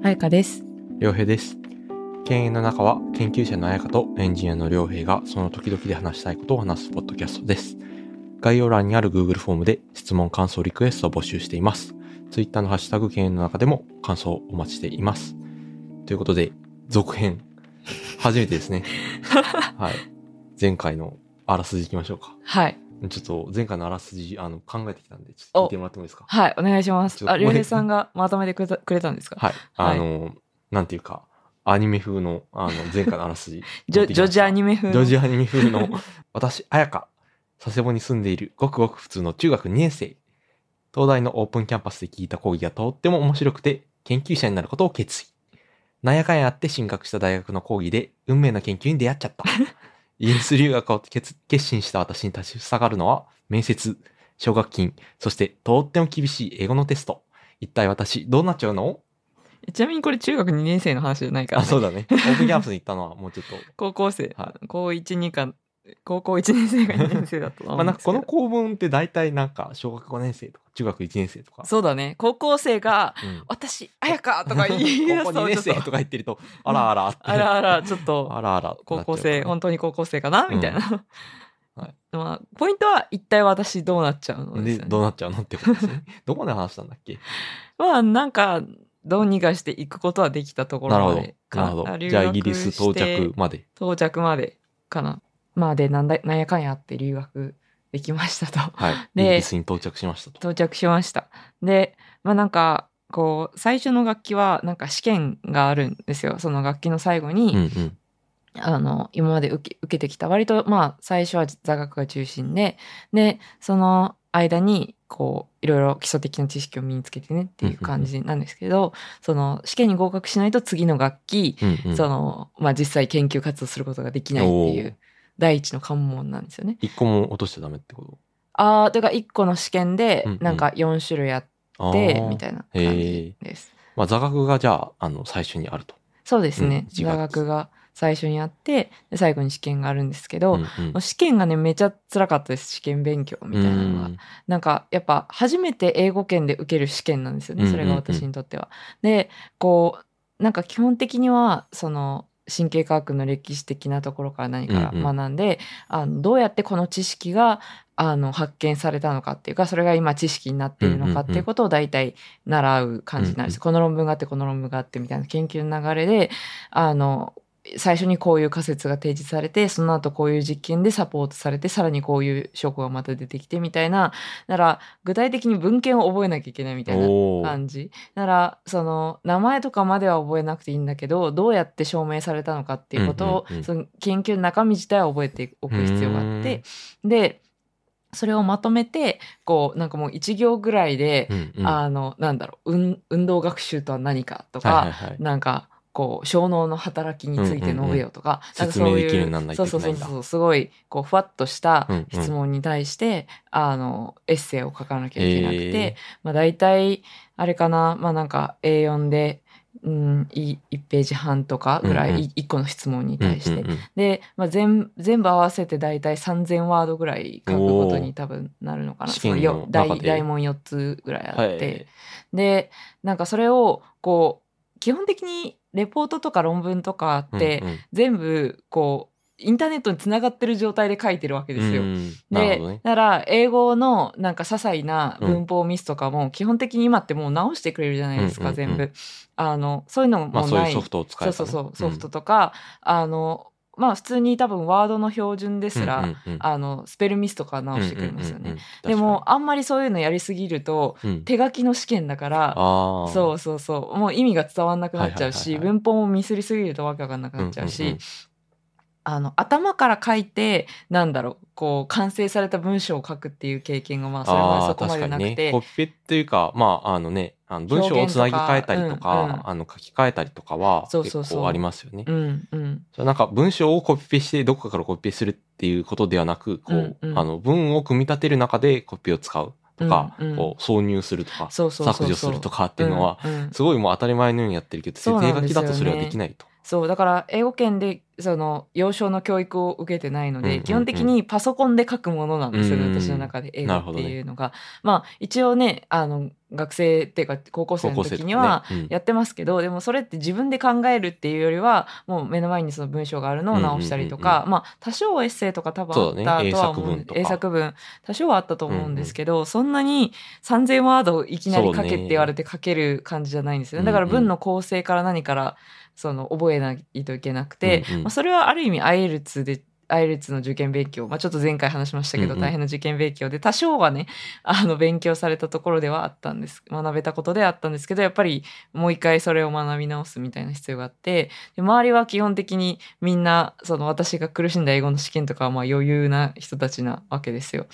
彩香です。良平です。経営の中は研究者の彩香とエンジニアの良平がその時々で話したいことを話すポッドキャストです。概要欄にある Google フォームで質問、感想、リクエストを募集しています。Twitter のハッシュタグ経営の中でも感想をお待ちしています。ということで、続編。初めてですね。はい。前回のあらすじいきましょうか。はい。ちょっと前回のあらすじあの考えてきたんで、ちょっと聞いてもらってもいいですか？はい、お願いします。あ、ちょっとりょうへいさんがまとめてくれたくれたんですか？はい。あの、なんていうか、アニメ風の、あの、前回のあらすじ。ジョジョジアニメ風の。ジョジアニメ風の、私、彩香、佐世保に住んでいるごくごく普通の中学2年生。東大のオープンキャンパスで聞いた講義がとっても面白くて、研究者になることを決意。なんやかんやあって進学した大学の講義で、運命の研究に出会っちゃった。イギリス留学を決決心した私に立ちふさがるのは、面接、奨学金、そしてとっても厳しい英語のテスト。一体私、どうなっちゃうの？ちなみにこれ中学2年生の話じゃないから、あ、ね。そうだね。オープンキャンパスに行ったのはもうちょっと。高校生。は高1、2か、高校1年生が2年生だと思まあなんかこのうんですけど。構文って大体なんか小学5年生とか中学1年生とか。そうだね。高校生が、うん私、彩香とか 言い出高校2すと年生と、とか言ってると、あらあらって。あらあら、ちょっと、あらあら。高校生、本当に高校生かなみたいな。はい まあ、ポイントは一体私どうなっちゃうのでねどうなっちゃうのってことですね。どこまで話したんだっけ？まあなんかどうにかしていくことはできたとこなるほどろまで。かなるほど。留じゃあイギリ学ス到着まで。到着までかな。まあでなんだなんやかんやあって留学できましたと。はい。で イギリスに到着しましたと。到着しました。でまあなんかこう最初の楽器はなんか試験があるんですよ。その楽器の最後に、うんうん。あの今まで受け受けてきた割とまあ最初は座学が中心ででその間にこういろいろ基礎的な知識を身につけてねっていう感じなんですけどその試験に合格しないと次の楽器、うんうん。そのまあ実際研究活動することができないっていう第一の関門なんですよね。一個も落としちゃダメってこと？ああというか1個の試験でうんうん。なんか4種類あっあてー。みたいな感へじです。まあ座学がじゃあ、あの、最初にあると。そうですね、うん。座学が最初にあってで最後に試験があるんですけど、うんうん。試験がねめちゃ辛かったです試験勉強みたいなのが、うんなんかやっぱ初めて英語圏で受ける試験なんですよねそれが私にとっては。でこうなんか基本的にはその神経科学の歴史的なところから何からうんうん。学んで、あのどうやってこの知識があの発見されたのかっていうかそれが今知識になっているのかっていうことを大体習う感じになるんです、うん。この論文があってこの論文があってみたいな研究の流れであの最初にこういう仮説が提示されてその後こういう実験でサポートされてさらにこういう証拠がまた出てきてみたいななら具体的に文献を覚えなきゃいけないみたいな感じ。ならその名前とかまでは覚えなくていいんだけどどうやって証明されたのかっていうことを、うんうんうん。その研究の中身自体は覚えておく必要があってでそれをまとめてこうなんかもう1行ぐらいで、うんうん。あのなんだろう運運動学習とは何かとか、はいはいはい。なんかこう小脳の働きについて述べよとか,、うんうんうん。なんかそういうそいうそうそうそうすごいこうふわっとしたうんうん質問に対して、あのエッセイを書かなきゃいけなくて、へまあ大体あれかなまあなんか A4 で、うん、い1ページ半とかぐらい、うんうん。1個の質問に対して、うんうんうんで、まあ、全全部合わせて大体3,000ワードぐらい書くことに多分なるのかな。試験のそよ大大問4つぐらいあって。はい。でなんかそれをこう基本的にレポートとか論文とかってうんうん。全部こうインターネットにつながってる状態で書いてるわけですよ。うん。でね。だから英語のなんか些細な文法ミスとかも基本的に今ってもう直してくれるじゃないですか、うんうんうん全部。あのそういうのもまあそうないいうソフトを使そうえばね。そうそうソフトとか、あのまあ普通に多分ワードの標準ですら、うんうんうん。あのスペルミスとか直してくれますよね。うんうんうんうん。でもあんまりそういうのやりすぎるとうん。手書きの試験だからそうそうそう。もう意味が伝わんなくなっちゃうし、はいはいはい。文法もミスりすぎるとわけわかんなくなっちゃうし、うんうんうんあの頭から書いてなんだろうこう完成された文章を書くっていう経験がまあそれまでああそこまでなくて、コピペっていうかまああのねあの文章をつなぎ替えたりとかとかうんうん。あの書き換えたりとかは結構ありますよね。うんうん。なんか文章をコピペしてどこかからコピペするっていうことではなくこう、うんうん。あの文を組み立てる中でコピーを使うとか、うんうん。こう挿入するとか削除するとかっていうのは、うんうん。すごいもう当たり前のようにやってるけど手書きだとそれはできないと。そうだから英語圏でその幼少の教育を受けてないので、うんうんうん。基本的にパソコンで書くものなんですよね、うん。うん私の中で英語っていうのが、まあ一応ねあの学生っていうか高校生の時にはやってますけど、でもそれって自分で考えるっていうよりはもう目の前にその文章があるのを直したりとか、まあ多少エッセイとか多分あったとは思うね英作文多少はあったと思うんですけど、そんなに3000ワードいきなり書けって言われて書ける感じじゃないんですよね。だからうん。うん文の構成から何からその覚えないといけなくて、うんうん。まあ、それはある意味 IELTS で IELTS の受験勉強、まあ、ちょっと前回話しましたけど、うんうん。大変な受験勉強で多少はね あの勉強されたところではあったんです。学べたことではあったんですけどやっぱりもう一回それを学び直すみたいな必要があってで周りは基本的にみんなその私が苦しんだ英語の試験とかはまあ余裕な人たちなわけですよ。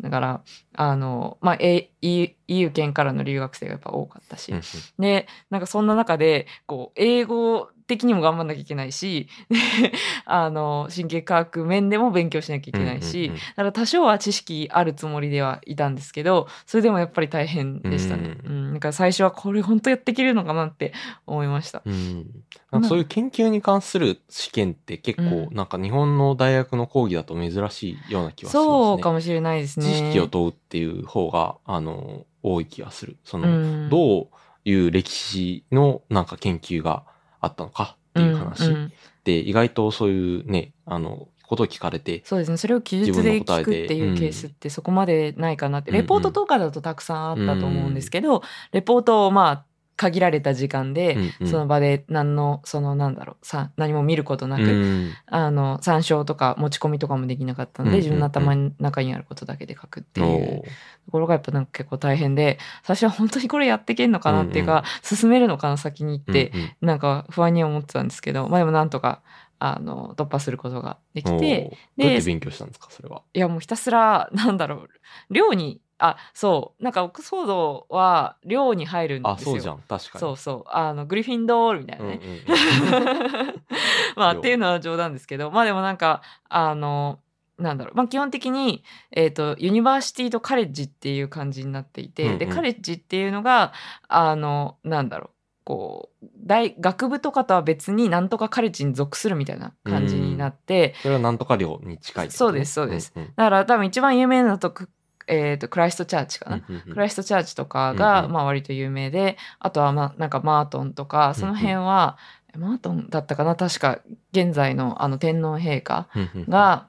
だからあの、まあ、え EU 圏からの留学生がやっぱ多かったし、でなんかそんな中でこう英語的にも頑張んなきゃいけないしで あの神経科学面でも勉強しなきゃいけないし、だから多少は知識あるつもりではいたんですけどそれでもやっぱり大変でしたね。ううんんだから最初はこれ本当やっていけるのかなって思いました。うんなんかそういう研究に関する試験って結構、うんなんか日本の大学の講義だと珍しいような気はしますね。そうかもしれないですね。知識を問うっていう方が、あの、多い気がする。その、うんどういう歴史のなんか研究があったのかっていう話。んん。で、意外とそういうね、あの、ことを聞かれて、そうですね。それを記述で聞くっていうケースってそこまでないかなって、うんうん。レポートとかだとたくさんあったと思うんですけど、レポートをまあ限られた時間で、うんうん。その場で何のそのなんだろうさ何も見ることなく、うん。あの参照とか持ち込みとかもできなかったので、うんうんうん。自分の頭の中にあることだけで書くっていうところがやっぱなんか結構大変で最初は本当にこれやっていけんのかなっていうか、進めるのかな先に行って、うんうん。なんか不安には思ってたんですけどまあでもなんとかあの突破することができておーどうやって勉強したんですか、それは？いやもうひたすらなんだろう寮にあそう。なんかオックスフォードは寮に入るんですよ。あ、そうじゃん。確かに。そうそう。あのグリフィンドールみたいなうんね、まあ寮。っていうのは冗談ですけど。まあでもなんかあのなんだろう。まあ基本的に、えー、と University とカレッジっていう感じになっていて、うんうん。でカレッジっていうのがあのなんだろう。こう大学部とかとは別になんとかカレッジに属するみたいな感じになって、それはなんとか寮に近いってことそうですそうです。んん。だから多分一番有名なのとく、えー、とクライストチャーチかな、クライストチャーチとかが、まあ割と有名であとはまあなんかマートンとかその辺は、マートンだったかな？確か現在のあの天皇陛下が、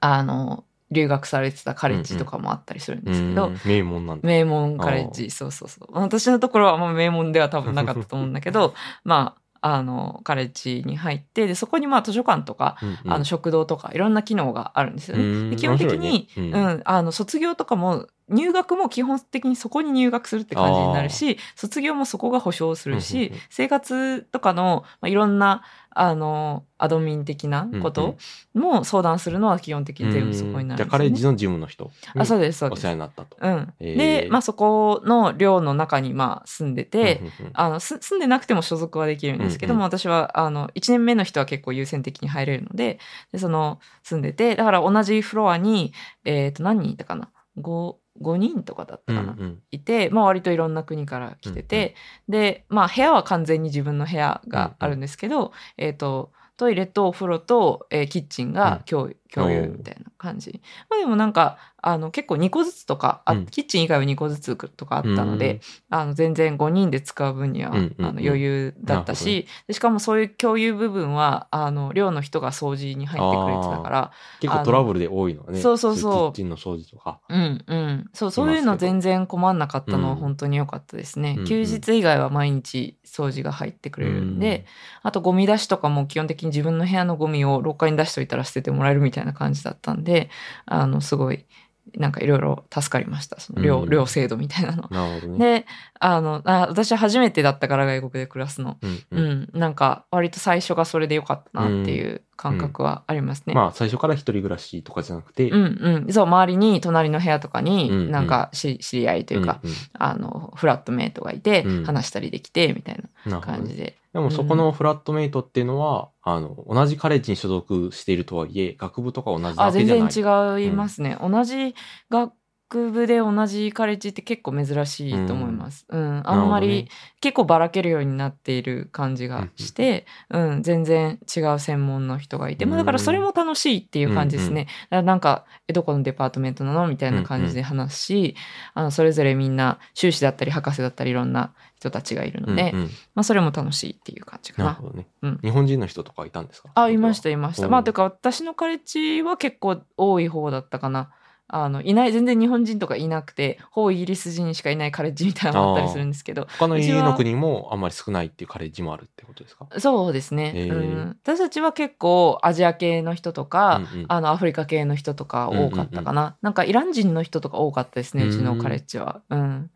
あの留学されてたカレッジとかもあったりするんですけど、うん名門なんだ。名門カレッジ。そうそうそう。私のところはもう名門では多分なかったと思うんだけど まああのカレッジに入ってでそこにまあ図書館とか、うんうん。あの食堂とかいろんな機能があるんですよね。うん。で基本的に、ね。うん。うん、あの卒業とかも入学も基本的にそこに入学するって感じになるし卒業もそこが保証するし、うんうんうん。生活とかの、まあ、いろんなあのアドミン的なことも相談するのは基本的に全部そこになるね。じゃあカレッジの事務の人あそうにですそうです。お世話になったと。うん、で、まあ、そこの寮の中にまあ住んでて、うんうんうん。あのす住んでなくても所属はできるんですけども、うんうん。私はあの1年目の人は結構優先的に入れるのででその住んでてだから同じフロアに、えー、と何人いたかな？5, 5人とかだったかな、うんうん。いて、まあ、割といろんな国から来てて、で、まあ、部屋は完全に自分の部屋があるんですけど、えっ、とトイレとお風呂と、えーキッチンが共,、共有みたいな感じ。まあ、でもなんかあの結構2個ずつとかあ、うん。キッチン以外は2個ずつとかあったので、あの全然5人で使う分には、うんうんうん。あの余裕だったし、でしかもそういう共有部分はあの寮の人が掃除に入ってくれてたから結構トラブルで多いのはね。そうそうそう。キッチンの掃除とか。うんうん、そうそういうの全然困んなかったのはうん。本当に良かったですね、うんうん。休日以外は毎日掃除が入ってくれるんで、あとゴミ出しとかも基本的に自分の部屋のゴミを廊下に出しといたら捨ててもらえるみたいな感じだったん。であのすごいなんかいろいろ助かりました。その寮,、うん。寮制度みたいなの。なね。であのあ私は初めてだったから外国で暮らすの、うんううん。んなんか割と最初がそれで良かったなっていう感覚はありますね。まあ最初から一人暮らしとかじゃなくて、うんうん、そう周りに隣の部屋とかうんうん。になんかし、知り合いというか、んん。あのフラットメイトがいてうん。話したりできてみたいな感じで、でもそこのフラットメイトっていうのは、あの、同じカレッジに所属しているとはいえ、学部とか同じなあわけじゃない。全然違いますね、同じ学学部で同じカレッジって結構珍しいと思います。うん。あんまり、結構ばらけるようになっている感じがして、うん、全然違う専門の人がいて、まあだからそれも楽しいっていう感じですね。だからなんか、え、どこのデパートメントなのみたいな感じで話すし、あの、それぞれみんな修士だったり博士だったりいろんな人たちがいるので、うんうんまあそれも楽しいっていう感じかな。なるほどね。うん日本人の人とかいたんですか？あ、いました、いました。うんまあ、というか、私のカレッジは結構多い方だったかな。あの、いない、全然日本人とかいなくて、ほぼイギリス人しかいないカレッジみたいなのもあったりするんですけど、他の EU の国もあんまり少ないっていうカレッジもあるってことですか？そうですね。うん、私たちは結構アジア系の人とか、うんうんあの、アフリカ系の人とか多かったかな。なんか、イラン人の人とか多かったですね、うちのカレッジは。うん。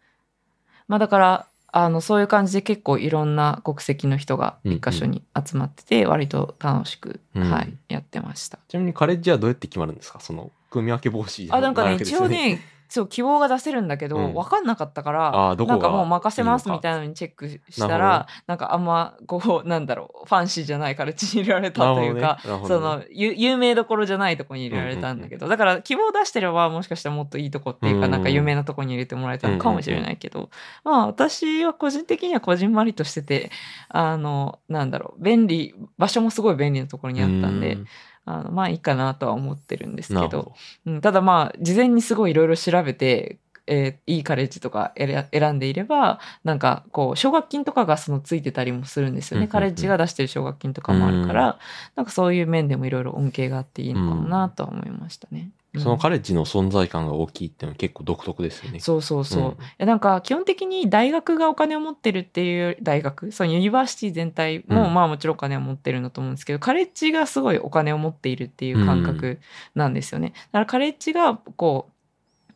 まあ、だから、あの、そういう感じで結構いろんな国籍の人が一箇所に集まってて、割と楽しく、うんはい、やってました。ちなみにカレッジはどうやって決まるんですか？その、組み分け防止あ、なんかね、わけですよ一応ね、そう、希望が出せるんだけど、うん。わかんなかったから、あーどこがなんかもう任せますみたいなのにチェックしたら、なんかあんま、こう、なんだろう、ファンシーじゃないからちに入れられたというか、ねね。その、ゆ有名どころじゃないとこに入れられたんだけど、だから希望出してればもしかしたらもっといいとこっていうか、うんなんか有名なとこに入れてもらえたのかもしれないけど、まあ私は個人的にはこじんまりとしてて、あの、なんだろう、便利、場所もすごい便利なところにあったんで、うあのまあいいかなとは思ってるんですけどど。うん、ただまあ事前にすごいいろいろ調べて、えーいいカレッジとか選選んでいればなんかこう奨学金とかがそのついてたりもするんですよね、うんうんうんカレッジが出してる奨学金とかもあるから、なんかそういう面でもいろいろ恩恵があっていいのかもなとは思いましたね。うんそのカレッジの存在感が大きいっていうのは結構独特ですよね。そうそうそう。うんなんか基本的に大学がお金を持ってるっていう大学、その University 全体も、うんまあもちろんお金を持ってるんだと思うんですけど、カレッジがすごいお金を持っているっていう感覚なんですよね。だからカレッジがこう、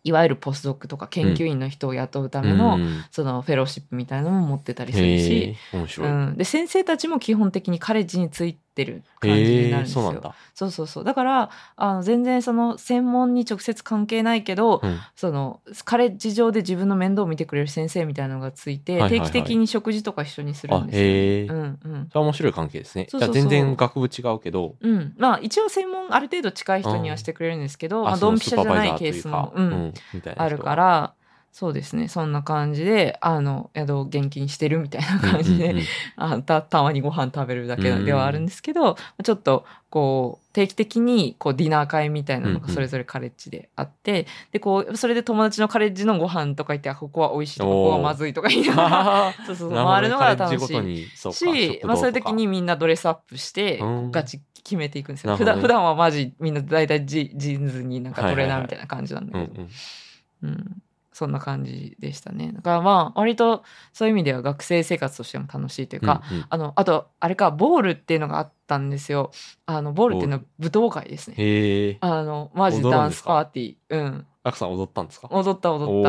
いわゆるポスドクとか研究員の人を雇うための、うんその fellowship みたいなのも持ってたりするし。うん、で先生たちも基本的にカレッジについてる感じになるんですよ。そうなんだ。そうそうそう。だからあの全然その専門に直接関係ないけど、うん。そのカレッジ上で自分の面倒を見てくれる先生みたいなのがついて、はいはいはい。定期的に食事とか一緒にするあん、ですよ。へえ。うんうん。それは面白い関係ですね。そうそうそう。じゃあ全然学部違うけど、うん、まあ一応専門ある程度近い人にはしてくれるんですけど、まあ、そのドンピシャじゃないケースも、うん。あるからそうですね。そんな感じであの宿を現金してるみたいな感じで、うんうんうん。あたたまにご飯食べるだけではあるんですけど、ちょっとこう定期的にこうディナー会みたいなのがそれぞれカレッジであって、でこうそれで友達のカレッジのご飯とか言ってあここは美味しいとかここはまずいとか言いながら そうそうそう回るのが楽しいし、まあ、そういう時にみんなドレスアップしてうん。ガチ決めていくんですよ。ね。普段普段はマジみんな大体ジジーンズになんかトレーナーみたいな感じなんだうんけど、うん。うん、そんな感じでしたね。だからまあ割とそういう意味では学生生活としても楽しいというか、うんうんあのあとあれかボールっていうのがあったんですよ。あのボールっていうのは舞踏会ですね。へえ。あのマジダンスパーティー。うん。アクさん踊ったんですか？踊った踊っ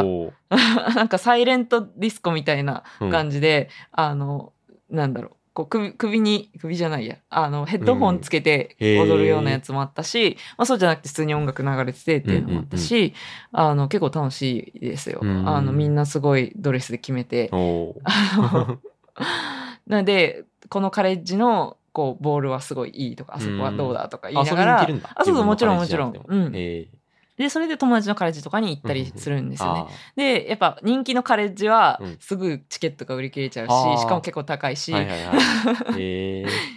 た。なんかサイレントディスコみたいなうん感じで、あの、なんだろう。こう首首に、首じゃないや、あの、ヘッドホンつけて踊るようなやつもあったし、まあそうじゃなくて普通に音楽流れててっていうのもあったし、あの、結構楽しいですよ。うん。あの、みんなすごいドレスで決めて、な ので、このカレッジの、こう、ボールはすごいいいとか、あそこはどうだとか言いながら遊びに行け、るんだ。あそうそうも。ちろんもちろん。うんで、それで友達のカレッジとかに行ったりするんですよね。あで、やっぱ人気のカレッジはうんすぐチケットが売り切れちゃうし、しかも結構高いし、ーはいはいはい。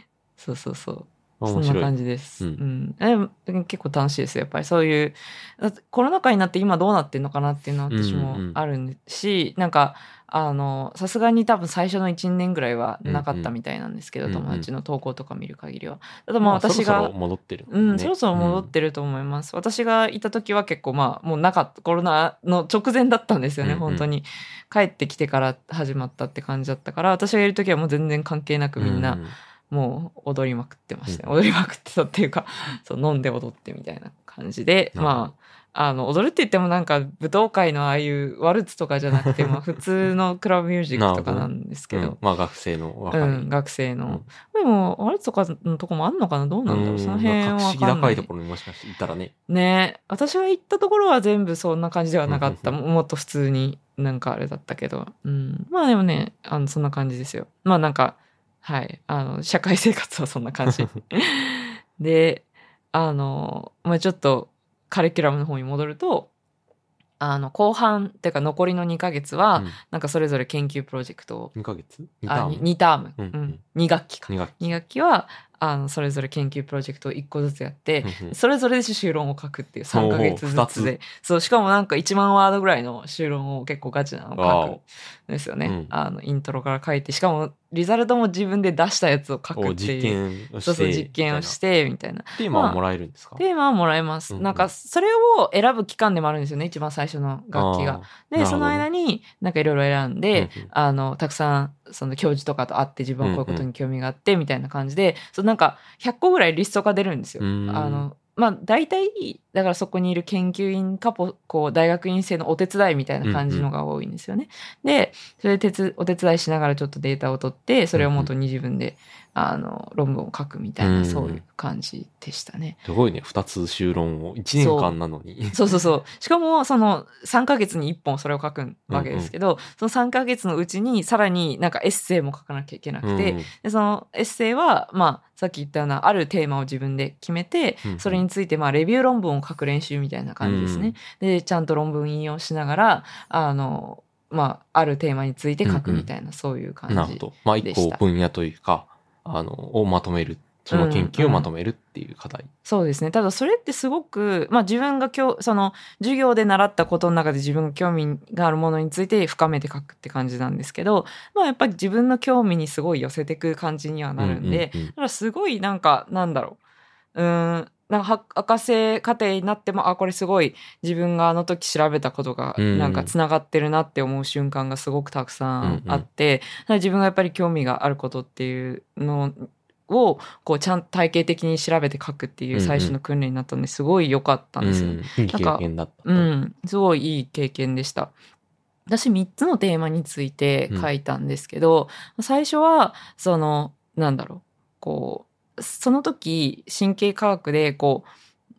そうそうそう。そ。んな感じです。ううんん、え結構楽しいですよ。やっぱりそういう、コロナ禍になって今どうなってんのかなっていうのは私もうんうんあるし、なんか、あの、さすがに多分最初の1、2年ぐらいはなかったみたいなんですけど、うんうん友達の投稿とか見る限りは。ただまあまあ私が、そろそろ戻ってるもね。うんん、そろそろ戻ってると思います。私がいた時は結構まあもうなかったコロナの直前だったんですよね、うんうん本当に帰ってきてから始まったって感じだったから私がいる時はもう全然関係なくみんなうもう踊りまくってましたね、うん。踊りまくってたっていうか そう飲んで踊ってみたいな感じでまああの踊るって言ってもなんか舞踏会のああいうワルツとかじゃなくて まあ普通のクラブミュージックとかなんですけど。うん。まあ学生の若い。うん、学生の、でもワルツとかのとこもあんのかな？どうなんだろう、その辺はまあ格式高いところにもしかしていたらね。ね。私が行ったところは全部そんな感じではなかった。うん。もっと普通になんかあれだったけど。うん。まあでもね、あの、そんな感じですよ。まあなんか、はい。あの、社会生活はそんな感じ。で、あの、まあちょっとカリキュラムの方に戻ると、あの、後半っていうか残りの2ヶ月は、うんなんかそれぞれ研究プロジェクトを、2ヶ月 ?2 タあーム？2ターム、ううんん2学期か。2学期。2学期は、あの、それぞれ研究プロジェクトを1個ずつやって、うんうんそれぞれで修論を書くっていう3ヶ月ずつで。そう、しかもなんか1万ワードぐらいの修論を結構ガチなのわお書くんですよね。うんあの、イントロから書いて、しかもリザルトも自分で出したやつを書くおっていう。実験をして。そうそう、実験をしみて、みたいな。テーマはもらえるんですか？テーマはもらえます。うんうんなんか、それを選ぶ期間でもあるんですよね、一番最初の楽器が。。で、その間に、なんかいろいろ選んで、うんうんあの、たくさん、その教授とかと会って自分はこういうことに興味があって、みたいな感じで、そうなんか、100個ぐらいリストが出るんですよ。うんあの、まあ、大体、だからそこにいる研究員かポ、こう、大学院生のお手伝いみたいな感じのが多いんですよね。で、それで手つお手伝いしながらちょっとデータを取って、それを元に自分で、あの、論文を書くみたいな、うんそういう感じでしたね。すごいね。2つ修論を1年間なのに。そうそうそう。しかも、その3ヶ月に1本それを書くわけですけど、その3ヶ月のうちにさらになんかエッセイも書かなきゃいけなくて、うんでそのエッセイは、まあ、さっき言ったようなあるテーマを自分で決めて、うんうんそれについてまあレビュー論文を書く練習みたいな感じですね。で、ちゃんと論文引用しながら、あの、まあ、あるテーマについて書くみたいな、そういう感じ。なるほど。まあ、一でした個分野というか、あの、をまとめる。その研究をまとめるっていう課題。そうですね。ただそれってすごく、まあ自分が今日、その授業で習ったことの中で自分が興味があるものについて深めて書くって感じなんですけど、まあやっぱり自分の興味にすごい寄せていく感じにはなるんで、うんうんうんだからすごいなんか、なんだろう。うーん、なんかは博士課程になっても、あ、これすごい自分があの時調べたことがうんなんか繋がってるなって思う瞬間がすごくたくさんあっうんて、だから自分がやっぱり興味があることっていうのを、こうちゃんと体系的に調べて書くっていう最初の訓練になったんですごい良かったんですよ。うんいい経験だった。うん、すごいいい経験でした。私3つのテーマについて書いたんですけど、最初は、その、なんだろう、こう、その時、神経科学で、こ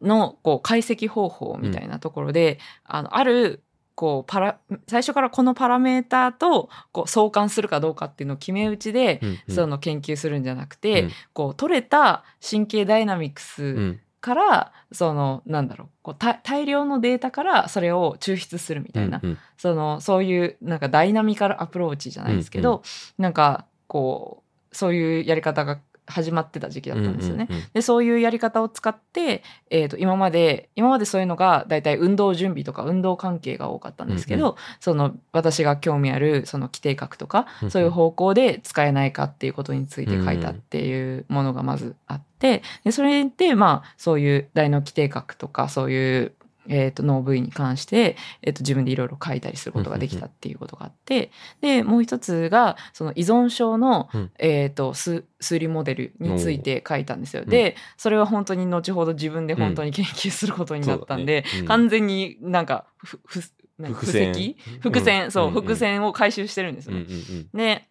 う、の、こう、解析方法みたいなところで、あの、ある、こう、パラ、最初からこのパラメーターと、こう、相関するかどうかっていうのを決め打ちで、うんうん。その研究するんじゃなくて、うん。こう、取れた神経ダイナミクス、うん。からそのなんだろうこう大大量のデータからそれを抽出するみたいな、うんうん。そのそういうなんかダイナミカルアプローチじゃないですけど、なんかこうそういうやり方が始まってた時期だったんですよね。うんうんうん。でそういうやり方を使って、えー、と今まで今までそういうのが大体運動準備とか運動関係が多かったんですけど、うんその私が興味あるその規定学とか、うんそういう方向で使えないかっていうことについて書いたっていうものがまずあってでそれでまあそういう大脳規定学とかそういう、えー、と脳部位に関して、えー、と自分でいろいろ書いたりすることができたっていうことがあってでもう一つがその依存症の、うん。えー、と数数理モデルについて書いたんですよ。んでそれは本当に後ほど自分で本当に研究することになったんで、ね。うん。完全になんかふふなんか伏線。伏線、そう、伏線を回収してるんですようんね。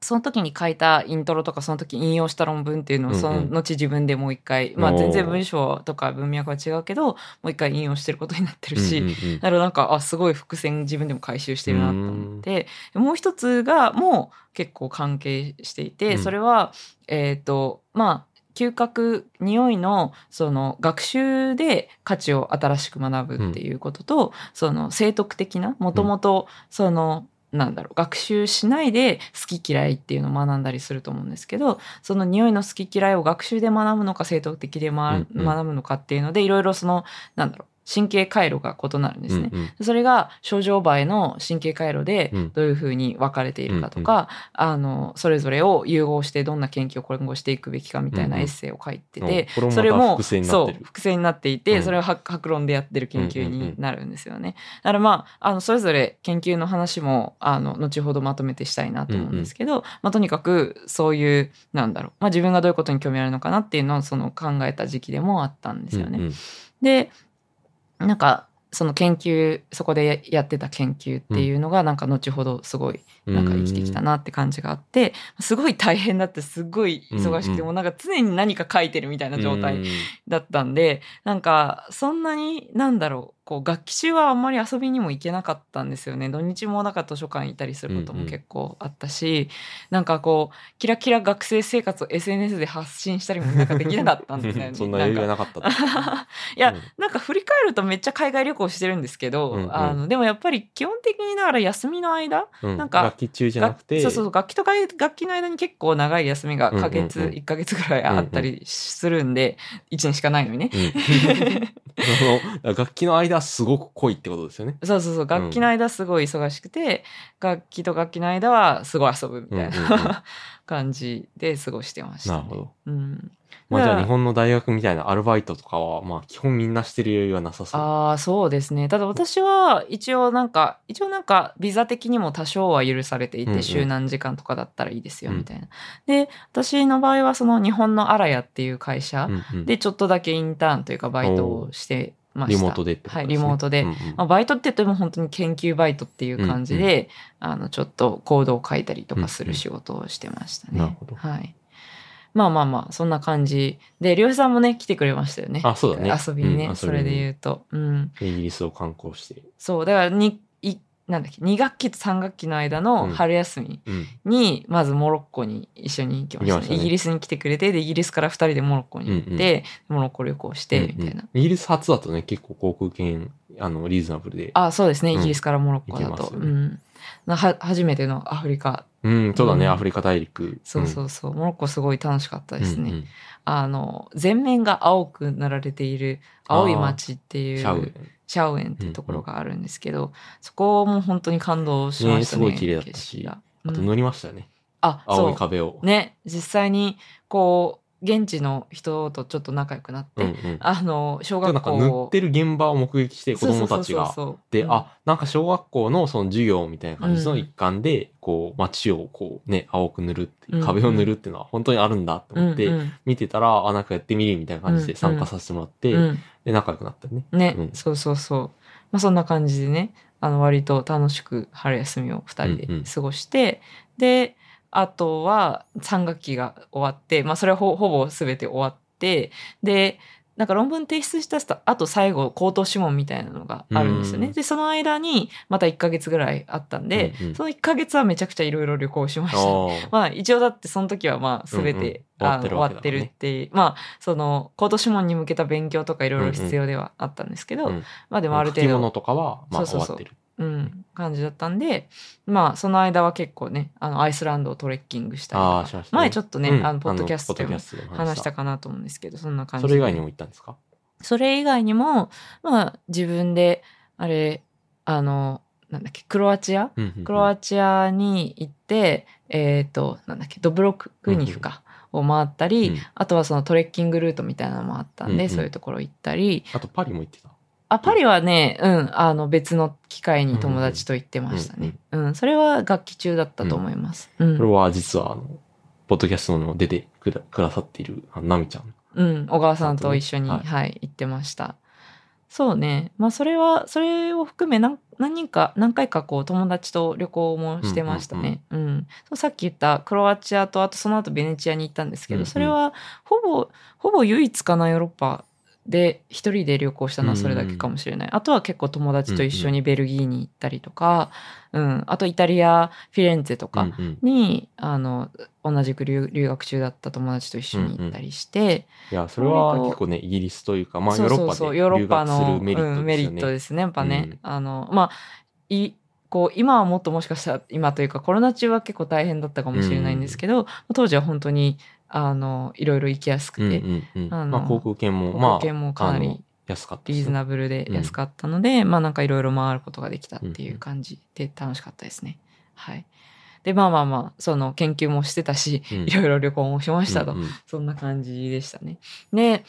その時に書いたイントロとかその時引用した論文っていうのをうんうん。その後自分でもう一回、まあおー。全然文章とか文脈は違うけどもう一回引用してることになってるし、うんうんうん。だからなんかあすごい伏線自分でも回収してるなと思ってもう一つがもう結構関係していて、うん。それはえっ、とまあ嗅覚匂いのその学習で価値を新しく学ぶっていうことと、その生徳的なもともとその、なんだろう学習しないで好き嫌いっていうのを学んだりすると思うんですけどその匂いの好き嫌いを学習で学ぶのか生徳的で、ま学ぶのかっていうのでいろいろそのなんだろう神経回路が異なるんですね。うんうんそれが症状場合の神経回路でうんどういうふうに分かれているかとか、あのそれぞれを融合してどんな研究を今後していくべきかみたいなうんうんエッセイを書いてて、おこそれもれも。そう伏線になっていて、うんそれを白白論でやってる研究うんうんうんになるんですよね。だからまああのそれぞれ研究の話もあの後ほどまとめてしたいなと思うんですけど、まあ、とにかくそういうなんだろう、まあ、自分がどういうことに興味あるのかなっていうのをその考えた時期でもあったんですよね。うんうんでなんかその研究そこでやってた研究っていうのがなんか後ほどすごいなんか生きてきたなって感じがあってすごい大変だってすごい忙しくてうんうん。もうなんか常に何か書いてるみたいな状態うんだったんでなんかそんなになんだろうこう楽器中はあんまり遊びにも行けなかったんですよね。土日もなんか図書館行ったりすることも結構あったし、なんかこうキラキラ学生生活を SNS で発信したりもなんかできなかったんですよね。そんな余裕がなかった。いや、うん。なんか振り返るとめっちゃ海外旅行してるんですけど、うんうん。あのでもやっぱり基本的にだから休みの間うん。なんか楽器中じゃなくて、そうそう楽器とか楽器の間に結構長い休みがうんうんうんヶ月、1ヶ月ぐらいあったりするんで、1年しかないのにね。うん その楽器の間はすごく濃いってことですよね。そうそうそう楽器の間すごい忙しくて、楽器と楽器の間はすごい遊ぶみたいな、うんうんうん 感じで過ごしてました、ね。なるほど。うん、まあじゃあ日本の大学みたいなアルバイトとかは、まあ基本みんなしてる余裕はなさそう。ああそうですねただ私は一応なんか一応なんかビザ的にも多少は許されていて、うんうん週何時間とかだったらいいですようんみたいな。で私の場合はその日本のアラヤっていう会社うんうんでちょっとだけインターンというかバイトをしてました。リモートでってことはいですねリモートで。うんうんまあ、バイトって言っても本当に研究バイトっていう感じで、あのちょっとコードを書いたりとかする仕事をしてましたね。なるほどはい。まあまあまあそんな感じで漁師さんもね来てくれましたよね。あそうだね遊びにね、うんそれで言うと、うん、イギリスを観光して。そうだからにいなんだっけ2学期と3学期の間のうん。春休みうん。に、まずモロッコに一緒に行きました,、ね。イギリスに来てくれてでイギリスから2人でモロッコに行って、モロッコ旅行してみたいな。イギリス初だとね、結構航空券、あの、リーズナブルで。あそうですね。うん。イギリスからモロッコだと、うん。なは初めてのアフリカ。うん、そうだね、うん。アフリカ大陸。そうそうそう、モロッコすごい楽しかったうんですね、あの全面が青くなられている青い町っていうシャウ。シャウエンっていうところがあるんですけど、そこも本当に感動しましたねねすごい綺麗だったし景色があうんと乗りましたよね。あそう青い壁を。ね実際にこう現地の人とちょっと仲良くなって、うんうん。あの小学校塗ってる現場を目撃して子供たちが。で、うん。あ、なんか小学校のその授業みたいな感じの一環で、こう、街をこうね、青く塗る壁を塗るっていうのは本当にあるんだと思って、うん見てたら、あ、なんかやってみるみたいな感じで参加させてもらって、うん。うんで、仲良くなったよね。ね、うん。そうそうそう。まあそんな感じでね、あの割と楽しく春休みを二人うんうん。で過ごして、で、あとは3学期が終わって、まあそれはほほぼ全て終わって、で、なんか論文提出したあと最後口頭諮問みたいなのがあるんですよね。うん。で、その間にまた1ヶ月ぐらいあったんで、うんうん。その1ヶ月はめちゃくちゃいろいろ旅行しました。まあ一応だってその時はまあ全て、うんうん。終終わっわっててるるわけだもんねってまあそのコート諮問に向けた勉強とかいろいろ必要ではあったんですけど、うん。まあでもある程度書き物とかは、まあそうそうそう。終わってる。うん、感じだったんでまあその間は結構ねあのアイスランドをトレッキングしたりとあしましたね。前ちょっとね、うん。あのポッドキャストでも話した。かなと思うんですけどそんな感じで。それ以外にも行ったんですか？それ以外にもまあ自分であれあのなんだっけクロアチア？クロアチアに行って、えっ、と、なんだっけ、ドブロクニフか、を回ったり、うん。あとはそのトレッキングルートみたいなのもあったんで、うんうん。そういうところ行ったり、あとパリも行ってた？あ、パリはね、うん、あの別の機会に友達と行ってましたね。うん、それは楽器中だったと思います。うん、これは実は、あの、ポッドキャストにも出てくだくださっている、あのナミちゃん。うん、小川さんと一緒に、ははいい、行ってました。そうね。まあ、それは、それを含め何、何人か、何回かこう、友達と旅行もしてましたね。うんそうさっき言ったクロアチアと、あとその後ベネチアに行ったんですけど、うんうんそれは、ほぼ、ほぼ唯一かな、ヨーロッパで一人で旅行したのはそれだけかもしれない。あとは結構友達と一緒にベルギーに行ったりとか、うん、あとイタリア、フィレンツェとか、うんうん。に、あの、同じく留留学中だった友達と一緒に行ったりして、いや、それは結構ね、イギリスというか、まあヨーロッパの学するメリットうんメリットですよね。やっぱね、うん。あの、まあ、い、こう、今はもっともしかしたら、今というかコロナ中は結構大変だったかもしれないんですけど、当時は本当に、あの、いろいろ行きやすくうんて、うんうん。あのまあ航空券も、航まあ、空券もかなり安かった。リーズナブルで安かったので、まあなんかいろいろ回ることができたっていんううん感じで楽しかったですね。はい。で、まあまあまあ、その研究もしてたし、うんいろいろ旅行もしましたと。うんうんそんな感じでしたね。で、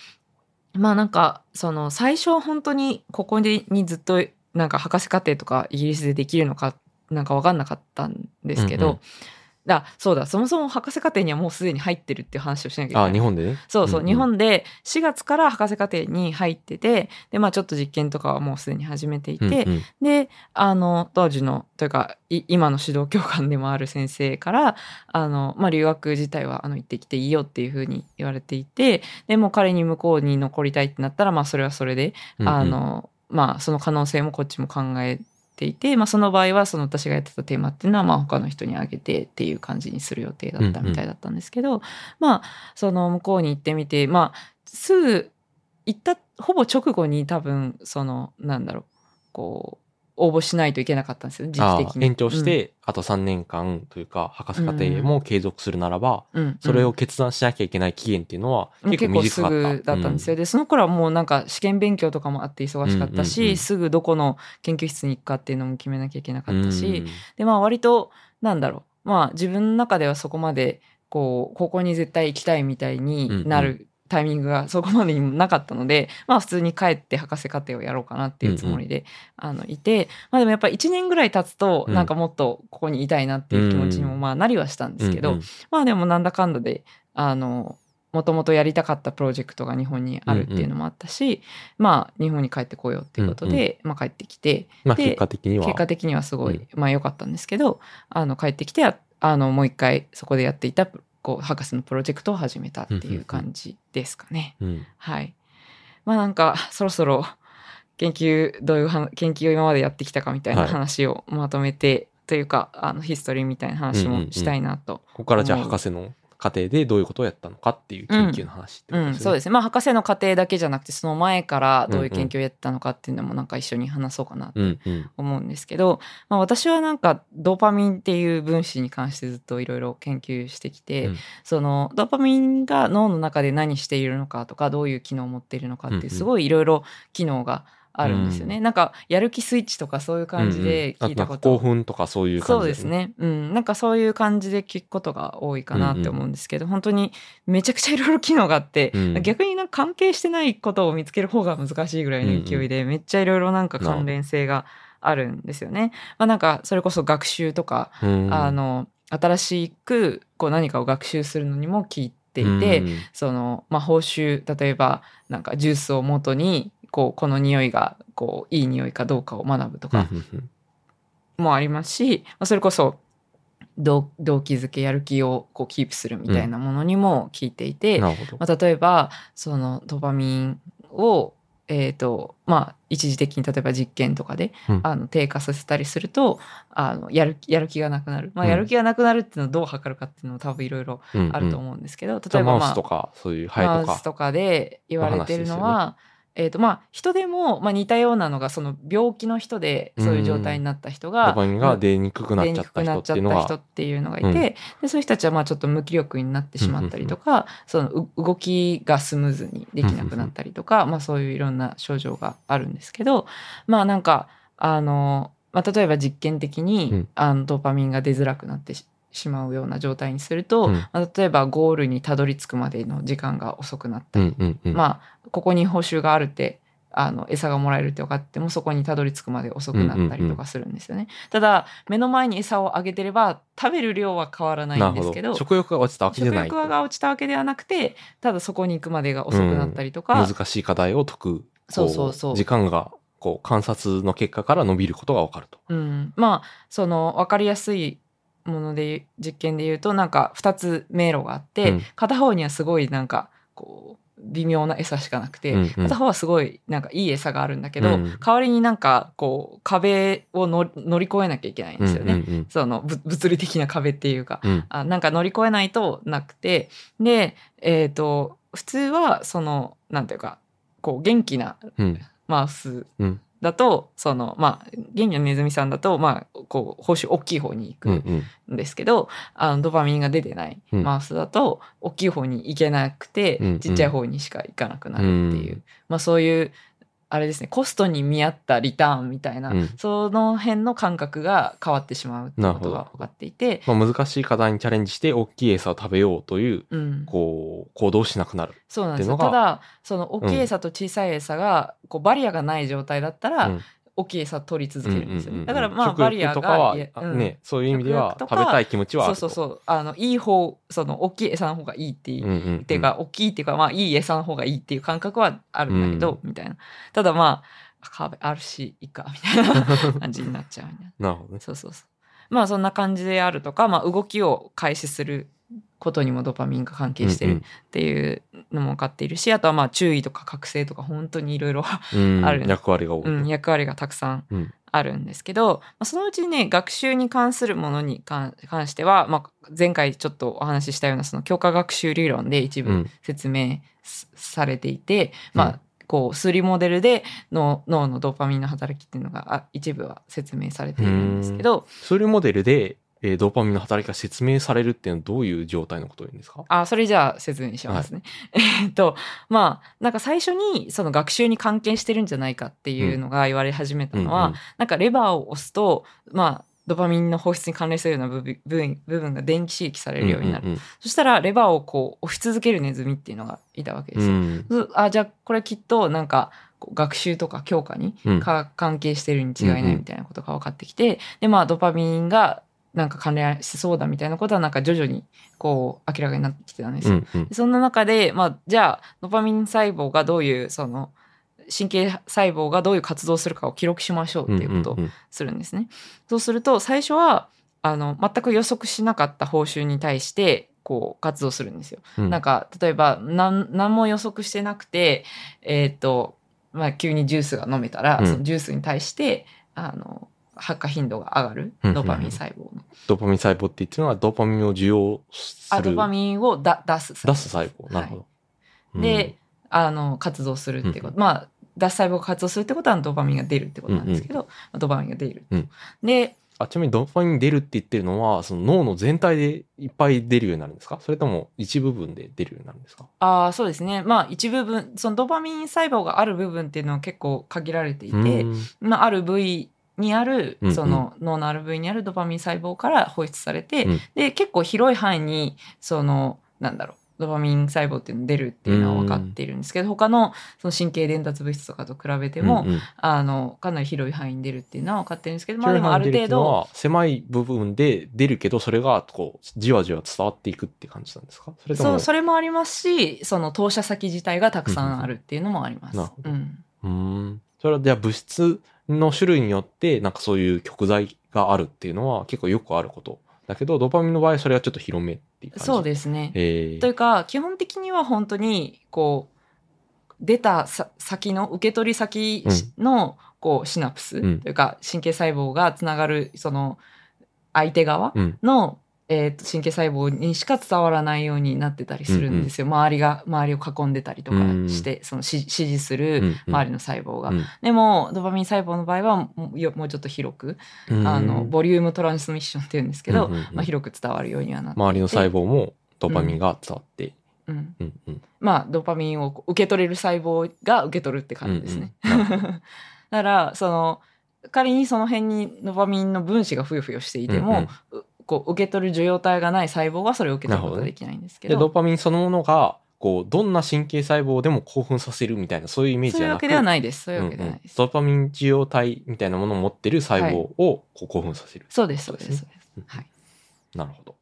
まあなんか、その最初は本当にここににずっとなんか博士課程とかイギリスでできるのかなんか分かんなかったんですけど、うんうんだそうだ、そもそも博士課程にはもうすでに入ってるっていう話をしなきゃいけない。あ、日本で？ね。そうそう、んん。日本で4月から博士課程に入ってて、で、まあちょっと実験とかはもうすでに始めていて、うんうん。で、あの、当時の、というか、い今の指導教官でもある先生から、あの、まあ、留学自体は、あの、行ってきていいよっていうふうに言われていて、でもう彼に向こうに残りたいってなったら、まあ、それはそれで、うんうん。あの、まあその可能性もこっちも考えていて、まあ、その場合はその私がやってたテーマっていうのはまあ他の人にあげてっていう感じにする予定だったみたいだったんですけど、まあその向こうに行ってみてまあすぐ行ったほぼ直後に多分そのなんだろうこう応募しないといけなかったんですよ時期あ的に。あ延長して、あと3年間というか、博士課程も継続するならば、うん、うんそれを決断しなきゃいけない期限っていうのは結結構短かった。ぐだったんですよ。で、その頃はもうなんか試験勉強とかもあって忙しかったし、すぐどこの研究室に行くかっていうのも決めなきゃいけなかったし、うんで、まあ割と、なんだろう。まあ自分の中ではそこまで、こう、ここに絶対行きたいみたいになうんるタイミングがそこまでにもなかったので、まあ普通に帰って博士課程をやろうかなっていうつもりで、あの、いて、まあでもやっぱ1年ぐらい経つと、うん。なんかもっとここにいたいなっていう気持ちにもまあなりはしたんですけど、うんうん。まあでもなんだかんだで、あの、もともとやりたかったプロジェクトが日本にあるっていうのもあったし、まあ日本に帰ってこようっていうことで、まあ帰ってきて、でまあ結果的には。結果的にはすごい、うん。まあ良かったんですけど、あの帰ってきて、ああのもう一回そこでやっていたこう博士のプロジェクトを始めたっていう感じですかね。うんはい。まあなんかそろそろ研究どういうは研究を今までやってきたかみたいなはい話をまとめて、というかあのヒストリーみたいな話もしたいなとここからじゃあ博士の過程でどういうことをやったのかっていう研究の話ってことうん、ですね。そうですね。まあ、博士の過程だけじゃなくて、その前からどういう研究をやってたのかっていうのもなんか一緒に話そうかなとうんうん。思うんですけど、まあ、私はなんかドーパミンっていう分子に関してずっといろいろ研究してきて、うんそのドーパミンが脳の中で何しているのかとか、どういう機能を持っているのかってすごいいろいろ機能があるんですよね。なんかやる気スイッチとかそういう感じで聞いたこと、うんうん興奮とかそういう感じそうです。ね。うん。なんかそういう感じで聞くことが多いかなって思うんですけど、本当にめちゃくちゃいろいろ機能があって、うん逆になんか関係してないことを見つける方が難しいぐらいの勢いで、めっちゃいろいろなんか関連性があるんですよね。まあなんかそれこそ学習とか、うんあの、新しくこう何かを学習するのにも効いていて、うんその、まあ、報酬、例えば、なんかジュースを元に、こう、この匂いが、こう、いい匂いかどうかを学ぶとかうんうんもありますし、まあ、それこそ、動動機づけ、やる気をこうキープするみたいなものにも効いていて、なるほど。まあ、例えば、そのドパミンを、えっ、と、まあ、一時的に例えば実験とかで、うんあの低下させたりすると、あの、やる気、やる気がなくなる。まあ、うんやる気がなくなるっていうのをどう測るかっていうのも多分いろいろうんうんあると思うんですけど、じゃあ例えばまあマウスと、か、そういうハエとか。で言われてるののは、えっ、と、まあ、人でも、まあ、似たようなのが、その病気の人で、そういう状態になった人が、ドパミンが出にくくなっちゃった人っていうのがいて、うん。でそういう人たちはまあちょっと無気力になってしまったりとか、そのう動きがスムーズにできなくなったりとか、まあそういういろんな症状があるんですけどまあなんかあの、まあ、例えば実験的に、うん。あのドーパミンが出づらくなってししまうような状態にすると、うんまあ、例えばゴールにたどり着くまでの時間が遅くなったり、うんうんうん。まあここに報酬があるってあの餌がもらえるって分かってもそこにたどり着くまで遅くなったりとかするんですよね。ただ目の前に餌をあげてれば食べる量は変わらないなんですけどど。食欲が落ちたわけじゃ食ない。欲が落ちたわけではなくてただそこに行くまでが遅くなったりとか、難しい課題を解く。こそうそうそう時間が、こう、観察の結果から伸びることがわかると。うん、まあその分かりやすいもので実験で言うとなんか2つ迷路があって、うん。片方にはすごいなんかこう微妙な餌しかなくて、うんうん。片方はすごいなんかいい餌があるんだけど、うん代わりになんかこう壁をの乗り越えなきゃいけないんですよね。うんうんそのぶ物理的な壁っていうか。うん。うんあなんか乗り越えないとなくて。でえっ、と普通はそのなんていうかこう元気なうん。マウスうんだとそのまあ元気なネズミさんだとまあこう報酬大きい方に行うんくうん。んですけど、あのドパミンが出てないうん。マウスだと大きい方に行けなくて、うんうん。ちっちゃい方にしか行かなくなるっていう、うん。まあそういうあれですねコストに見合ったリターンみたいな、うん。その辺の感覚が変わってしまうっていうことが分かっていて、まあ、難しい課題にチャレンジして大きい餌を食べようという、うん、こう、行動をしなくなる。そうなんですただその大きい餌と小さい餌がこうバリアがない状態だったら、うん大きい餌取り続けるんですよね、うんうんうんだからまあバリアとかは、がうん。ね、そういう意味では食べたい気持ちは。そうそうそう。あのいい方その大きい餌の方がいいっていう、うんうんうん。っていうか大きいっていうかまあいい餌の方がいいっていう感覚はあるんだけど、みたいな。ただまあ壁あるしいいかみたいな感じになっちゃうみたいな。なるほどね。そうそうそう。まあそんな感じであるとか、まあ、動きを開始することにもドパミンが関係してるっていうのも分かっているし、あとはまあ注意とか覚醒とか本当にいろいろうん。うんある。役割が多い。うん、役割がたくさんうん。あるんですけど、まあ、そのうちね学習に関するものに関関しては、まあ、前回ちょっとお話ししたようなその強化学習理論で一部うん。説明すされていて、まあこう数理モデルで脳脳のドーパミンの働きっていうのがあ一部は説明されているんですけどそういうモデルで、えードーパミンの働きが説明されるっていうのはどういう状態のことを言うんですか？あそれじゃあ説明しますね。えっとまあなんか最初にその学習に関係してるんじゃないかっていうのが言われ始めたのは、うんうんなんかレバーを押すとまあドパミンの放出に関連するような部分部分が電気刺激されるようになる、うんうんそしたらレバーをこう押し続けるネズミっていうのがいたわけですよ。うん。あじゃあこれきっとなんか学習とか強化にうん。か関係してるに違いないみたいなことが分かってきて、でまあドパミンがなんか関連しそうだみたいなことはなんか徐々にこう明らかになってきてたんですよ。うんうんでそんな中で、まあ、じゃあドパミン細胞がどういうその神経細胞がどういう活動をするかを記録しましょうっていうことをうんうんするんですね。そうすると最初はあの全く予測しなかった報酬に対してこう活動するんですよ。うんなんか例えば何何も予測してなくて、えーっとまあ、急にジュースが飲めたら、うんそのジュースに対してあの発火頻度が上がる？うん。ドパミン細胞の。ドーパミン細胞って言ってるのはドーパミンを受容する。あドパミンをだ出す細胞。出す細胞。なるほど、で、あの活動するってこと、まあ脱細胞が活動するってことはドパミンが出るってことなんですけど、まあドパミンが出る。うん。であちなみにドーパミン出るって言ってるのはその脳の全体でいっぱい出るようになるんですか？それとも一部分で出るようになるんですか？ああそうですね。まあ一部分そのドパミン細胞がある部分っていうのは結構限られていて、うん。まあ、ある部位にあるうんうん。その脳のある部位にあるドパミン細胞から放出されて、うん。で結構広い範囲にそのなんだろうドパミン細胞っていうのが出るっていうのは分かっているんですけど、他のその神経伝達物質とかと比べても、うんうん。あのかなり広い範囲に出るっていうのは分かってるんですけどまあでもある程度は狭い部分で出るけどそれがこうじわじわ伝わっていくって感じなんですか？それそうそれもありますしその投射先自体がたくさんあるっていうのもあります。うん。うーん。それはじゃあ物質の種類によってなんかそういう極材があるっていうのは結構よくあることだけどドーパミンの場合それはちょっと広めっていう感じ。そうですね。えー。というか基本的には本当にこう出たさ先の受け取り先のこうシナプスうん。というか神経細胞がつながるその相手側うん。の、えーと神経細胞にしか伝わらないようになってたりするんですよ、周りが周りを囲んでたりとかして、そのし指示すうんるうん。周りの細胞が。うん。でもドパミン細胞の場合はもうちょっと広く、あのボリュームトランスミッションっていうんですけど、うんうんうん。まあ、広く伝わるようにはなって周りの細胞もドーパミンが伝わって、うん、うんうんまあドパミンを受け取れる細胞が受け取るって感じですね。うんうん。だからその仮にその辺にドパミンの分子がふよふよしていても、うこう受け取る受容体がない細胞はそれを受け取ることはできないんですけど。でドーパミンそのものがこうどんな神経細胞でも興奮させるみたいなそういうイメージじゃなくそういうわけではないです。そういうわけではないです。うんうんドーパミン受容体みたいなものを持ってる細胞をこう興奮させる、そうですそうですそそううです。うん。はい、なるほど。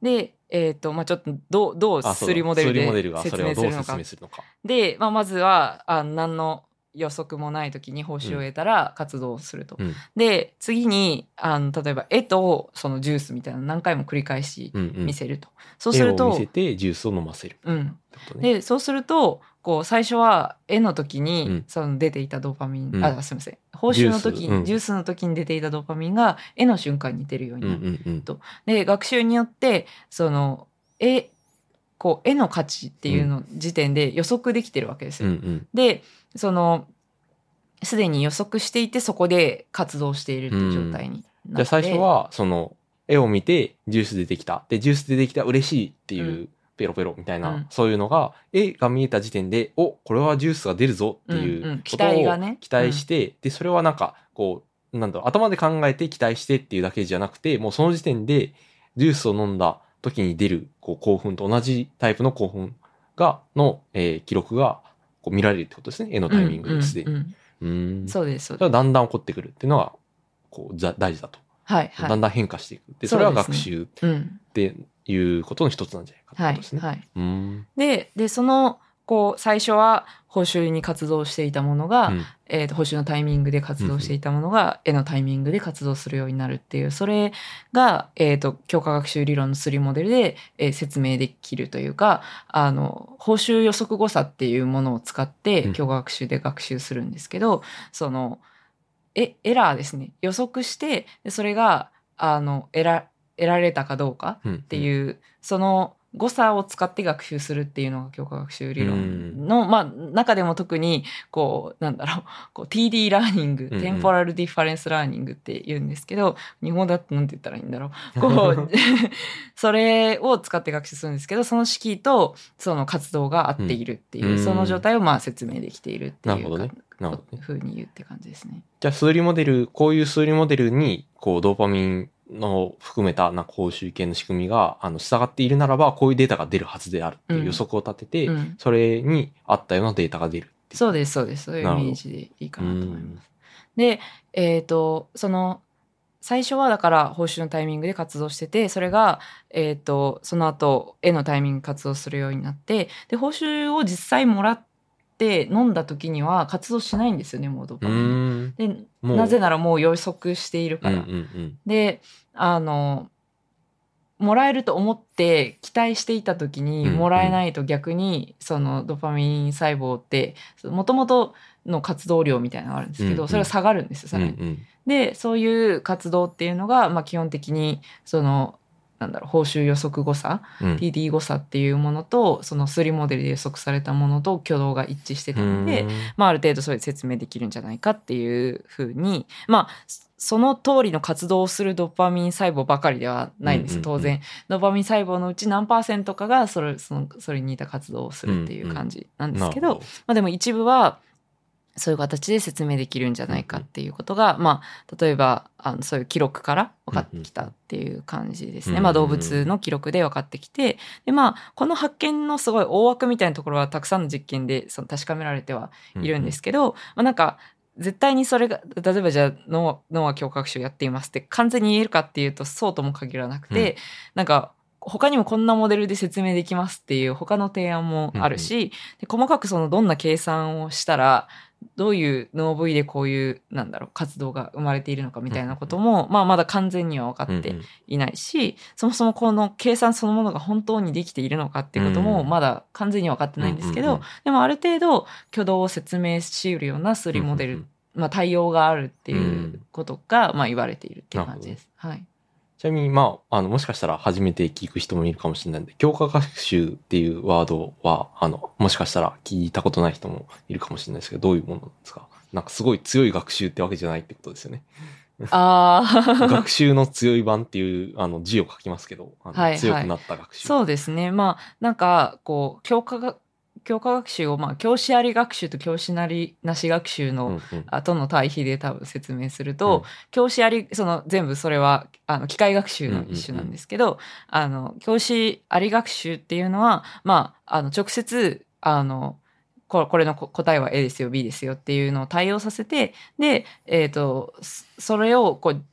で、えっとまあ、ちょっとどうどうあそうだ。数理モデルで説それをどう明するのか。説明するのか。で、まあ、まずはあ何の予測もない時に報酬を得たら活動すると。うん。で次にあの例えば絵とそのジュースみたいなの何回も繰り返しうんうん。見せると。そうすると絵を見せてジュースを飲ませる。っうん、ね。でそうするとこう最初は絵の時に、うん。その出ていたドーパミン、うん。あすみません。報酬の時ジュジュースの時に出ていたドーパミンが絵の瞬間に出るようにうんなる。うんうんで学習によってその絵こう絵の価値っていうの時点で予測できてるわけですよ。うんうん。でそのすでに予測していてそこで活動しているっていう状態になって、じゃあ最初はその絵を見てジュース出てきた。でジュース出てきた。嬉しいっていう、うん。ペロペロみたいな、うん。そういうのが絵が見えた時点でおこれはジュースが出るぞっていうことを待がね。期待して、でそれはなんかこうなんだろう頭で考えて期待してっていうだけじゃなくてもうその時点でジュースを飲んだ時に出るこう興奮と同じタイプの興奮がの、えー記録がこう見られるってことですね絵のタイミングですでに。うんそうですそうですはだんだん起こってくるっていうのがこうざ大事だと。はいはいだんだん変化していく。で、それは学習うんっていうことの一つなんじゃないかってはいことですね。はい、うーん。ででそのこう、最初は報酬に活動していたものが、うんえーと報酬のタイミングで活動していたものが、絵のタイミングで活動するようになるっていう、それが、えーと、強化学習理論の数理モデルで、えー説明できるというか、あの、報酬予測誤差っていうものを使って、うん強化学習で学習するんですけど、その、え、エラーですね。予測して、でそれが、あの、得ら、得られたかどうかうん。っていう、その誤差を使って学習するっていうのが強化学習理論の、まあ、中でも特に、こう、なんだろう、こう TD learning、うんうん temporal difference learning って言うんですけど、日本だとなんて言ったらいいんだろう。こう、それを使って学習するんですけど、その式とその活動が合っているっていう、うんその状態をまあ説明できているっていうかなるほどね。ふうに言うって感じですね。じゃあ数理モデル、こういう数理モデルに、こう、ドーパミンの含めた、なんか報酬系の仕組みが、あの、従っているならば、こういうデータが出るはずであるっていう予測を立てて、うん。それに合ったようなデータが出るそうです、そうです。そういうイメージでいいかなと思います。で、えっ、と、その、最初はだから報酬のタイミングで活動してて、それが、えっ、と、その後、絵のタイミングで活動するようになって、で、報酬を実際もらって飲んだ時には活動しないんですよね、もうドパミン。で、なぜならもう予測しているから。うんうんうん。で、あの、もらえると思って期待していた時にもらえないと逆にそのドパミン細胞ってもともとの活動量みたいなのがあるんですけど、それが下がるんですよさらに。ん。でそういう活動っていうのが、まあ、基本的にそのなんだろう報酬予測誤差、うん。TD 誤差っていうものとその数理モデルで予測されたものと挙動が一致してたので、まあ、ある程度それで説明できるんじゃないかっていうふうに、まあ、そその通りの活動をするドパミン細胞ばかりではないんです、当然。ドパミン細胞のうち何パーセントかがそれそのそれに似た活動をするっていう感じなんですけど、まあ、でも一部はそういう形で説明できるんじゃないかっていうことが、まあ、例えばあのそういう記録から分かってきたっていう感じですね。うんまあ、動物の記録で分かってきて、で、まあ、この発見のすごい大枠みたいなところはたくさんの実験でその確かめられてはいるんですけど、まあ、なんか、絶対にそれが、例えばじゃあ脳脳は強化学習やっていますって完全に言えるかっていうとそうとも限らなくて、うん。なんか、他にもこんなモデルで説明できますっていう他の提案もあるし、で細かくそのどんな計算をしたら、どういう脳部位でこういう、なんだろう、活動が生まれているのかみたいなことも、まあまだ完全には分かってうんうん。いないし、そもそもこの計算そのものが本当にできているのかっていうこともうんまだ完全に分かってないんですけど、うんうんうん。でもある程度挙動を説明し得るような数理モデル、うんうんうんまあ対応があるっていううん。ことが、まあ言われているっていう感じです。はい。ちなみに、まあ、あの、もしかしたら初めて聞く人もいるかもしれないんで、強化学習っていうワードは、あの、もしかしたら聞いたことない人もいるかもしれないですけど、どういうものなんですか？なんかすごい強い学習ってわけじゃないってことですよね。ああ。学習の強い版っていう、あの、字を書きますけど、はいはい強くなった学習。そうですね。まあ、なんか、こう、教科が、教科学習を、まあ、教師あり学習と教師なりなし学習の、うんうん。後の対比で多分説明すると、うん。教師あり、その全部それは、あの、機械学習の一種なんですけど、あの、教師あり学習っていうのは、まあ、あの、直接、あの、ここれのこ答えは A ですよ、B ですよっていうのを対応させて、で、えっ、と、そそれを、こう、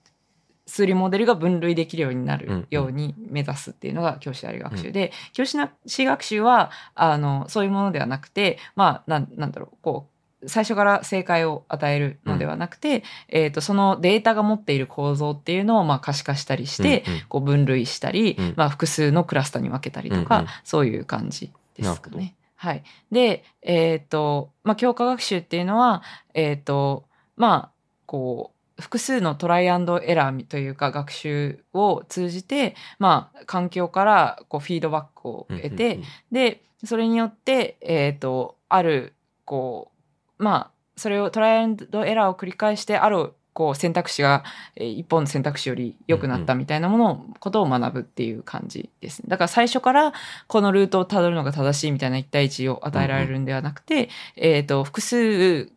数理モデルが分類できるようになうんうん。るように目指すっていうのが教師あり学習。で、教師なし学習は、あの、そういうものではなくて、まあ、なんなんだろう、こう、最初から正解を与えるのではなくて、えっ、と、そのデータが持っている構造っていうのを、まあ、可視化したりして、うんうん。こう分類したり、うん。まあ、複数のクラスターに分けたりとか、うんうん。そういう感じですかね。はい。で、えっ、と、まあ、強化学習っていうのは、えっ、と、まあ、こう、複数のトライアンドエラーというか学習を通じて、まあ、環境からこうフィードバックを得て、うんうんうんで、それによって、えっ、と、ある、こう、まあ、それをトライアンドエラーを繰り返して、ある、こう、選択肢が、えー一本の選択肢より良くなったみたいなものを、ことを学ぶっていう感じですね。だから最初から、このルートをたどるのが正しいみたいな一対一を与えられるんではなくて、えっ、と、複数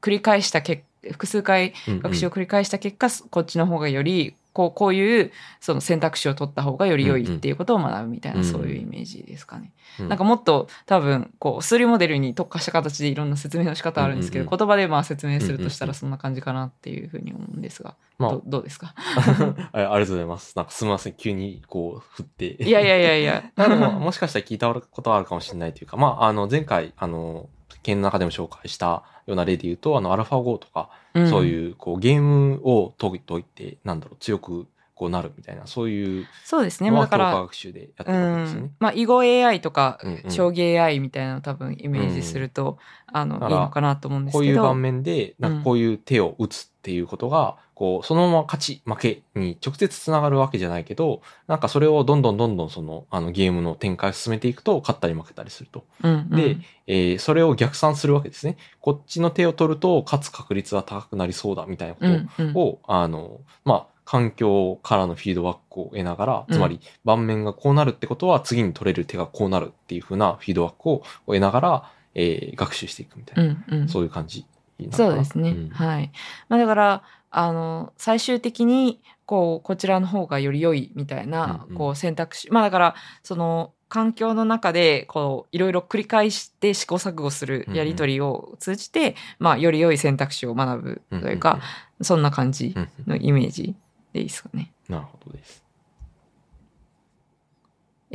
繰り返した結複数回うんうん学習を繰り返した結果、こっちの方がよりこうこういうその選択肢を取った方がより良いっていうことを学ぶみたいな、うんうんそういうイメージですかね。うんなんかもっと多分こう数理モデルに特化した形でいろんな説明の仕方あるんですけど、うんうん言葉でまあ説明するとしたうんうんうんらそんな感じかなっていうふうに思うんですが、まあどどうですか？あありがとうございます。なんかすみません。急にこう振って。いやいやいやいや。あでも、もしかしたら聞いたことはあるかもしれないというか、まあ、あの、前回、あの、件の中でも紹介したような例で言うと、あの、アルファ5とか、んそういう、こう、ゲームを解いといて、なんだろう、強く、こうなるみたいな、そういうそうですね。まあだから、学習でやってうるわけですよねん。。まあ囲碁 AI とか将棋 AI みたいなのを多分イメージすると、あの、いいのかなと思うんですこういうけど。場面で、なんかこういう手を打つっていうことが、こう、そのまま勝ち、負けに直接つながるわけじゃないけど、なんかそれをどんどんどんどんその、あの、ゲームの展開を進めていくと、勝ったり負けたりすると。うんうんで、えーそれを逆算するわけですね。こっちの手を取ると、勝つ確率は高くなりそうだ、みたいなことうんうんを、あの、まあ、環境からのフィードバックを得ながら、うんつまり盤面がこうなるってことは次に取れる手がこうなるっていうふうなフィードバックを得ながら、えー学習していくみたいな、うんうんそういう感じそうですね。んはい。まあだから、あの、最終的に、こう、こちらの方がより良いみたいなうんう、んこう、選択肢。まあだから、その、環境の中で、こう、いろいろ繰り返して試行錯誤するやりとりを通じて、まあ、より良い選択肢を学ぶというか、そんな感じうんうんうんのイメージでいいですかね。なるほどです。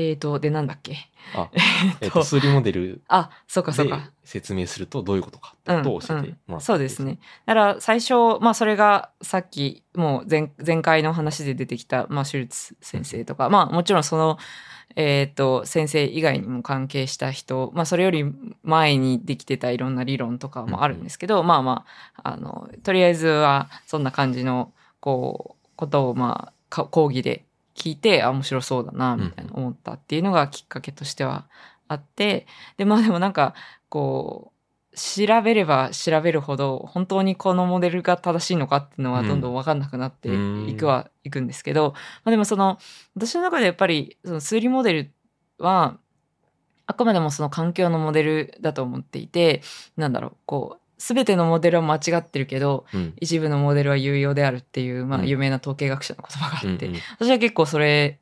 えーと、で、なんだっけ？あ、えっとと、数理モデルあ、そうかそうでか。説明するとどういうことかってことを教えてもらった、うんそうですね。。だから最初、まあそれがさっきもう前前回の話で出てきた、まあ、シュルツ先生とか、まあもちろんその、えっ、と、先生以外にも関係した人、まあそれより前にできてたいろんな理論とかもあるんですけど、まあまあ、あの、とりあえずはそんな感じの、こう、ことをまあ、か講義で聞いて、あ、面白そうだな、みたいな思ったっていうのがきっかけとしてはあって、で、まあでもなんか、こう、調べれば調べるほど、本当にこのモデルが正しいのかっていうのはどんどんわかんなくなっていくは、いくんですけど、まあでもその、私の中でやっぱり、その数理モデルは、あくまでもその環境のモデルだと思っていて、なんだろう、こう、すべてのモデルは間違ってるけど、うん。一部のモデルは有用であるっていう、まあうん有名な統計学者の言葉があって、うんうん私は結構それ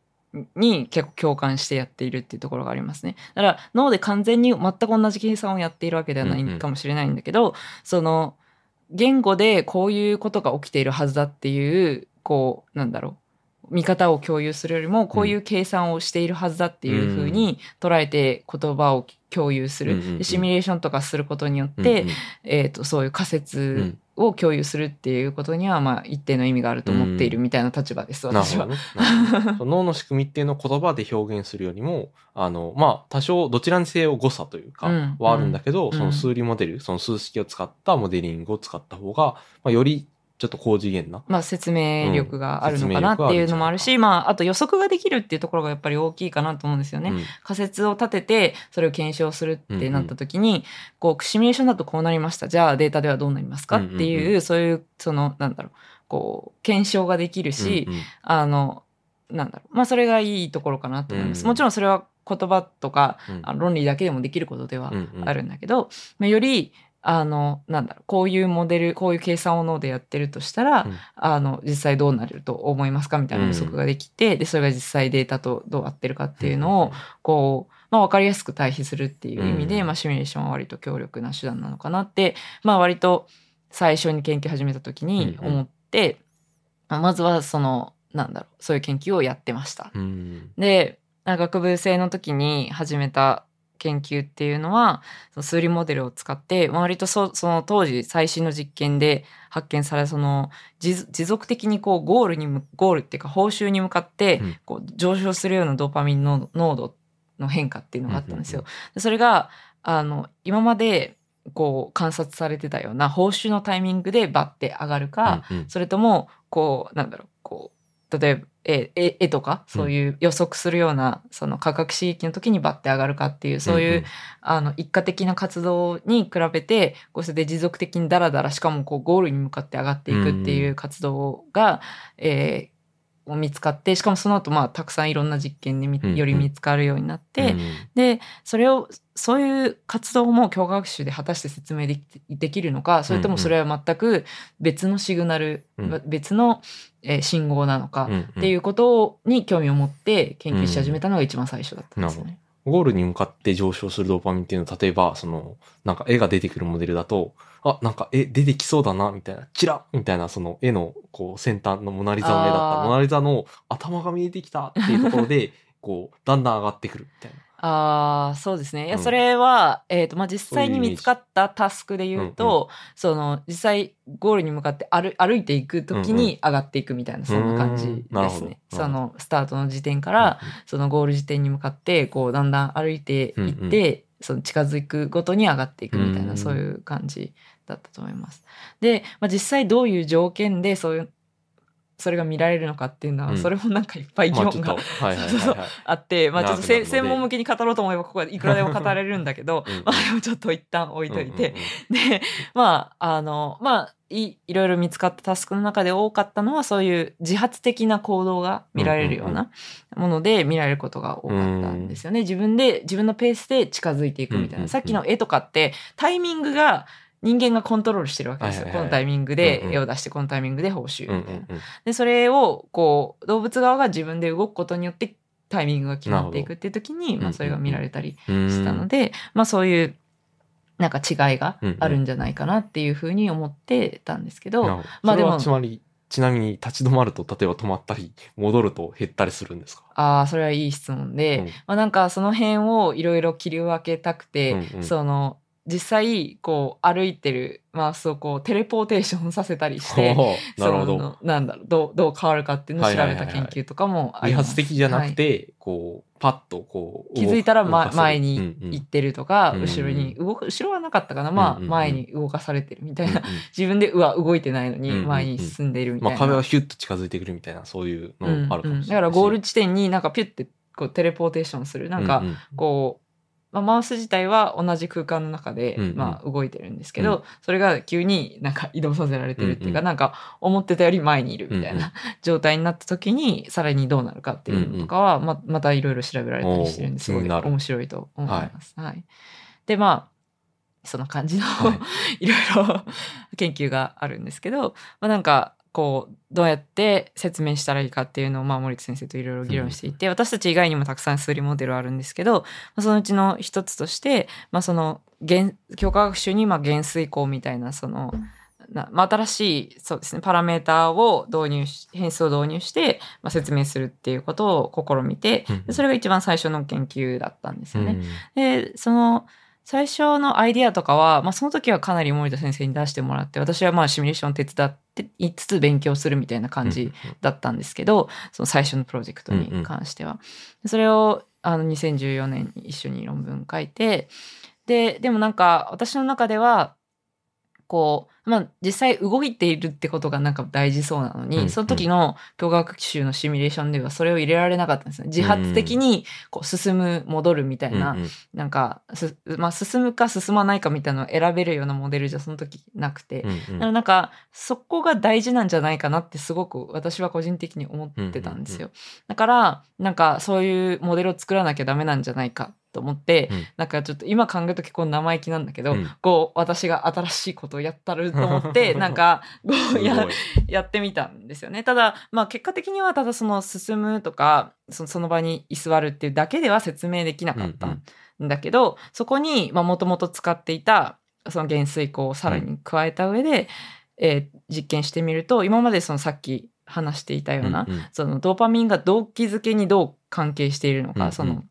に結構共感してやっているっていうところがありますね。だから脳で完全に全く同じ計算をやっているわけではないうんうんかもしれないんだけど、その言語でこういうことが起きているはずだっていう、こう、なんだろう。見方を共有するよりもこういう計算をしているはずだっていうふうに捉えて言葉を共有する、シミュレーションとかすることによって、えー、とそういう仮説を共有するっていうことには、まあ、一定の意味があると思っているみたいな立場です、私は。ね。脳の仕組みっていうのを言葉で表現するよりも、あの、まあ、多少どちらにせよ誤差というかうん、はあるんだけど、ん。その数理モデル、その数式を使ったモデリングを使った方が、まあ、よりちょっと高次元な？まあ、説明力があるのかなっていうのもあるし、まあ、あと予測ができるっていうところがやっぱり大きいかなと思うんですよね。うん。仮説を立ててそれを検証するってなった時に、こうシミュレーションだとこうなりました。じゃあデータではどうなりますか？っていう,、うん。うんうそういうそのなんだろう。こう検証ができるし、うんうん。あのなんだろう。まあそれがいいところかなと思います。うんもちろんそれは言葉とか論理だけでもできることではうんうん。あるんだけど、まあ、よりあのなんだろうこういうモデルこういう計算を脳でやってるとしたら、うん。あの実際どうなると思いますかみたいな予測ができて、でそれが実際データとどう合ってるかっていうのを、こう、まあ、分かりやすく対比するっていう意味で、うんまあ、シミュレーションは割と強力な手段なのかなって、まあ、割と最初に研究始めた時に思って、まあまずはそのなんだろうそういう研究をやってました。うん。で学部生の時に始めた研究っていうのはその数理モデルを使って割とそその当時最新の実験で発見されその持持続的にこうゴールにむゴールっていうか報酬に向かってうん。こう上昇するようなドーパミンの濃度の変化っていうのがあったんですよ。それがあの今までこう観察されてたような報酬のタイミングでバッて上がるか、それともこうなんだろうこう例えば絵とかそういう予測するようなその価格刺激の時にバッて上がるかっていうそういう、あの一過的な活動に比べてこうそれで持続的にダラダラしかもこうゴールに向かって上がっていくっていう活動が、えー見つかって、しかもその後、まあ、たくさんいろんな実験でみうんうん。より見つかるようになって、うん。で、それを、そういう活動も教科学習で果たして説明できできるのか、それともそれは全く別のシグナル、うん。別の、えー信号なのか、うんっていうことに興味を持って研究し始めたのが一番最初だったんですよね。ゴールに向かって上昇するドーパミンっていうのは、例えば、その、なんか絵が出てくるモデルだと、あ、なんか絵出てきそうだな、みたいな、チラッみたいな、その絵の、こう、先端のモナリザの絵だったら、モナリザの頭が見えてきたっていうところで、こう、だんだん上がってくるみたいな。ああ、そうですね。いや、うん。それは、えっ、と、まあ、実際に見つかったタスクで言うと、その、実際、ゴールに向かって歩歩いていくときうんに上がっていくみたいな、そんな感じですね。その、スタートの時点から、うんそのゴール時点に向かって、こう、だんだん歩いていって、その近づくごとに上がっていくみたいな、うん。そういう感じだったと思います。で、まあ、実際どういう条件で、そういう、それが見られるのかっていうのは、うんそれもなんかいっぱい疑まあちょっと、問が。あって、まあちょっと専門向けに語ろうと思えばここはいくらでも語れるんだけどうんうん、まあでもちょっと一旦置いといてうん。で、まあ、あの、まあ、いいろいろ見つかったタスクの中で多かったのはそういう自発的な行動が見られるようなもので見られることが多かったんですよね。自分で、自分のペースで近づいていくみたいな。うんうんうんさっきの絵とかってタイミングが人間がコントロールしてるわけですよ。はいはいはいこのタイミングで絵を出して、このタイミングで報酬うんみたいな。うんで、それを、こう、動物側が自分で動くことによって、タイミングが決まっていくっていう時に、まあ、それが見られたりうん。したので、まあ、そういう、なんか違いがあるんじゃないかなっていうふうに思ってたんですけど。まあでもつまり、ちなみに立ち止まると、例えば止まったり、戻ると減ったりするんですか？ああ、それはいい質問で、うんまあ、なんかその辺をいろいろ切り分けたくて、うんうんその、実際、こう、歩いてるマウスをこう、テレポーテーションさせたりして、なるほど。なんだろう、どう、どう変わるかっていうのを調べた研究とかもあります。自発的じゃなくはいて、こう、パッとこう、気づいたら、ま、前にうんうん行ってるとか、うん後ろに動く、後ろはなかったかな、まあ、うんうんうん前に動かされてるみたいな。うんうん 自分で、うわ、動いてないのにうんうんうん前に進んでいるみたまあ、いな。壁がヒュッと近づいてくるみたいな、そういうのあるかもしれないし。うんうんだからゴール地点になんかピュッてこうテレポーテーションする。なんか、ううこう、まあ、マウス自体は同じ空間の中で、うんうん。まあ、動いてるんですけど、それが急になんか移動させられてるっていうか、うんうん。なんか思ってたより前にいるみたいうんうん。な状態になった時に、さらにどうなるかっていうのとかは、ままたいろいろ調べられたりしてるんですごい面白いと思います。はい。で、まあ、そんな感じの、はいろいろ 研究があるんですけど、まあ、なんか、こう、どうやって説明したらいいかっていうのを、まあ、森田先生といろいろ議論していて、私たち以外にもたくさん数理モデルあるんですけど、まあそのうちの一つとして、まあ、その、減教科学習に、まあ、減衰項みたいな、その、なまあ、新しい、そうですね、パラメーターを導入し、変数を導入して、まあ、説明するっていうことを試みて、それが一番最初の研究だったんですよね。うん。で、その、最初のアイディアとかは、まあ、その時はかなり森田先生に出してもらって、私はまあシミュレーション手伝っていつつ勉強するみたいな感じだったんですけど、その最初のプロジェクトに関しては。でそれをあの2014年に一緒に論文書いて、で、でもなんか私の中では、こう、まあ実際動いているってことがなんか大事そうなのに、うんうんその時の教科学習のシミュレーションではそれを入れられなかったんですね。自発的にこう進む、戻るみたいな、うんうん。なんかす、まあ、進むか進まないかみたいなのを選べるようなモデルじゃその時なくて、うんうん。だからなんかそこが大事なんじゃないかなってすごく私は個人的に思ってたんですよ。だからなんかそういうモデルを作らなきゃダメなんじゃないかと思って、うん。なんかちょっと今考えると結構生意気なんだけど、うん。こう私が新しいことをやったると思って なんかこうややってみたんですよね。ただ、まあ結果的にはただその進むとか、そのその場に居座るっていうだけでは説明できなかったんだけど、そこに、まあもともと使っていた、その減衰項をさらに加えた上で、えー実験してみると、今までそのさっき話していたような、うんうん。そのドーパミンが動機づけにどう関係しているのか、うんうん。その、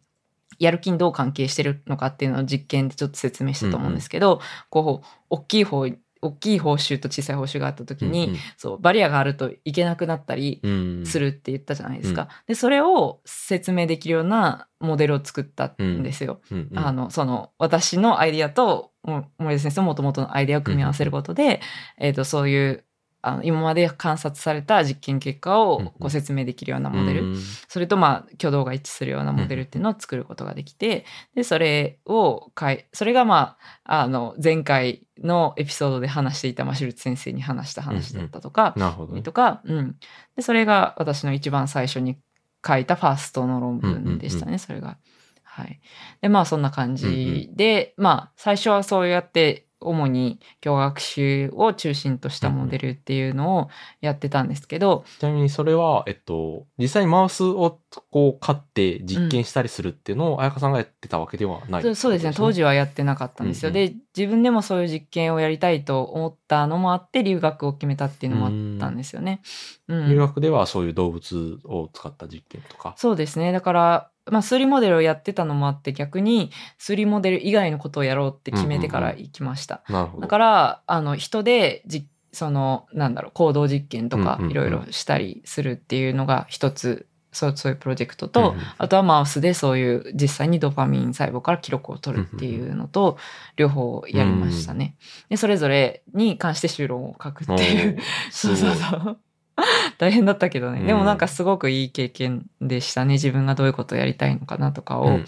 やる気にどう関係してるのかっていうのを実験でちょっと説明したと思うんですけど、こう、大きい方、大きい報酬と小さい報酬があった時に、うんそう、バリアがあるといけなくなったりうん。するって言ったじゃないですか。で、それを説明できるようなモデルを作ったんですよ。うん。うんあの、その、私のアイディアと、も森田先生の元々のアイディアを組み合わせることで、えっ、と、そういう、あの今まで観察された実験結果をうんうん。こう説明できるようなモデル、うん。それとまあ挙動が一致するようなモデルっていうのを作ることができて、でそれをかいそれがまああの前回のエピソードで話していたマシュルツ先生に話した話だったとか、なるほどね。とか、うん、でそれが私の一番最初に書いたファーストの論文でしたね、うんそれが。はい、でまあそんな感じで、まあ最初はそうやって主に教学習を中心としたモデルっていうのをやってたんですけど、ちなみにそれは、えっと、実際にマウスをこう買って実験したりするっていうのを、彩香さんがやってたわけではない、そうそうですね当時はやってなかったんですよ、うんうんで自分でもそういう実験をやりたいと思ったのもあって留学を決めたっていうのもあったんですよね。うん留学ではそういう動物を使った実験とか？そうですね。だから、まあ、数理モデルをやってたのもあって、逆に数理モデル以外のことをやろうって決めてから行きました。なるほど。だから、あの、人でじ、その、なんだろう、行動実験とかうんうんうんいろいろしたりするっていうのが一つ、そうそういうプロジェクトと、うんうんあとはマウスでそういう実際にドパミン細胞から記録を取るっていうのと、両方やりましたね。で、それぞれに関して修論を書くっていう。そうそうそう。大変だったけどね。でもなんかすごくいい経験でしたね。自分がどういうことをやりたいのかなとかをうんうん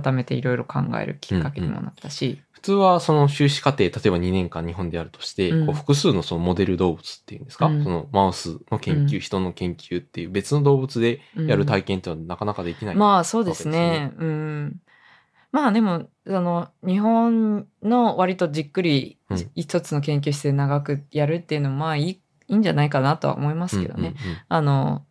改めていろいろ考えるきっかけにもなったし。普通はその修士課程、例えば2年間日本でやるとして、うんこう複数のそのモデル動物っていうんですか、うんそのマウスの研究、うん人の研究っていう別の動物でやる体験っていうのはなかなかできない。まあそうですね。うん。まあでも、あの、日本の割とじっくりうん一つの研究室で長くやるっていうのもまあいいいいんじゃないかなとは思いますけどね。うんうんうん。あの、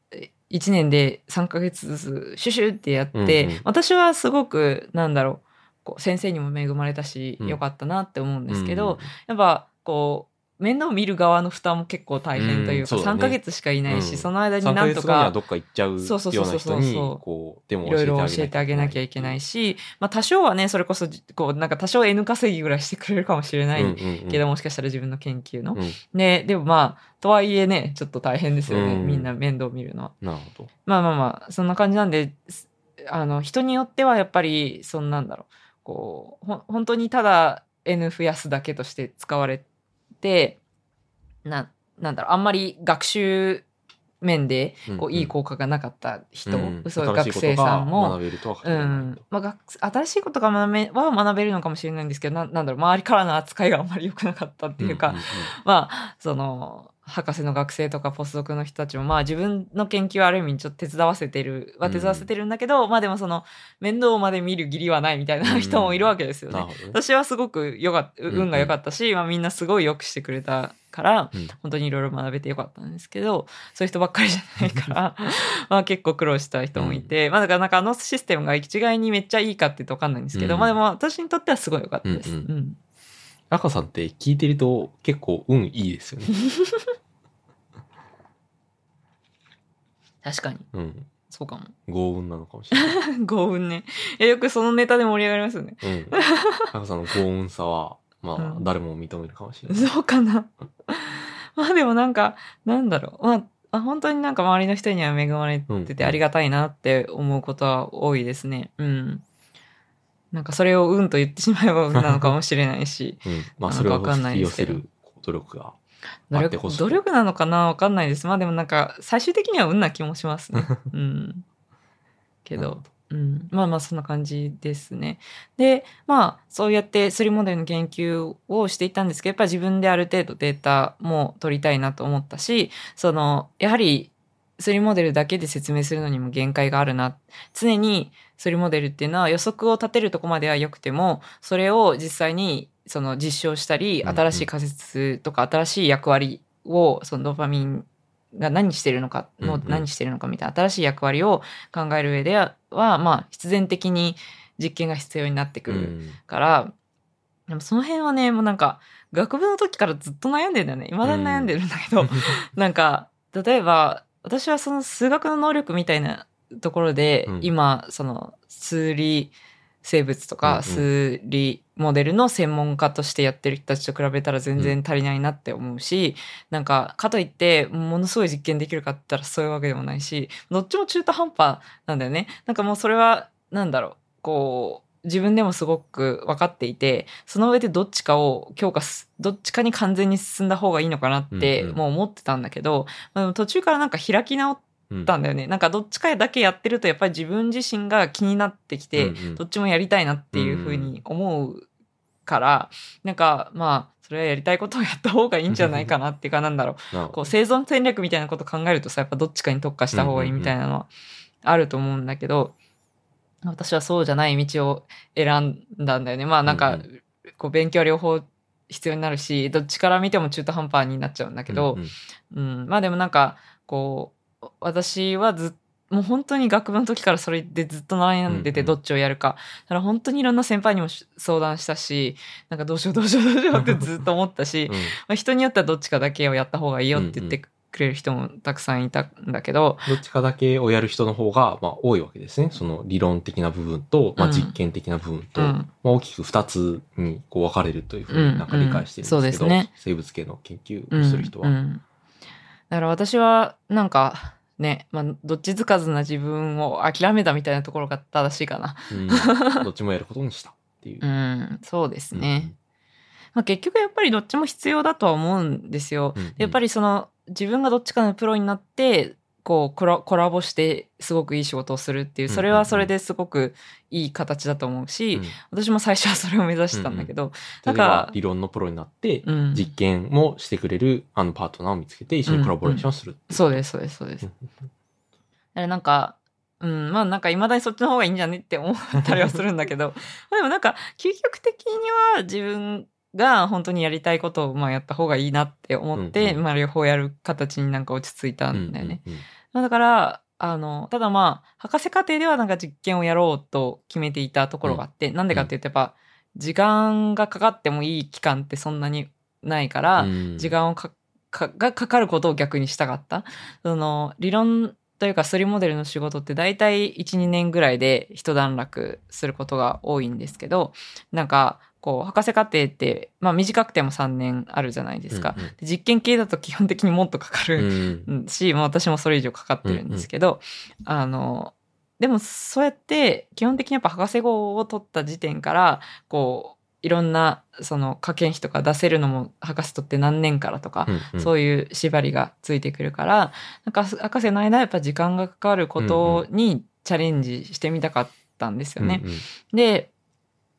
1年で3ヶ月ずつシュシュってやって、うんうん。私はすごく、なんだろう、こう先生にも恵まれたし、うん。よかったなって思うんですけど、うん。やっぱ、こう、面倒見る側の負担も結構大変というか、うね3ヶ月しかいないし、うんその間に3ヶなんとかど、っか行っちゃうようそうそうそうそうな人に、そうこう、でもいろいろ教えてあげなきゃいけないし、まあ多少はね、それこそ、こう、なんか多少 N 稼ぎぐらいしてくれるかもしれないけど、もしかしたら自分の研究の。うんね、でもまあ、とはいえね、ちょっと大変ですよね。うんみんな面倒見るのは。なるほど。まあまあまあ、そんな感じなんで、すあの、人によってはやっぱり、そんなんだろう、こう、ほん本当にただ N 増やすだけとして使われて、な、なんだろう、あんまり学習面で、こう、いい効果がなかった人、うん。そういう学生さんも、うん。まあ、学新しいことが学べ、は学べるのかもしれないんですけど、ななんだろう、周りからの扱いがあんまり良くなかったっていうか、んんん。まあ、その、博士の学生とかポスドクの人たちも、まあ自分の研究はある意味ちょっと手伝わせてる、は手伝わせてるんだけど、まあでもその、面倒まで見る義理はないみたいな人もいるわけですよね。なるほどね。私はすごくよか運が良かったし、まあみんなすごい良くしてくれたから、うん。本当にいろいろ学べてよかったんですけど、そういう人ばっかりじゃないから、まあ結構苦労した人もいて、まあだからなんかあのシステムが一概にめっちゃいいかって言うとわかんないんですけど、うん。まあでも私にとってはすごい良かったです。うんうん。うん赤さんって聞いてると結構運いいですよね。確かに。うん。そうかも。豪運なのかもしれない。幸運ね。いやよくそのネタで盛り上がりますよね。うん。赤さんの豪運さは、まあ、うん誰も認めるかもしれない。そうかな。まあでもなんか、なんだろう。まあ、あ本当になんか周りの人には恵まれててありがたいなって思うことは多いですね。うん。なんかそれを運と言ってしまえば運なのかもしれないし。うん。まあ、それをわかんな引き寄いですけどせる努力が。努力努力なのかなわかんないです。まあでもなんか最終的には運な気もしますね。うん。けどうん、まあまあそんな感じですね。でまあそうやってスリモデルの研究をしていたんですけどやっぱり自分である程度データも取りたいなと思ったしそのやはりスリモデルだけで説明するのにも限界があるな。常にスリモデルっていうのは予測を立てるとこまでは良くてもそれを実際にその実証したり新しい仮説とか新しい役割をそのドーパミンが何してるのかのうんうん。何してるのかみたいな新しい役割を考える上ではまあ必然的に実験が必要になってくるうん。から、でもその辺はねもうなんか学部の時からずっと悩んでんだよね。未だに悩んでるんだけど、なんか例えば私はその数学の能力みたいなところで、うん今その数理生物とうんうんか数理モデルの専門家としてやってる人たちと比べたら全然足りないなって思うし、なんかかといってものすごい実験できるかって言ったらそういうわけでもないしどっちも中途半端なんだよね。なんかもうそれはなんだろうこう自分でもすごく分かっていて、その上でどっちかを強化す、どっちかに完全に進んだ方がいいのかなって、うんうん。もう思ってたんだけど、まあ、でも途中からなんか開き直っうんたんだよね。なんかどっちかだけやってるとやっぱり自分自身が気になってきて、うんうん。どっちもやりたいなっていうふうに思うから、なんかまあ、それはやりたいことをやった方がいいんじゃないかなっていうか、なんだろう。こう生存戦略みたいなこと考えるとさやっぱどっちかに特化した方がいいみたいなのはあると思うんだけど、私はそうじゃない道を選んだんだよね。まあなんか、うんうこう勉強は両方必要になるしどっちから見ても中途半端になっちゃうんだけどうん、うん。うん。まあでもなんかこう私はずっもう本当に学部の時からそれでずっと悩んでてうんうん。どっちをやるか。だから本当にいろんな先輩にもし相談したし、なんかどうしようどうしようどうしようってずっと思ったし、まあ、人によってはどっちかだけをやった方がいいよって言ってくれる人もたくさんいたんだけど、どっちかだけをやる人の方が、まあ、多いわけですね。その理論的な部分と、まあ、うん実験的な部分と、うんまあ、大きく二つにこう分かれるというふううんになんか理解してるんですけど、うんそうですね生物系の研究うんをする人は。うんだから私はなんかね、まあ、どっちつかずな自分を諦めたみたいなところが正しいかな。うんどっちもやることにしたっていう う。ん、そうですね。まあ、結局やっぱりどっちも必要だとは思うんですよ。うんうんやっぱりその自分がどっちかのプロになってこうコラコラボしてすごくいい仕事をするっていうそれはそれですごくいい形だと思うし、うん。私も最初はそれを目指してたんだけど、例えだからば理論のプロになって、うん、実験もしてくれるあのパートナーを見つけて一緒にコラボレーションするっていそうですそうですそうです。だからなんかうん、まあなんか未だにそっちの方がいいんじゃねって思ったりはするんだけど まあでもなんか究極的には自分が本当にやりたいことをまあやった方がいいなって思って、うんうんまあ両方やる形になんか落ち着いたんだよね。うんうんうんまあだから、あの、ただまあ、博士課程ではなんか実験をやろうと決めていたところがあって、なんでかっていうとやっぱ、時間がかかってもいい期間ってそんなにないから、うん時間をかかがかかることを逆にしたかった。その、理論というか、スリーモデルの仕事って大体1、2年ぐらいで一段落することが多いんですけど、なんか、こう、博士課程って、まあ短くても3年あるじゃないですか。うんうんで実験系だと基本的にもっとかかる。うんうん私もそれ以上かかってるんですけど、あの、でもそうやって基本的にやっぱ博士号を取った時点から、こう、いろんなその科研費とか出せるのも博士取って何年からとか、うんうんそういう縛りがついてくるから、なんか博士の間はやっぱ時間がかかることにチャレンジしてみたかったんですよね。うんうんで、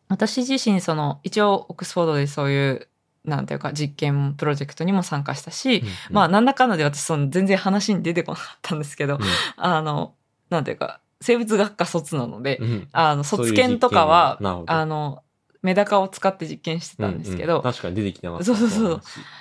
私自身その一応オックスフォードでそういうなんていうか実験プロジェクトにも参加したし、まあなんだかんだで私その全然話に出てこなかったんですけど、あの、なんていうか、生物学科卒なので、うん。うんあの、卒検とかはあの、メダカを使って実験してたんですけど、うんうん。確かに出てきてなかったそうそう。そう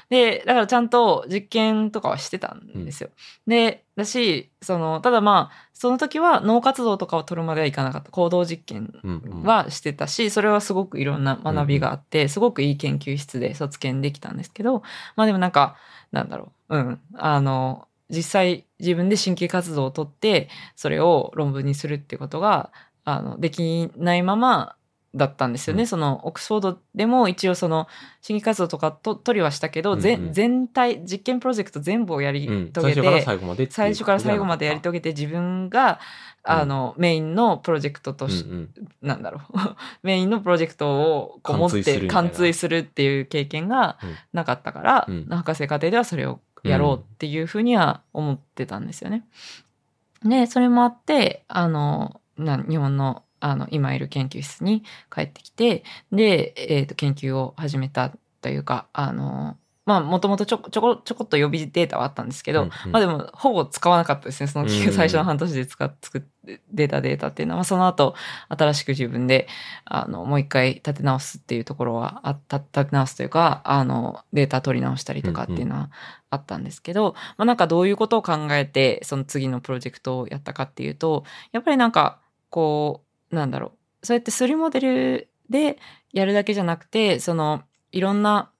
で、だからちゃんと実験とかはしてたんですよ。で、だし、その、ただまあ、その時は脳活動とかを取るまではいかなかった。行動実験うんうん。はしてたし、それはすごくいろんな学びがあって、すごくいい研究室で卒検できたんですけど、まあでもなんか、なんだろう、うん、あの、実際自分で神経活動を取って、それを論文にするってことが、あの、できないままだったんですよね。うん。その、オックスフォードでも一応その、神経活動とかと取りはしたけど、うんうん。全全体、実験プロジェクト全部をやりうん遂げて、最初から最後まで初から最後までやり遂げて自分が、あの、メインのプロジェクトとし、うんうん。なんだろう、メインのプロジェクトをこう持って貫通するっていう経験がうん。なかったから、うん。博士課程ではそれをやろうっていうふうには思ってたんですよね。で、それもあって、あの、な日本のあの今いる研究室に帰ってきて、で、えっ、と、研究を始めたというか、あの、まあ、もともとちょこちょこちょこっと予備データはあったんですけど、うんうんまあでも、ほぼ使わなかったですね。そのうん最初の半年で使っ作って出たデータっていうのは、まあ、その後、新しく自分で、あの、もう一回立て直すっていうところはあった、立て直すというか、あの、データ取り直したりとかっていうのはあったんですけど、まあなんかどういうことを考えて、その次のプロジェクトをやったかっていうと、やっぱりなんか、こう、なんだろう、そうやってスリーモデルでやるだけじゃなくて、その、いろんな、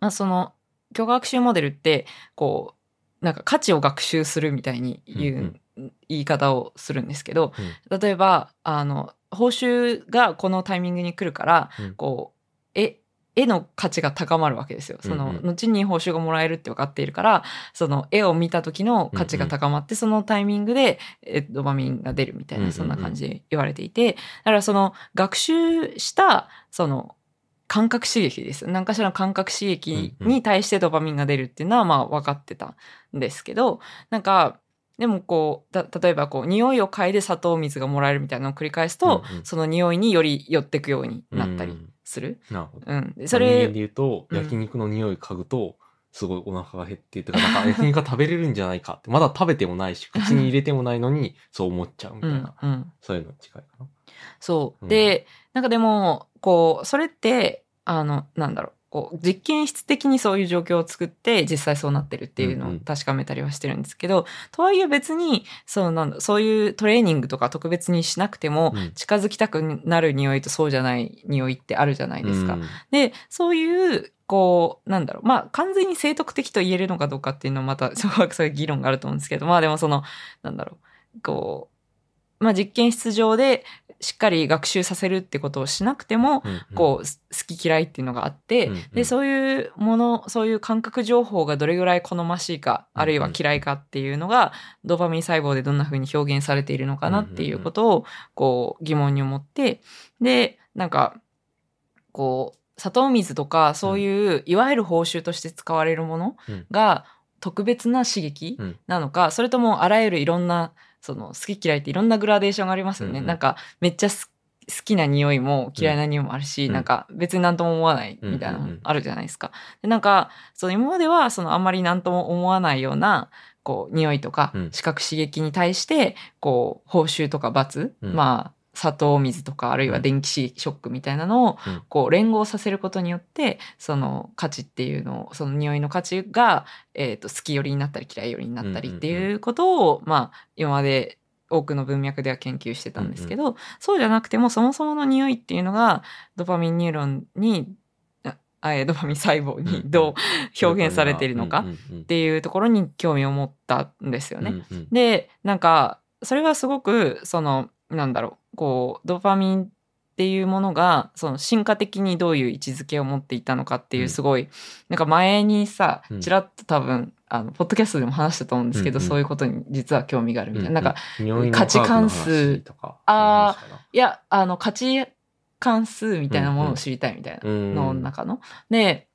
まあその、教科学習モデルって、こう、なんか価値を学習するみたいに言う、言い方をするんですけど、例えば、あの、報酬がこのタイミングに来るから、うん。こう、え、絵の価値が高まるわけですよ。その、後に報酬がもらえるって分かっているから、その絵を見た時の価値が高まって、そのタイミングで、えドーパミンが出るみたいな、そんな感じで言われていて、だからその、学習した、その、感覚刺激です。何かしらの感覚刺激に対してドーパミンが出るっていうのは、まあ分かってたんですけど、なんか、でもこう、た例えばこう、匂いを嗅いで砂糖水がもらえるみたいなのを繰り返すと、うんうんその匂いにより寄ってくようになったりうんする。なるほど。うん。でそれ人間で、言うと、うん焼肉の匂い嗅ぐと、すごいお腹が減って、とか、なんか 焼肉が食べれるんじゃないかって、まだ食べてもないし、口に入れてもないのに、そう思っちゃうみたうんいな、うん。そういうの違いかな。そう。うんで、なんかでも、こう、それって、あの、なんだろう。こう実験室的にそういう状況を作って実際そうなってるっていうのをうんうん。確かめたりはしてるんですけど、とはいえ別にそうなんだそういうトレーニングとか特別にしなくてもうん。近づきたくなる匂いとそうじゃない匂いってあるじゃないですか。うん。で、そういう、こう、なんだろう、まあ、完全に正徳的と言えるのかどうかっていうのはまた、そういう議論があると思うんですけど、まあでもその、なんだろう、こう、まあ実験室上でしっかり学習させるってことをしなくても、うんこう、す好き嫌いっていうのがあって、うんうん。で、そういうもの、そういう感覚情報がどれぐらい好ましいか、あるいは嫌いかっていうのが、ドーパミン細胞でどんな風に表現されているのかなっていうことを、こう、疑問に思って、で、なんか、こう、砂糖水とか、そういう、いわゆる報酬として使われるものうん。が、特別な刺激うん。なのか、それともあらゆるいろんな、その好き嫌いっていろんなグラデーションがありますよね。うんうん。なんか、めっちゃす好きな匂いも嫌いな匂いもあるし、うん。なんか別になんとも思わないみたいなのあるじゃないですか。でなんか、その今まではそのあんまりなんとも思わないような、こう、匂いとかうん。視覚刺激に対して、こう、報酬とか罰、うん。まあ、砂糖水とかあるいは電気ショックみたいなのをうん。こう連合させることによってその価値っていうのをその匂いの価値が、えー、と好き寄りになったり嫌い寄りになったりっていうことを、まあ今まで多くの文脈では研究してたんですけど、そうじゃなくてもそもそもの匂いっていうのがドパミンニューロンにえードパミン細胞にどう表現されているのかっていうところに興味を持ったんですよね。で、なんか、それはすごく、その、なんだろう、こう、ドーパミンっていうものが、その進化的にどういう位置づけを持っていたのかっていうう、ん。すごい、なんか前にさうん、ちらっと多分、あの、ポッドキャストでも話したと思うんですけど、うんうん。そういうことに実は興味があるみたいな。なんか、匂いの価値関数とか。あーそういや、あの、価値関数みたいなものを知りたいみたいな。なうん。の中の。で、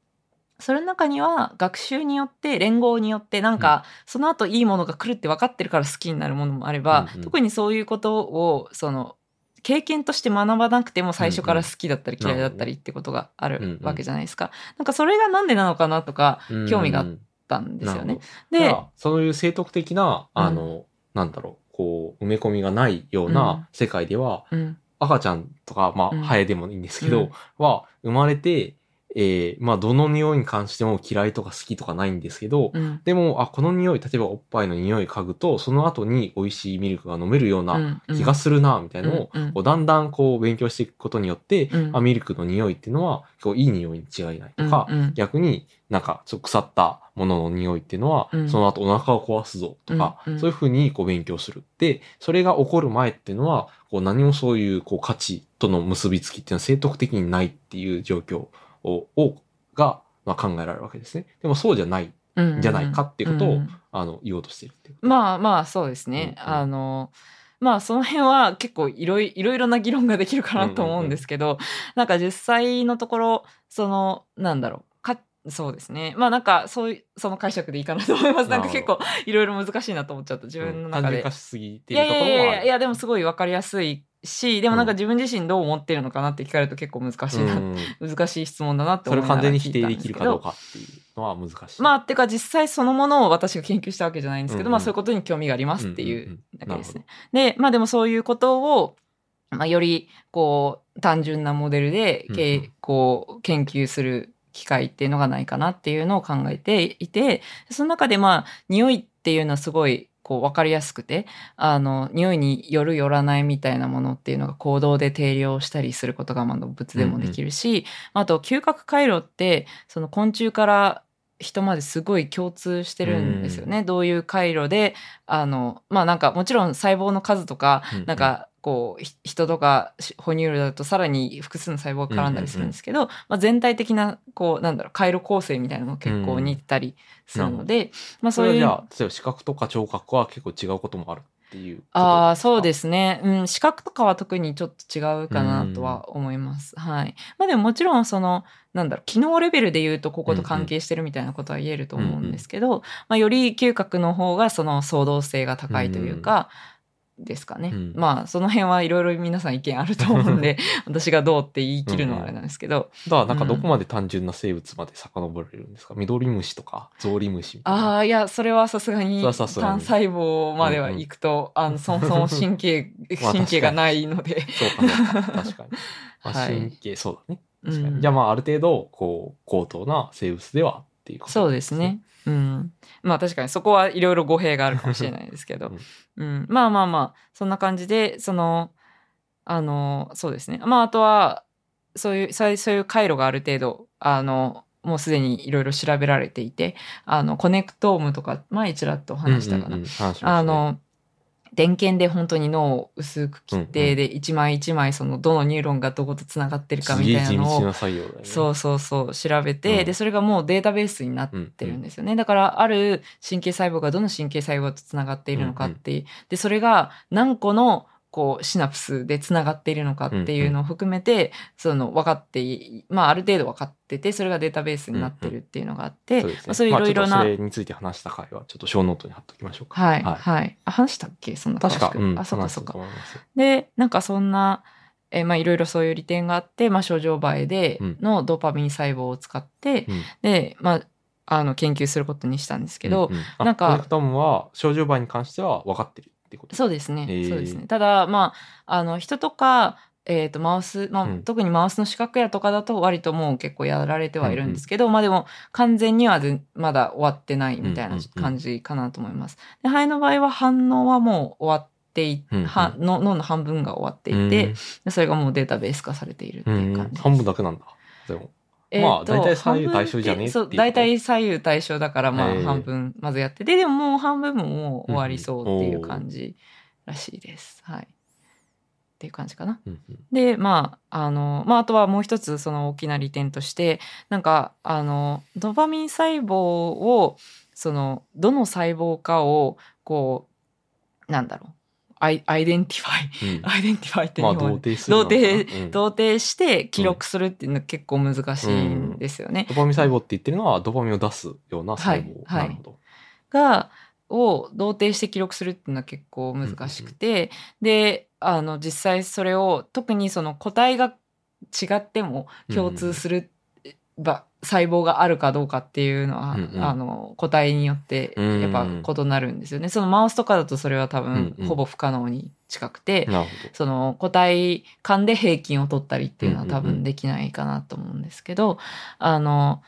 それの中には学習によって連合によってなんか、その後いいものが来るって分かってるから好きになるものもあれば、うんうん。特にそういうことをその経験として学ばなくても最初から好きだったり嫌いだったりってことがあうんうんるわけじゃないですか。なんかそれがなんでなのかなとか興味があっうんたんですよね。で、そういう生徳的な、あの、なんだろう、こう、埋め込みがないよううん。な世界では、うん、赤ちゃんとか、まあ、うん。ハエでもいいんですけど、うん。は、生まれて、えーまあ、どの匂いに関しても嫌いとか好きとかないんですけど、うん、でも、あ、この匂い、例えばおっぱいの匂い嗅ぐと、その後に美味しいミルクが飲めるような気がするな、みたいなのを、うんうん。こうだんだんこう勉強していくことによって、うん。あ、ミルクの匂いっていうのは、こういい匂いに違いないとか、うんうん。逆になんかちょっと腐ったものの匂いっていうのは、うん。その後お腹を壊すぞとか、うんうん。そういうふうにこう勉強する。で、それが起こる前っていうのは、こう何もそういうこう価値との結びつきっていうのは正徳的にないっていう状況を、をが、まあ、考えられるわけですね。でもそうじゃない、うんじゃないかっていうことをんあの、言おうとしてるっていう。まあまあそうですね。うんうんあの、まあその辺は結構いろいいろいろな議論ができるかなと思うんですけど、なんか実際のところ、その、なんだろう。かそうですね。まあなんかそういう、その解釈でいいかなと思います。なんか結構いろいろ難しいなと思っちゃった。自分の中で単純化。しすぎていやいやいやいや、いやでもすすごいわかりやすいし、でもなんか自分自身どう思ってるのかなって聞かれると結構難しいな、難しい質問だなって思いながら完全に否定できるかどうかっていう。のは難しい。まあ、てか実際そのものを私が研究したわけじゃないんですけど、うん。うんまあそういうことに興味がありますっていんんうん。だけですね。で、まあでもそういうことを、まあよりこう単純なモデルで、けうんうん。こう研究する機会っていうのがないかなっていうのを考えていて、その中でまあ匂いっていうのはすごいこう分かりやすくて、あの、匂いによるよらないみたいなものっていうのが行動で定量したりすることがまあ動物でもできるし、あと嗅覚回路ってその昆虫から人まですごい共通してるんですよね。どういう回路で、あの、まあなんかもちろん細胞の数とか、うんうんなんかこうひ人とかし哺乳類だとさらに複数の細胞が絡んだりするんですけど、まあ、全体的なこうなんだろう回路構成みたいなのも結構似てたりするので、まあそそういうじゃあ、例えば視覚とか聴覚は結構違うこともあるっていう。ああ、そうですすね。うん、視覚とかは特にちょっと違うかなとは思います。はい。まあでももちろんその、なんだろう、機能レベルで言うとここと関係してるみたいなことは言えると思うんですけど、まあより嗅覚の方がその相動性が高いというか、ですかね。うんまあその辺はいろいろ皆さん意見あると思うんで、私がどうって言い切るのはあれなんですけど、だからなんかどこまで単純な生物まで遡れるんですか、緑虫とかゾウリムシみたいな。ああ、いや、それはさすがに単細胞までは行くと、あの、そも そも神経、まあ神経がないので、そうか。確かに。まあはい神経、そうだね。うん確かに。じゃあまあある程度、こう、高等な生物ではっていうことそうですね。。うん。まあ確かにそこはいろいろ語弊があるかもしれないですけど。うん。まあまあまあ、そんな感じで、その、あの、そうですね。まああとは、そういう、そういうそういう回路がある程度、あの、もうすでにいろいろ調べられていて、あの、コネクトームとか、前ちらっと話したかな。うんうんうんあ、の、電顕で本当に脳を薄く切って、で、一枚一枚そのどのニューロンがどこと繋がってるかみたいなのを。そうそうそう調べて、うん。でそれがもうデータベースになってるんですよね、だからある神経細胞がどの神経細胞とつながっているのかって、でそれが何個のこうシナプスでつながっているのかっていうのを含めて、その分かっていまあある程度分かっててそれがデータベースになってるっていうのがあって、そうですね。まあそういういろいろな、まあそれについて話した回は、ちょっとショーノートに貼っときましょうか。はいははい。い、あ話したっけ？そんな確か、うん、あそっかそっか。でなんかそんなえーまあいろいろそういう利点があって、まあ、症状映えでうん。のドーパミン細胞を使って、うん。で、まあ、あの研究することにしたんですけど、うんうん。あなんかは症状倍に関しては分かってるってこと？そうですね、へー。そうですね。ただまああの人とか、えー、とマウス、まあうん。特にマウスの視覚やとかだと割ともう結構やられてはいるんですけど、まあでも完全にはぜまだ終わってないみたいな感じかなと思います。で肺の場合は反応はもう終わってい、うんうん。はの脳の半分が終わっていて、でそれがもうデータベース化されているってうん、いう感じです。半分だけなんだ。でも。えーまあと大体左右対称じゃね？う大体左右対称だから、まあ半分まずやって、で、でももう半分ももう終わりそうっていう感じらしいです。はい。っていう感じかな。うんうん。で、まあ、あの、まあ、あとはもう一つその大きな利点として、なんか、あの、ドパミン細胞を、その、どの細胞かを、こう、なんだろう、アイ identi fy、うん identi fy ってまあ、日本語で同定する。同定うん同定して記録するっていうのは結構難しいんですよね。ドパミン細胞って言ってるのは、ドパミンを出すような細胞。はいはいなるほど。がを同定して記録するっていうのは結構難しくて、であの実際それを特にその個体が違っても共通する、ば細胞があるかどうかっていうのは、うんうん。あの個体によってやっぱ異なるんですよね。そのマウスとかだとそれは多分うんうん。ほぼ不可能に近くて、なるほその個体間で平均を取ったりっていうのは多うんうんうん。分できないかなと思うんですけど、あの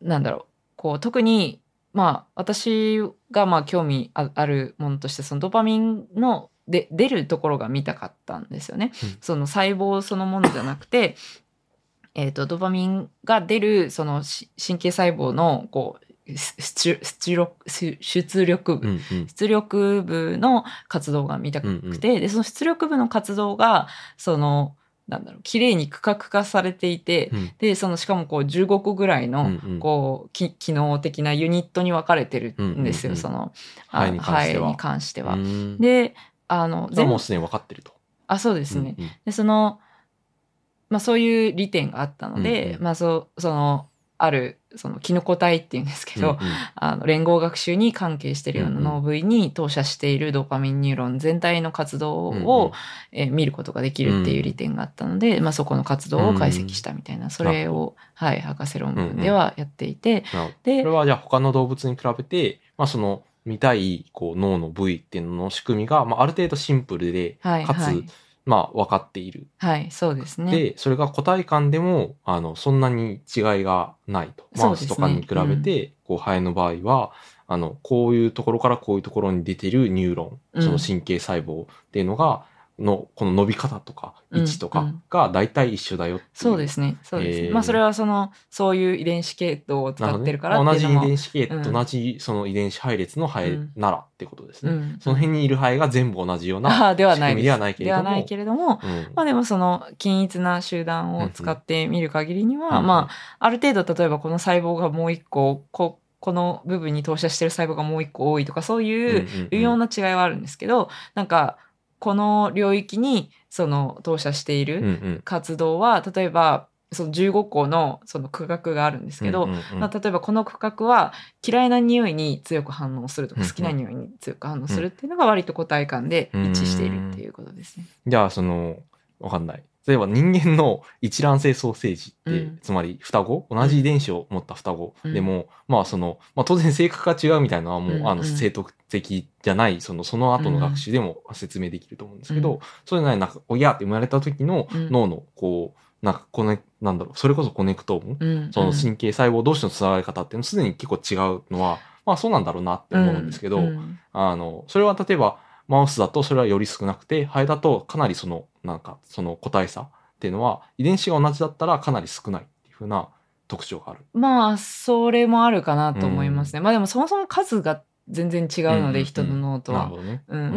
なんだろう。こう特にまあ私がまあ興味ああるものとしてそのドパミンので出るところが見たかったんですよね。うん。その細胞そのものじゃなくて、えー、とドパミンが出るそのし神経細胞のこう出出力出出力部ど。うんうん。出力部の活動が見たくて、でその出力部の活動がそのなんだろう綺麗に区画化されていて、うんでそのしかもこう15個ぐらいの、うんうんこうき機能的なユニットに分かれてるんですよ、うんうんうんその肺に関しては肺に関しては。うんであのそれはもうすでに分かってると。あそうですね。うんうんでその、まあ、そういう利点があったので、うんうん。まあそうそのあるそのキノコ体っていうんですけど、うんうん。あの連合学習に関係しているような脳部位に投射しているドーパミンニューロン全体の活動を、うんうん。えー見ることができるっていう利点があったので、まあ、そこの活動を解析したみたいな、それを、はい、博士論文ではやっていて、なるほどでそれはじゃあ他の動物に比べて、まあその見たいこう脳の部位っていうのの仕組みが、まあある程度シンプルで、はいかつ、はいまあ分かっている。はい、そうですね。で、それが個体間でも、あの、そんなに違いがないと。マウスとかに比べて、こう、ハエの場合は、あの、こういうところからこういうところに出てるニューロン、うんその神経細胞っていうのが、のこの伸び方とかうん位置とかが大体一緒だよう。そうですね。そうですね。えーまあそれはその、そういう遺伝子系統を使ってるから同じ遺。伝子系とうん同じその遺伝子配列のハエうんならってことですね。うんその辺にいるハエが全部同じようなああ、ではない仕組みではないけれども。ではないけれども、うんまあでもその均一な集団を使ってみる限りには、うんまあある程度例えばこの細胞がもう一個、ここの部分に投射してる細胞がもう一個多いとかそういう微妙な違いはあるんですけど、なんかこの領域にその投射しているうんうん。活動は、例えばその15個のその区画があるんですけど、うんうんうんまあ、例えばこの区画は嫌いな匂いに強く反応するとかうんうん。好きな匂いに強く反応するっていうのが割と個体間で一致しているっていうことですね。じゃあ、その、わかんない。例えば人間の一卵性ソーセージって、うん。つまり双子？同じ遺伝子を持った双子、うん。でも、まあその、まあ当然性格が違うみたいなのはもう、あの、うんうん。生得的じゃない、その、その後の学習でも説明できると思うんですけど、うん。そういうのはなんか、親って生まれた時のうん。脳の、こう、なんか、なんだろう、それこそコネクトーム、うん。その神経細胞同士のつながり方っていうのはすでに結構違うのは、まあそうなんだろうなって思うんですけど、うん。あの、それは例えば、マウスだとそれはより少なくて、ハエだとかなりその、なんか、その個体差っていうのは、遺伝子が同じだったらかなり少ないっていうふうな特徴がある。まあそれもあるかなと思いますね。まあでもそもそも数が全然違うので、人の脳とは。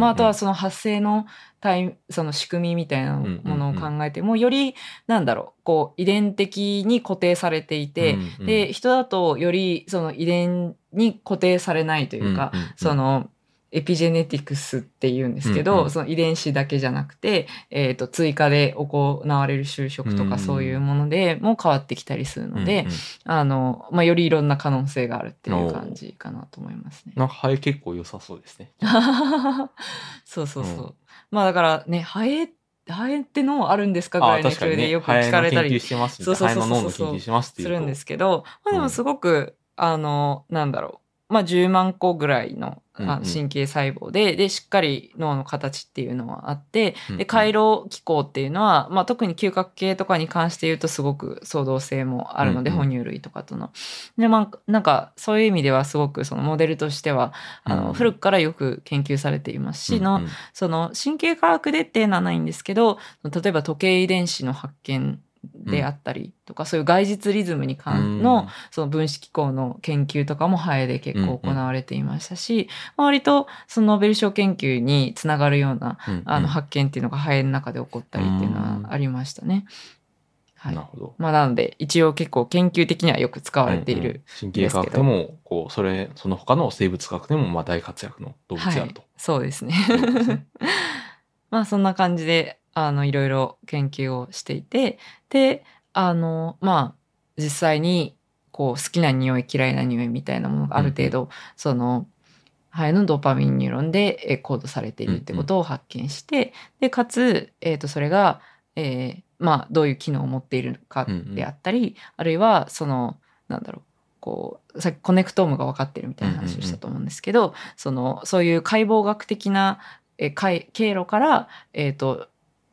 あ、あとはその発生のタイその仕組みみたいなものを考えても、よりなんだろうこう遺伝的に固定されていて、で人だとよりその遺伝に固定されないというか、そのエピジェネティクスって言うんですけど、うんうんその遺伝子だけじゃなくて、えー、と追加で行われる就職とうんうんかそういうものでも変わってきたりするので、うんうんあのまあ、よりいろんな可能性があるっていう感じかなと思いますね。なんかハエ結構良さそうですね。そうそうそう。うんまあだからね、ハエ、ハエって脳あるんですかぐあらいの。勢いでよく聞かれたりそうそうそうそうの脳の研究してまするんですけど、まあでもすごく、あの、なんだろう。まあ10万個ぐらいの神経細胞で、で、しっかり脳の形っていうのはあって、で、回路機構っていうのは、まあ特に嗅覚系とかに関して言うとすごく相動性もあるので、哺乳類とかとの。で、まあなんかそういう意味ではすごくそのモデルとしては、あの、うん古くからよく研究されていますし、のその神経科学でっていうのはないんですけど例えば時計遺伝子の発見であったりとか、そういう外実リズムに関の、その分子機構の研究とかもハエで結構行われていましたし、割とそのノーベル賞研究につながるようなうんうんあの発見っていうのがハエの中で起こったりっていうのはありましたね。はいなるほど。まあ、なので一応結構研究的にはよく使われていうんうんる、神経科学でも、こう、それ、その他の生物学でも、まあ大活躍の動物であると。そうですね。そうですね まあそんな感じであのいろいろ研究をしていてであのまあ実際にこう好きな匂い嫌いな匂いみたいなものがある程度、そのハエのドーパミンニューロンでえーコードされているってことを発見して、でかつ、えー、とそれが、えーまあ、どういう機能を持っているかであったり、あるいはそのなんだろうこうさっきコネクトームが分かってるみたいな話をしたと思うんですけど、そのそういう解剖学的なえー回経路から、えー、と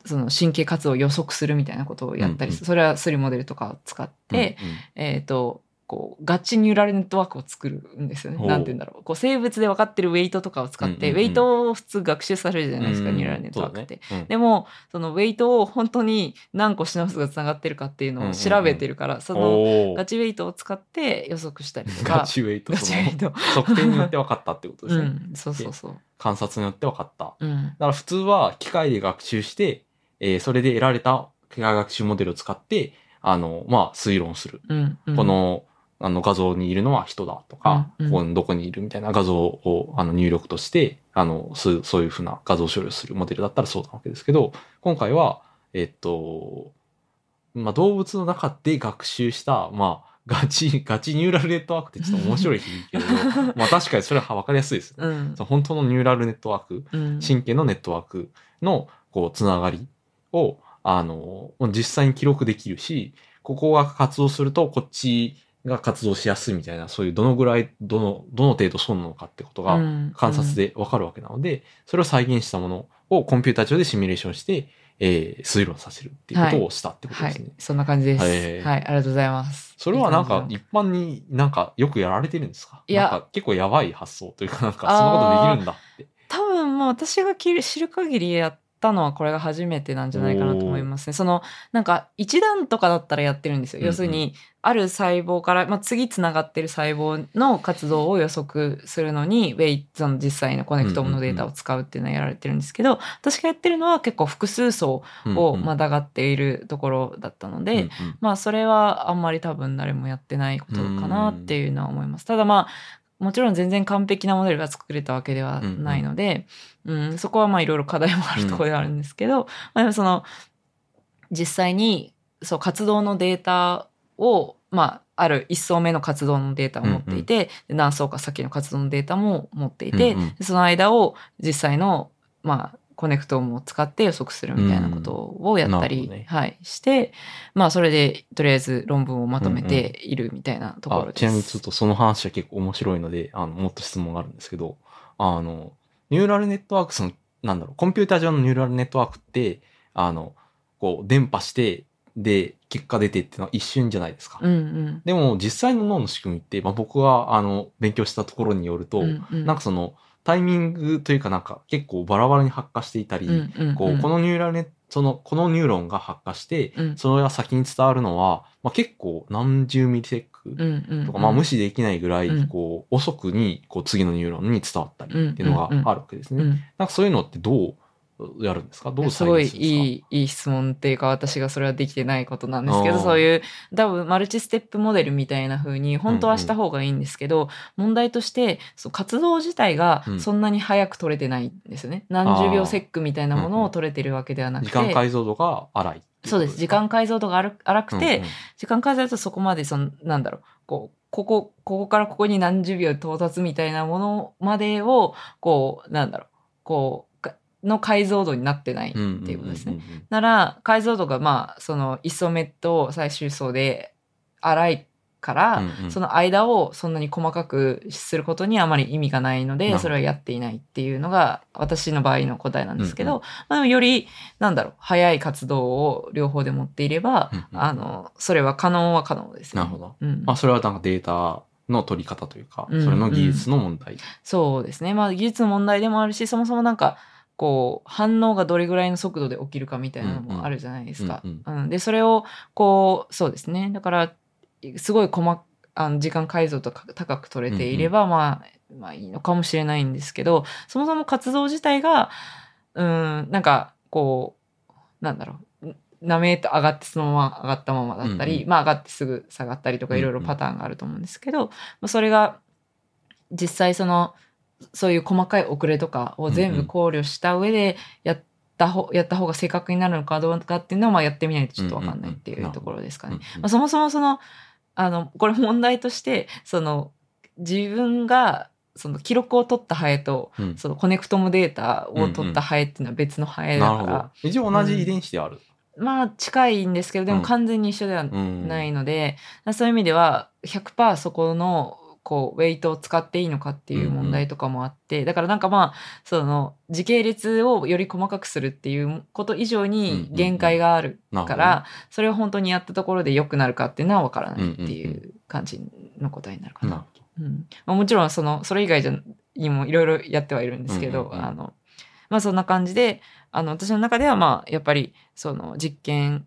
その神経活動を予測するみたいなことをやったりうんうん。それは数理モデルとかを使って、えっ、とこうガチニューラルネットワークを作るんですよね。なんて言うんだろう。こう生物で分かってるウェイトとかを使って、ウェイトを普通学習されるじゃうんないですか、うんニューラルネットワークって。ねうんでもそのウェイトを本当に何個シナプスがつながってるかっていうのを調べてるから、そのガチウェイトを使って予測したりとガか。チウェイト、ガそチウェイト。の測定によって分かったってことですね。うん、そうそうそう。観察によって分かった。うん。だから普通は機械で学習して、えーそれで得られた機械学習モデルを使って、あの、まあ、推論する。うん。うんこ、の、あの画像にいるのは人だとか、うんうん。ここにどこにいるみたいな画像をあの入力として、あの、そうそういうふうな画像処理をするモデルだったらそうなわけですけど、今回は、えっと、まあ、動物の中で学習した、まあ、ガチ、ガチニューラルネットワークってちょっと面白い響きけど、まあ確かにそれは分かりやすいですね。うん。本当のニューラルネットワーク、うん。神経のネットワークのこうつながりをあの実際に記録できるしここが活動するとこっちが活動しやすいみたいなそういうどのぐらいどのどの程度損なのかってことがうん観察でわかるわけなので、それを再現したものをコンピューター上でシミュレーションして、えー推論させるっていうことをしたってことですね。はい、そんな感じです。はいはい、ありがとうございます。それはなんか一般になんかよくやられてるんですか？いやなんか結構やばい発想というかなんかそんなことできるんだって。多分まあ私がき知る限りやったのはこれが初めてなんじゃないかなと思いますね。そのなんか一段とかだったらやってるんですよ。要するにある細胞から、まあ、次つながってる細胞の活動を予測するのにウェイその実際のコネクトームのデータを使うっていうのはやられてるんですけど、私がやってるのは結構複数層をまたがっているところだったので、うんうんまあそれはあんまり多分誰もやってないことかなっていうのは思います。ただまあもちろん全然完璧なモデルが作れたわけではないので、うん。そこはまあいろいろ課題もあるところではあるんですけど、まあでもその実際にそう活動のデータをまあある一層目の活動のデータを持っていて、で何層か先の活動のデータも持っていて、うんうん。でその間を実際のまあコネクトームを使って予測するみたいなことをやったり、なるほどねはい、して、まあそれでとりあえず論文をまとめているみたいなところです。あちなみにちょっとその話は結構面白いので、あの、もっと質問があるんですけど、あの、ニューラルネットワーク、その、なんだろう、コンピューター上のニューラルネットワークって、あの、こう、伝播して、で、結果出てっていうのは一瞬じゃないですか。うんうん。でも、実際の脳の仕組みって、まあ、僕が、あの、勉強したところによると、うんうん。なんかその、タイミングというかなんか、結構バラバラに発火していたり、うんうんうん。こう、このニューラルネット、その、このニューロンが発火して、うん。それが先に伝わるのは、まあ、結構何十ミリセックうんうん。うんとか、まあ無視できないぐらいうん、こう、遅くに、こう、次のニューロンに伝わったりっていうのがあるわけですね。うん。なんかそういうのってどうやるんですか？どうすごいいい、いい質問っていうか、私がそれはできてないことなんですけど、そういう、多分マルチステップモデルみたいな風に、本当はした方がいいんですけど、問題として、そう活動自体がうん。そんなに早く取れてないんですよね。何十秒セックみたいなものを取れてるわけではなくて。時間解像度が荒いそうです。時間解像度が荒荒くて、うんうん。時間解像だとそこまでそのなんだろう。こうここここからここに何十秒到達みたいなものまでをこうなんだろう。こうかの解像度になってないっていうことですね。なら解像度がまあその一層目と最終層で荒いから、うんうんその間をそんなに細かくすることにあまり意味がないのでそれはやっていないっていうのが私の場合の答えなんですけど、うんうまあ、でもよりなんだろう早い活動を両方で持っていれば、うんうんあのそれは可能は可能ですね。なるほど。うんまあそれはなんかデータの取り方というか、うんそれの技術の問題。そうですね。まあ技術の問題でもあるし、そもそもなんか、こう、反応がどれぐらいの速度で起きるかみたいなのもあるじゃないですか。うんうんで、それを、こう、そうですね。だから、すごい細あの時間解像度が高く取れていれば、まあ、まあいいのかもしれないんですけど、そもそも活動自体が、うん、なんか、こう、なんだろう。なめと上がってそのまま上がったままだったり、うんうんまあ上がってすぐ下がったりとかいろいろパターンがあると思うんですけど、まあそれが実際そのそういう細かい遅れとかを全部考慮した上でやった方、やった方が正確になるのかどうかっていうのはまあやってみないとちょっとわかんないっていうところですかね。うんうんまあ、そもそもそのあのこれ問題としてその自分がその記録を取ったハエとうん。そのコネクトムデータを取ったハエっていうのは別のハエだから、なるほど。一応同じ遺伝子である。まあ近いんですけどでもうん。完全に一緒ではうんないので、そういう意味では100%そこのこうウェイトを使っていいのかっていう問題とかもあって、だからなんかまあその時系列をより細かくするっていうこと以上に限界があるなるほどから、それを本当にやったところで良くなるかっていうのは分からないっていう感じの答えになるかな。なるほど。うん。まあ、もちろんそのそれ以外じゃにもいろいろやってはいるんですけど、うんうんうん。あのまあそんな感じであの私の中ではまあやっぱりその実験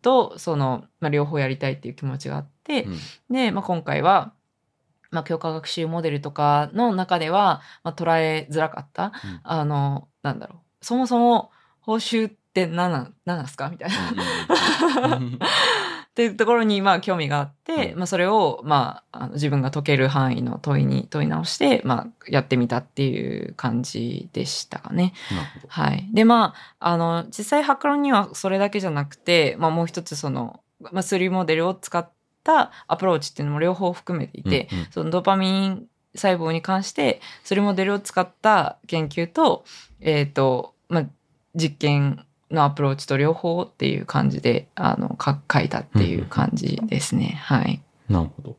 とその、まあ、両方やりたいっていう気持ちがあって、うん。で、まあ、今回は、まあ、強化学習モデルとかの中では、まあ、捉えづらかった、うん。あのなんだろう。そもそも報酬って何なん何なんですか？みたいな。っていうところにまあ興味があって、うん。まあ、それをまああの自分が解ける範囲の問いに問い直して、まあ、やってみたっていう感じでしたかね。はい、でまああの実際ハクロンにはそれだけじゃなくて、まあ、もう一つその、まあ、3モデルを使ったアプローチっていうのも両方含めていて、うんうん。そのドーパミン細胞に関して3モデルを使った研究と,、えーとまあ、実験のアプローチと両方っていう感じであのか書いたっていう感じですね。はい。なるほど。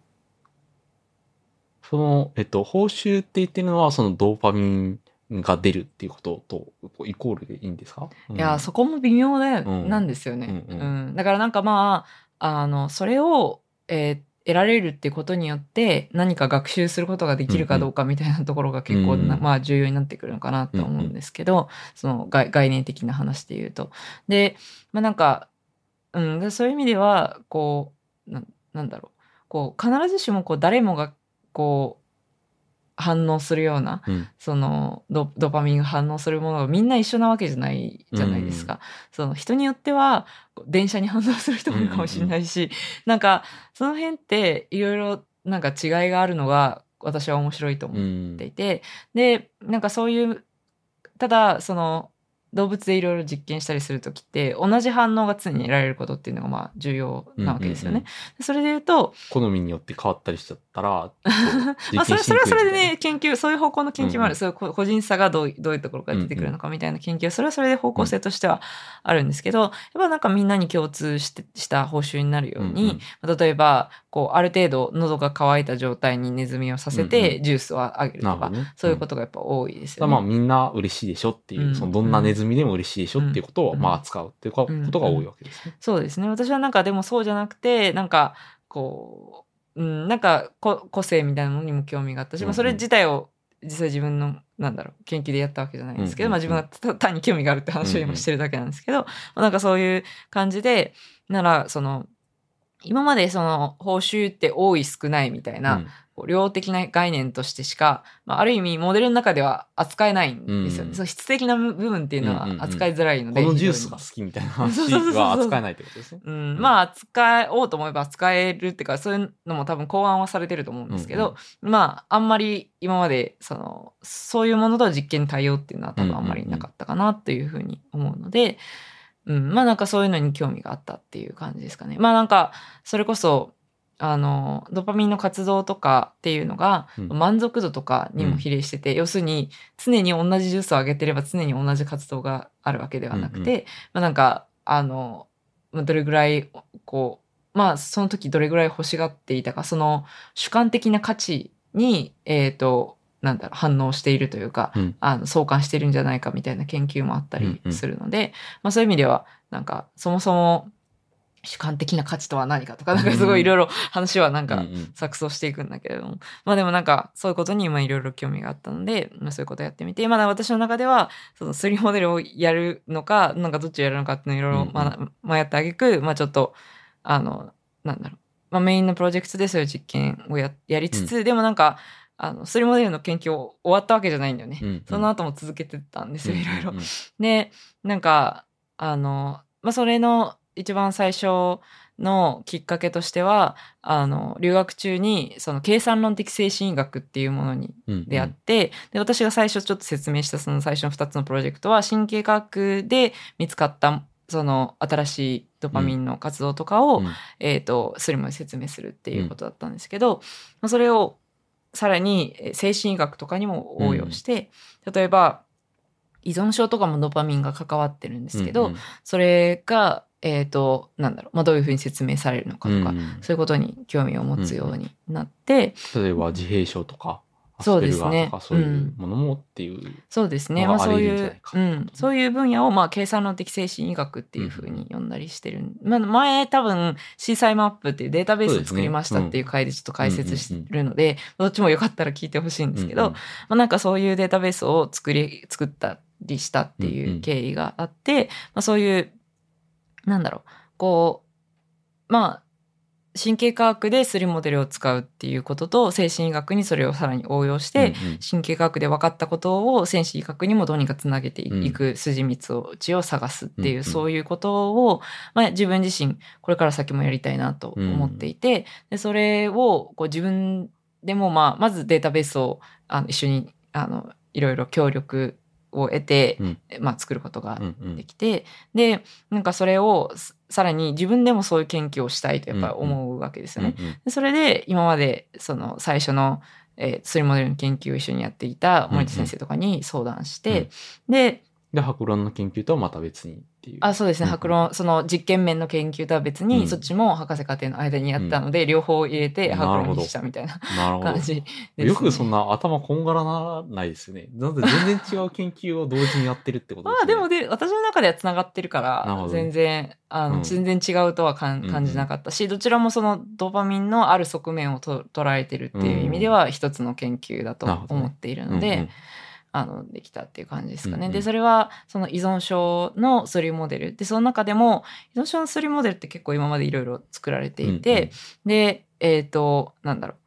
その、えっと、報酬って言ってるのは、そのドーパミンが出るっていうこととイコールでいいんですか、うん。いやそこも微妙だよ、うん。なんですよね、ううん。ん。だからなんかまああのそれをえーっ得られるってことによって何か学習することができるかどうかみたいなところが結構な、うんまあ重要になってくるのかなと思うんですけど、その概概念的な話で言うと。で、まあなんか、うん、でそういう意味では、こう、ななんだろう。こう、必ずしもこう誰もがこう、反応するような、うん。そのドドパミンが反応するものがみんな一緒なわけじゃないじゃないですか。その人によっては電車に反応する人もいるかもしれないし、なんかその辺っていろいろなんか違いがあるのが私は面白いとう思っんていて、でなんかそういうただその動物でいろいろ実験したりする時って同じ反応が常に得られることっていうのがまあ重要なわけですよね。うんうんそれで言うと、好みによって変わったりしちゃったら、まあ、それそれはそれでねね研究そういう方向の研究もある、うん。うんそういう個個人差がどういどういうところから出てくるのかみたいな研究はそれはそれで方向性としてはあるんですけど、やっぱなんかみんなに共通してした報酬になるように、例えばこうある程度喉が渇いた状態にネズミをさせうんてジュースをあげるとか、なるほどね。そういうことがやっぱ多いですよね。まあみんな嬉しいでしょっていう、うん。そのどんなネズミでも嬉しいでしょっていうことをうんまあ扱うっていうことが多いわけですね。そうですね。私はなんかでもそうじゃなくて、なんかこう、うん、なんかこ個性みたいなものにも興味があったし、まあそれ自体を実際自分の、なんだろう、研究でやったわけじゃないんですけど、まあ自分がた単に興味があるって話を今してるだけなんですけど、まあなんかそういう感じで、なら、その、今までその報酬って多い少ないみたいな、量的な概念としてしか、まあ、ある意味モデルの中では扱えないんですよね。うんその質的な部分っていうのはうんうんうん扱いづらいので。このジュースが好きみたいな話は扱えないってことですね。うん、まあ扱おうと思えば扱えるっていうかそういうのも多分考案はされてると思うんですけど、まああんまり今までそのそういうものとの実験に対応っていうのは多分あんまりなかったかなっていうふうに思うので、うんまあなんかそういうのに興味があったっていう感じですかね。まあなんかそれこそあのドパミンの活動とかっていうのがうん。満足度とかにも比例してて、要するに常に同じジュースをあげてれば常に同じ活動があるわけではなくて、うんまあなんかあのまあどれぐらいこうまあその時どれぐらい欲しがっていたかその主観的な価値にえっ、となんだろう反応しているというか、うん。あの相関しているんじゃないかみたいな研究もあったりうんうん。するので、まあそういう意味ではなんかそもそも主観的な価値とは何かとかなんかすごいいろいろ話はなんかうんうん。錯綜していくんだけれども、まあでもなんかそういうことに今いろいろ興味があったので、まあ、そういうことをやってみてまだ私の中ではその 3D モデルをやるのかなんかどっちをやるのかっていうのをいろいろ迷ってあげく、まあちょっとあのなんだろう、まあ、メインのプロジェクトでそういう実験をややりつつ、でもなんかあの 3D モデルの研究終わったわけじゃないんだよね、うんうん。その後も続けてたんですよいろいろうんうん。で、なんか、あの、まあ、それの一番最初のきっかけとしては、あの、留学中に、その計算論的精神医学っていうものにうん出会って、で、私が最初ちょっと説明したその最初の2つのプロジェクトは、神経科学で見つかった、その新しいドパミンの活動とかを、うん。えっ、と、スリムに説明するっていうことだったんですけど、まあそれをさらにえー精神医学とかにも応用して、例えば、依存症とかもドパミンが関わってるんですけど、うん。それが、えっ、と、なんだろう、まあ、どういうふうに説明されるのかとか、うん。うんそういうことに興味を持つようになって、例えば自閉症とか、そうですね。そういうものもっていう。そうですね。まあそういううん、そういう分野を、まあ計算論的精神医学っていうふうに呼んだりしてる。まあ前多分、シーサイマップっていうデータベースを作りましたっていう回でちょっと解説してるので、どっちもよかったら聞いてほしいんですけど、うんまあなんかそういうデータベースを作り、作ったりしたっていう経緯があって、まあそういう、なんだろう、こう、まあ、神経科学でスリモデルを使うっていうことと、精神医学にそれをさらに応用して、うんうん。神経科学で分かったことを精神医学にもどうにかつなげていく筋道を探すっていう、うんうん。そういうことを、まあ、自分自身これから先もやりたいなと思っていて、でそれをこう自分でも、まあ、まずデータベースをあの一緒にあのいろいろ協力を得て、うん。まあ、作ることがうんうん。できて、でなんかそれをささらに自分でもそういう研究をしたいとやっぱり思うわけですよね。うんうん。でそれで今までその最初の、えー、スリモデルの研究を一緒にやっていた森田先生とかに相談して、でで、博論の研究とはまた別に？っていう。あそうですね、うん博論、その実験面の研究とは別に、うんそっちも博士課程の間にやったので、両方入れて博論にしたみたいななるほど。感じです、ね。よくそんな頭こんがらないですよね。なんで全然違う研究を同時にやってるってことまですね。あでもで、私の中では繋がってるから、なるほど全然、あの、うん全然違うとはかん感じなかったし、どちらもそのドーパミンのある側面をと捉えてるっていう意味では、一つの研究だと思っているので、うんうんあの、できたっていう感じですかね。うんうん。で、それは、その依存症のスリーモデル。で、その中でも、依存症のスリーモデルって結構今までいろいろ作られていて、で、えっ、と、なんだろう、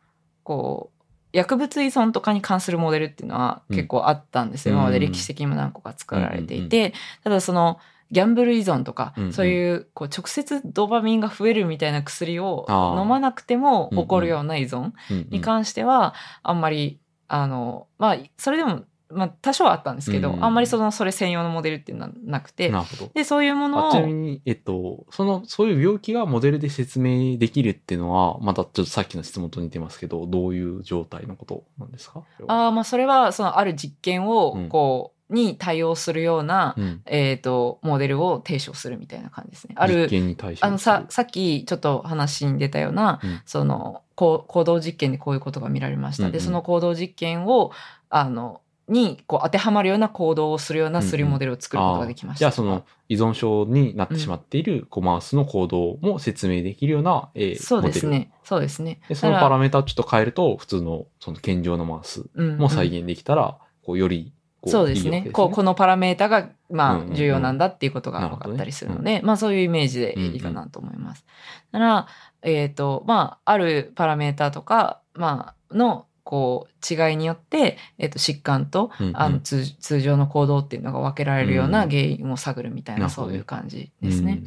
こう、薬物依存とかに関するモデルっていうのは結構あったんです。よ。うん。今まで歴史的にも何個か作られていて、ただその、ギャンブル依存とか、うんうん。そういうこう直接ドーパミンが増えるみたいな薬を飲まなくてもうんうん。起こるような依存うんうん。に関しては、あんまり、あの、まあ、それでも、まあ、多少はあったんですけど、うんあんまりその、それ専用のモデルっていうのはなくて。で、そういうものあちなみを、に、えっと、その、そういう病気がモデルで説明できるっていうのは、またちょっとさっきの質問と似てますけど、どういう状態のことなんですか？ああ、まあ、それは、その、ある実験をうん、こう、に対応するような、うん。えっ、と、モデルを提唱するみたいな感じですね。あ実る、験に対して。あのさ、さっきちょっと話に出たような、うんその、こう行動実験でこういうことが見られました。で、うんうんその行動実験を、あの、に、こう当てはまるような行動をするようなスリーモデルを作ることができました。じゃあその依存症になってしまっているコマースの行動も説明できるような、えーそうですね。そうですね。でそのパラメータをちょっと変えると、普通のその健常のマウスうんも再現できたら、こうよりこそうですいいわけね。こう、このパラメータが、まあ、うんうんうん重要なんだっていうことが分かったりするので、まあ、そういうイメージでいいかなと思います。だから、えっ、と、まあ、あるパラメータとか、まあ、の、こう、違いによって、えっ、と、疾患と、うんうん。あの通、通常の行動っていうのが分けられるようなうん。原因を探るみたいな、なるほど。ねそういう感じですね。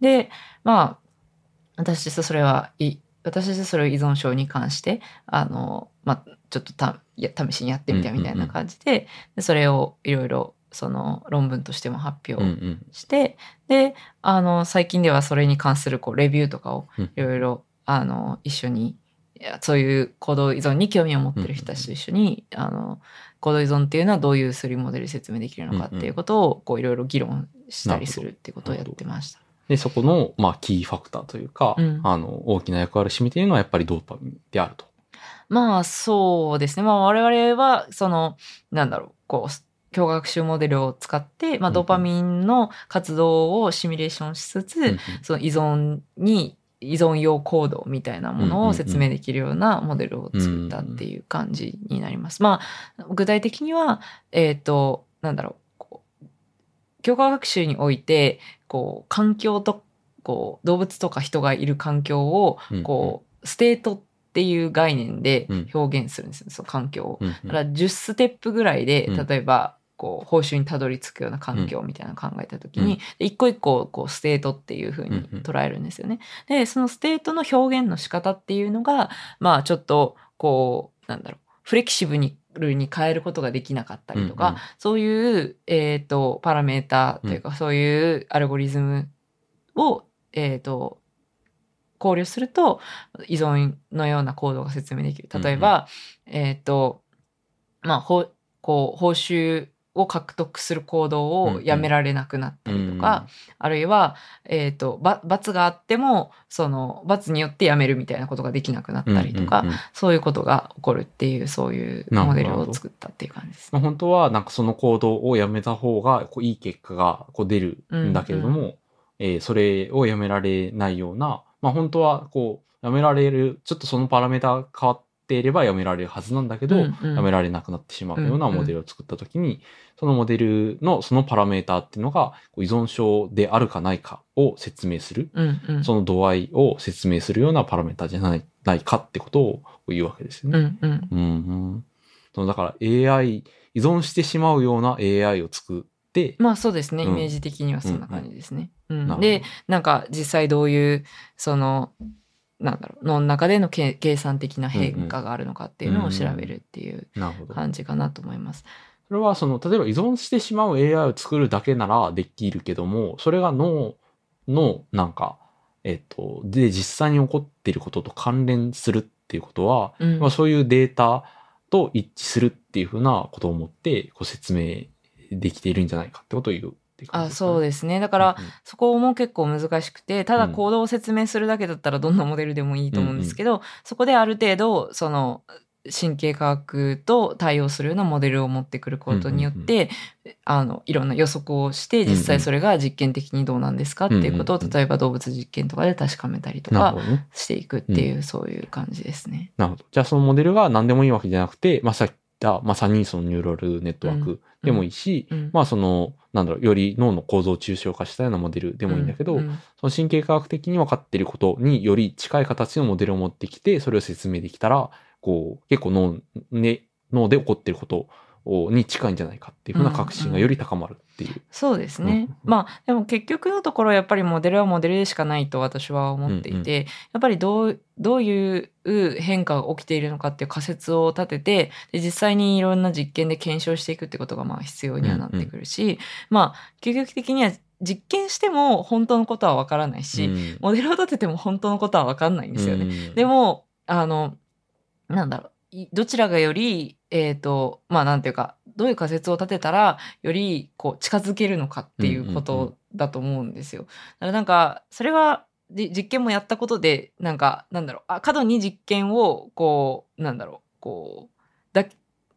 で、まあ、私としてそれはい、私としてそれを依存症に関して、あの、まあ、ちょっとたいや試しにやってみたみたいな感じで、でそれをいろいろ、その論文としても発うんう表ん。して、で、あの、最近ではそれに関するこうレビューとかをうん。いろいろ、あの、一緒に、そういう行動依存に興味を持ってる人たちと一緒に、あの、行動依存っていうのはどういうスリーモデルで説明できるのかっていうことを、こういろいろ議論したりするっていうことをやってました。で、そこの、まあ、キーファクターというか、うんあの、大きな役割を占めているのはやっぱりドーパミンであると。まあそうですね。まあ我々は、その、なんだろう、こう、教学習モデルを使って、まあうんうんドーパミンの活動をシミュレーションしつつ、うんうんその依存に、依存用行動みたいなものを説明できるようなモデルを作ったっていう感じになります。まあ、具体的には、えっ、と、なんだろう、強化学習において、こう、環境と、こう、動物とか人がいる環境を、こう、 state っていう概念でうん。表現するんですよ、その環境を。だから10ステップぐらいで、うん。例えば、こう、報酬にたどり着くような環境みたいなのを考えたときに、うん。で一個一個、こう、 state っていうふうにうんうん。捉えるんですよね。で、その state の表現の仕方っていうのが、まあ、ちょっと、こう、なんだろう、フレキシブルに変えることができなかったりとか、うんうん。そういう、えっ、と、パラメータというか、そういうアルゴリズムを、えっ、と、考慮すると、依存のような行動が説明できる。例えば、えっ、と、まあ、こう、報酬を獲得する行動をやめられなくなったりとか、あるいは、えっ、と、ば罰があっても、その、罰によってやめるみたいなことができなくなったりとか、うんうんうん。そういうことが起こるっていう、そういうモデルを作ったっていう感じです。まあ、本当はなんかその行動をやめた方がこういい結果がこう出るんだけれども、えーそれをやめられないような、まあ、本当はこうやめられるちょっとそのパラメータが変わっていればやめられるはずなんだけど、うんうん。やめられなくなってしまうようなうんうん。モデルを作った時に、そのモデルのそのパラメータっていうのが依存症であるかないかを説明する、うんうん。その度合いを説明するようなパラメータじゃないないかってことを言うわけですよね。うんうん。うんだから AI、依存してしまうような AI を作って、まあそうですね、うんイメージ的にはそんな感じですね。うんなるほどで、なんか実際どういう、その、なんだろう、脳の中でのけ計算的な変化があるのかっていうのを調べるっていう。感じかなと思います。それはその、例えば依存してしまう AI を作るだけならできるけども、それが脳のなんか、えっと、で実際に起こっていることと関連するっていうことは、うん。まあ、そういうデータと一致するっていうふうなことを思って、こう説明できているんじゃないかってことを言うっていう感じあそうですね。だから、うんうん。そこも結構難しくてただうん。行動を説明するだけだったらどんなモデルでもいいと思うんですけど、そこである程度その神経科学と対応するようなモデルを持ってくることによって、あのいろんな予測をして実際それが実験的にどうなんですかっていうことを、うんうんうん。例えば動物実験とかで確かめたりとか。していくっていう、そういう感じですね。なるほど。じゃあそのモデルが何でもいいわけじゃなくて、まあさっき言った、まあ三人層のニューラルネットワークでもいいし、うん。まあその、なんだろう、より脳の構造を抽象化したようなモデルでもいいんだけど、うん。うん。その神経科学的に分かっていることにより近い形のモデルを持ってきて、それを説明できたら、こう、結構脳、ね、脳で起こっていることをに近いんじゃないかっていうふうな確信がより高まるっていう。そうですね。うんまあでも結局のところやっぱりモデルはモデルでしかないと私は思っていて、うんうやっぱりどうどういう変化が起きているのかっていう仮説を立ててで実際にいろんな実験で検証していくってことがまあ必要にはなってくるし、まあ究極的には実験しても本当のことはわからないし、うんモデルを立てても本当のことはわかんないんですよね。うんでも、あの、なんだろう、いどちらがより、えっ、と、まあなんていうか、どういう仮説を立てたら、よりこう近づけるのかっていうこうんうんうとだと思うんですよ。だからなんか、それは、じ実験もやったことで、なんか、なんだろう、あ、過度に実験を、こう、なんだろう、こう、だ、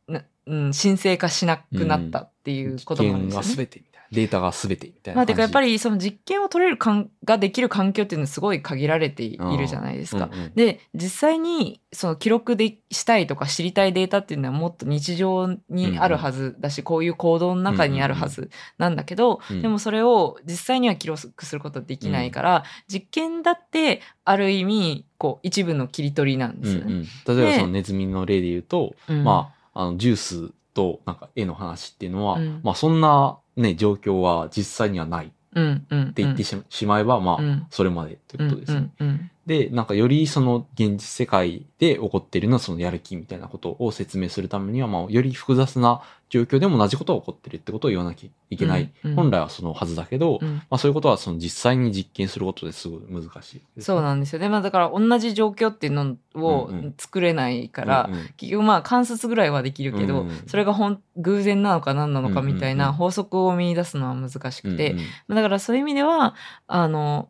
なうん、神聖化しなくなったっていうこともあるんですよね。実験が全てみたいな。データが全てみたいなまあ、てかやっぱりりその実験を取れるかんができる環境っていうのはすごい限られているじゃないですか。うんうんで実際にその記録でしたいとか知りたいデータっていうのはもっと日常にあるはずだし、こういう行動の中にあるはずなんだけど、うん。でもそれを実際には記録することはできないから、実験だってある意味こう一部の切り取りなんですよね。うんうん。例えばそのネズミの例で言うと、うん。まあ、あの、ジュースとなんか絵の話っていうのは、うん。まあそんなね、状況は実際にはない。って言ってし,、しまえば、まあ、うん。それまでということですね。で、なんかよりその現実世界で起こっているのはそのやる気みたいなことを説明するためには、まあ、より複雑な状況でも同じことが起こってるってことを言わなきゃいけない。うんうん。本来はそのはずだけど、うん。まあそういうことはその実際に実験することですごい難しい。ね、そうなんですよね。まあだから同じ状況っていうのを作れないから、うんうん。結局まあ観察ぐらいはできるけど、うんうん。それがほん偶然なのか何なのかみたいなん法則を見出すのは難しくて、うんうんまあだからそういう意味ではあの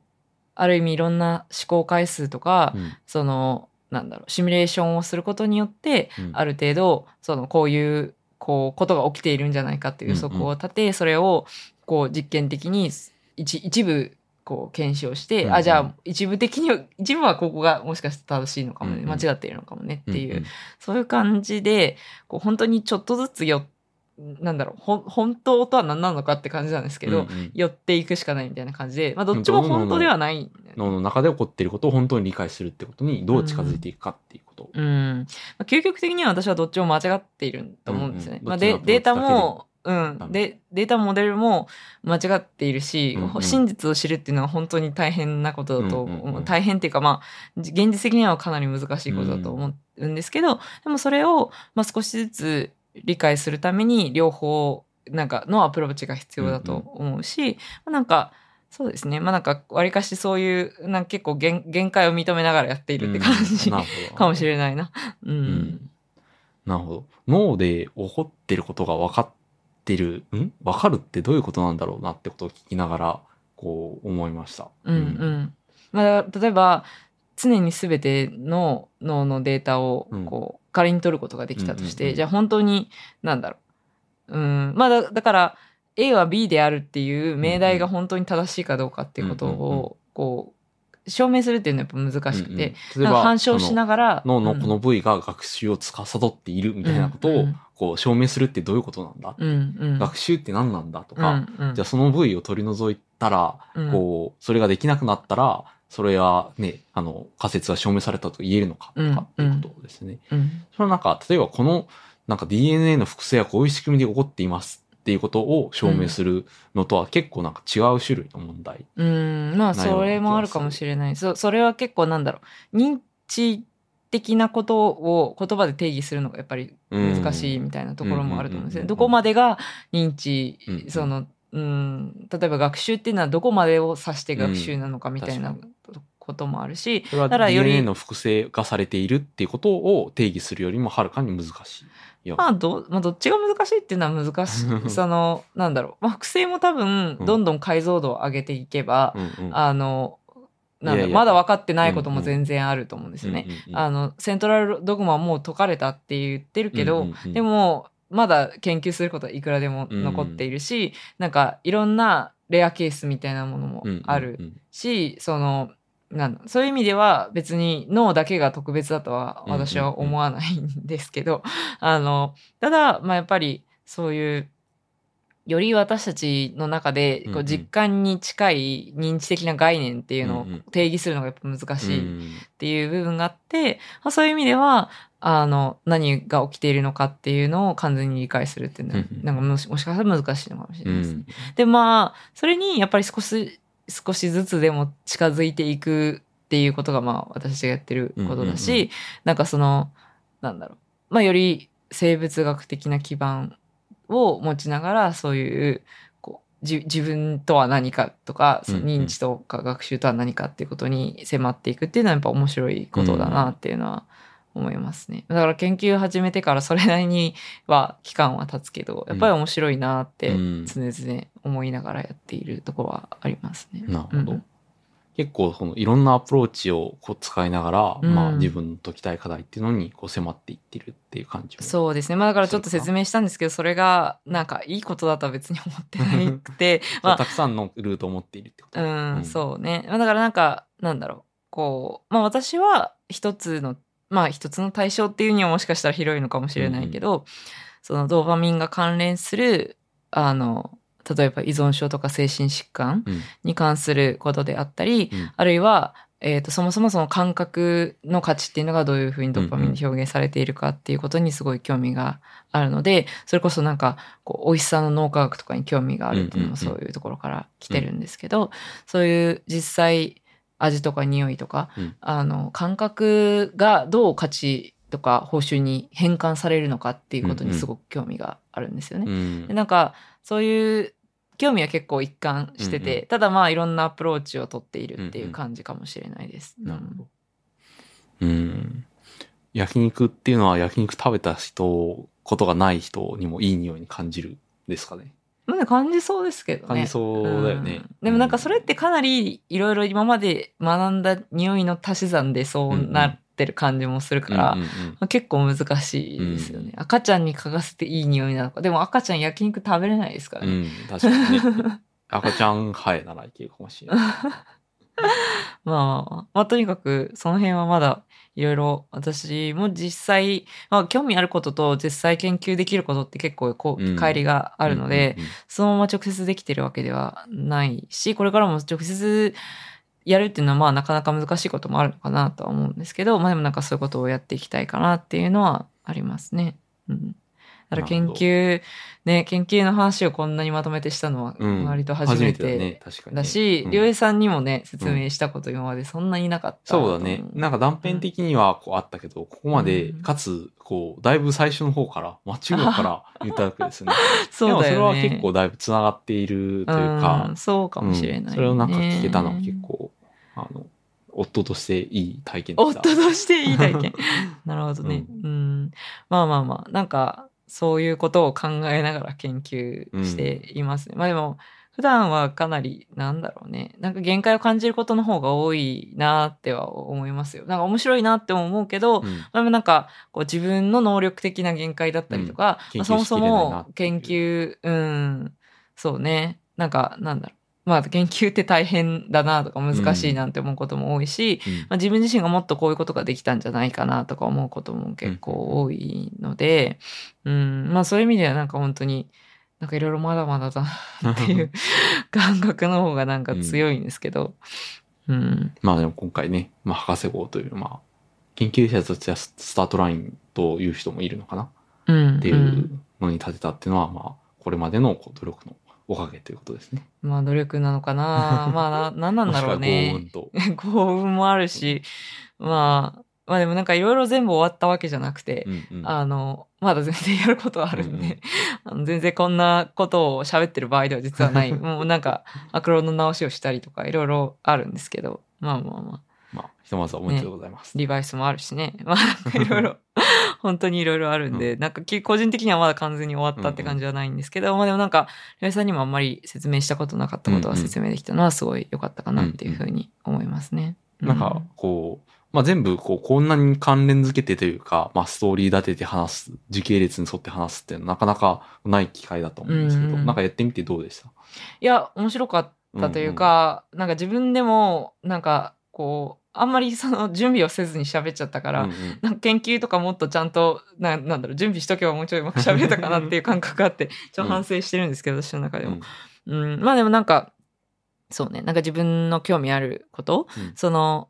ある意味いろんな試行回数とか、うん。そのなんだろうシミュレーションをすることによって、うん。ある程度そのこういうこうことが起きているんじゃないかっていう予測を立て、それをこう実験的に一一部こう検証して、うんうん。あじゃあ一部的に一部はここがもしかして正しいのかもね、うんうん。間違っているのかもねっていう、んん。そういう感じでこう本当にちょっとずつよなんだろう本当とは何なのかって感じなんですけど、うんうん寄っていくしかないみたいな感じで、まあ、どっちも本当ではない脳の中で起こっていることを本当に理解するってことにどう近づいていくかっていうこと。うん。まあ、究極的には私はどっちも間違っていると思うんですよね。まあ、うんうんどっちのでデータも、うダん。メで、データモデルも間違っているし、うんうん真実を知るっていうのは本当に大変なことだと思う。うんうんうん大変っていうか、まあ、現実的にはかなり難しいことだと思うんですけど、でもそれを、まあ、少しずつ理解するために両方、なんかのアプローチが必要だと思うし、まあなんか、そうですね。まあなんか、わりかしそういう、なんか結構限限界を認めながらやっているって感じ、うんかもしれないな。うん。うんなるほど。脳で起こってることが分かってる、ん？分かるってどういうことなんだろうなってことを聞きながら、こう思いました。うんうん。まあ、例えば、常に全ての脳のデータをうんこう仮に取ることができたとして、うんうんうん。じゃあ本当に、なんだろう。うん。まあだ、だから、A は B であるっていう命題が本当に正しいかどうかっていうことを、こう、証明するっていうのはやっぱ難しくて、うんうん。反証しながら、脳のうん。この部位が学習を司っているみたいなことをこう証明するってどういうことなんだ、うんうん。学習って何なんだ？とか、うんうん。じゃあその部位を取り除いたら、うん。こう、それができなくなったら、それはね、あの、仮説は証明されたと言えるのかとかっていうことですね。うん。それはなんか、例えばこの、なんか DNA の複製はこういう仕組みで起こっていますっていうことを証明するのとは結構なんか違う種類の問題。うん、まあそれもあるかもしれない。そそれは結構なんだろう。認知的なことを言葉で定義するのがやっぱり難しいみたいなところもあると思うんですね。うんどこまでが認知、うん。そのうん例えば学習っていうのはどこまでを指して学習なのかみたいなうんこともあるし、それはだからより DNA の複製がされているっていうことを定義するよりもはるかに難しい。まあど、まあ、どっちが難しいっていうのは難しい。その、なんだろう。まあ、複製も多分、どんどん解像度を上げていけば、うんうんあの、なんだまだ分かってないことも全然あると思うんですよね。うんうんうんあの、セントラルドグマはもう解かれたって言ってるけど、うんうんうんでも、まだ研究することはいくらでも残っているし、なんかいろんなレアケースみたいなものもあるうんうん。し、その、なんだそういう意味では別に脳だけが特別だとは私は思わないんですけど、あの、ただ、まあやっぱりそういう、より私たちの中でうんうこうん。実感に近い認知的な概念っていうのをうんうん。定義するのがやっぱ難しいうん。っていう部分があって、まあ、そういう意味では、あの、何が起きているのかっていうのを完全に理解するっていうのはなんかもしもしかしたら難しいのかもしれうないですね。んで、まあ、それにやっぱり少し、少しずつでも近づいていくっていうことが、まあ、私がやってることだし、うんうんうなんかその、なんだろう。まあ、より生物学的な基盤を持ちながら、そういう、こう、じ自分とは何かとか、その認知とか学習とは何かっていうことに迫っていくっていうのはやっぱ面白いことだなっていうのは思いますね。だから研究始めてからそれなりには期間は経つけど、やっぱり面白いなってうん常々思いながらやっているところはありますね。なるほど。うん結構そのいろんなアプローチをこう使いながら、うんまあ自分の解きたい課題っていうのにこう迫っていってるっていう感じもそうですね。まあだからちょっと説明したんですけど、それがなんかいいことだとは別に思ってなくて、まあたくさんのルートを持っているってこと？うん、うんそうね。まあだからなんか、なんだろう。こう、まあ私は一つの、まあ一つの対象っていうにはもしかしたら広いのかもしれないけど、そのドーパミンが関連する、あの、例えば依存症とか精神疾患うん。に関することであったり、うん。あるいは、えー、とそもそもその感覚の価値っていうのがどういうふうにドーパミンで表現されているかっていうことにすごい興味があるのでそれこそなんかこう美味しさの脳科学とかに興味があるっていうのもうんうんうんそういうところから来てるんですけど、そういう実際味とか匂いとか、うんあの感覚がどう価値とか報酬に変換されるのかっていうことにすごく興味があるんですよね。うんでなんかそういう興味は結構一貫してて、うんうただまあいろんなアプローチを取っているっていう感じかもしれないです。なるほど。うん。焼肉っていうのは焼肉食べた人、ことがない人にもいい匂いに感じるですかね。まあね感じそうですけどね。感じそうだよねんでもなんかそれってかなりいろいろ今まで学んだ匂いの足し算でそうなってる感じもするから、うんうんうんまあ結構難しいですよね、赤ちゃんに嗅がせていい匂いなのか。でも赤ちゃん焼肉食べれないですからね。うん、確かにね。赤ちゃんハエならいけるかもしれない。まあ、まあとにかくその辺はまだいろいろ私も実際、まあ興味あることと実際研究できることって結構こう、うん乖離があるので、そのまま直接できてるわけではないし、これからも直接やるっていうのはまあなかなか難しいこともあるのかなとは思うんですけど、まあでもなんかそういうことをやっていきたいかなっていうのはありますね。うん。だから研究、ね、研究の話をこんなにまとめてしたのはうん割と初めてだし、うんりょうえさんにもね、説明したこと今までそんなになかった。そうだね。なんか断片的にはこうあったけど、ここまで、うんかつ、こう、だいぶ最初の方から、まあ中学から言ったわけですね。そうだよね。でもそれは結構だいぶ繋がっているというか、うんそうかもしれない、それをなんか聞けたのは結構、あの、夫としていい体験でした。夫としていい体験。なるほどね。ううん。まあまあまあ、なんか、そういうことを考えながら研究していますね。まあでも、普段はかなり、なんだろうね。なんか限界を感じることの方が多いなっては思いますよ。なんか面白いなって思うけど、うんまあでもなんか、こう自分の能力的な限界だったりとか、うんまあそもそも研究、うん、そうね。なんか、なんだろう。まあ研究って大変だなとか難しいなんて思うことも多いし、うん。まあ、自分自身がもっとこういうことができたんじゃないかなとか思うことも結構多いので、うん、まあそういう意味ではなんか本当に、なんかいろいろまだまだだなっていう 感覚の方がなんか強いんですけど、うん、まあでも今回ね、まあ博士号という、まあ、研究者としてはススタートラインという人もいるのかな？うん、っていうのに立てたっていうのは、まあ、これまでの努力のおかげということですね。まあ努力なのかな まあな、なんなんだろうね。幸運と。幸運もあるし、まあ、まあでもなんかいろいろ全部終わったわけじゃなくて、うんうんあの、まだ全然やることはあるんで、あの全然こんなことを喋ってる場合では実はない。もうなんか、アクロの直しをしたりとかいろいろあるんですけど、まあまあまあ。まあ、ひとまずはおめでとうございます。リバイスもあるしね。まあ、いろいろ、本当にいろいろあるんで、なんかき個人的にはまだ完全に終わったって感じはないんですけど、まあでもなんか、りょうさんにもあんまり説明したことなかったことは説明できたのはすごい良かったかなっていうふうに思いますね。なんか、こう、まあ、全部、こう、こんなに関連づけてというか、まあ、ストーリー立てて話す、時系列に沿って話すっていうのはなかなかない機会だと思うんですけど、うん。なんかやってみてどうでした？いや、面白かったというか、なんか自分でも、なんか、こう、あんまりその準備をせずに喋っちゃったから、うんうん。なんか研究とかもっとちゃんと、ななんだろう、準備しとけばもうちょいうまく喋れたかなっていう感覚があって、ちょっと反省してるんですけど、私の中でも。うん、まあでもなんか、そうね、なんか自分の興味あること、うん。その、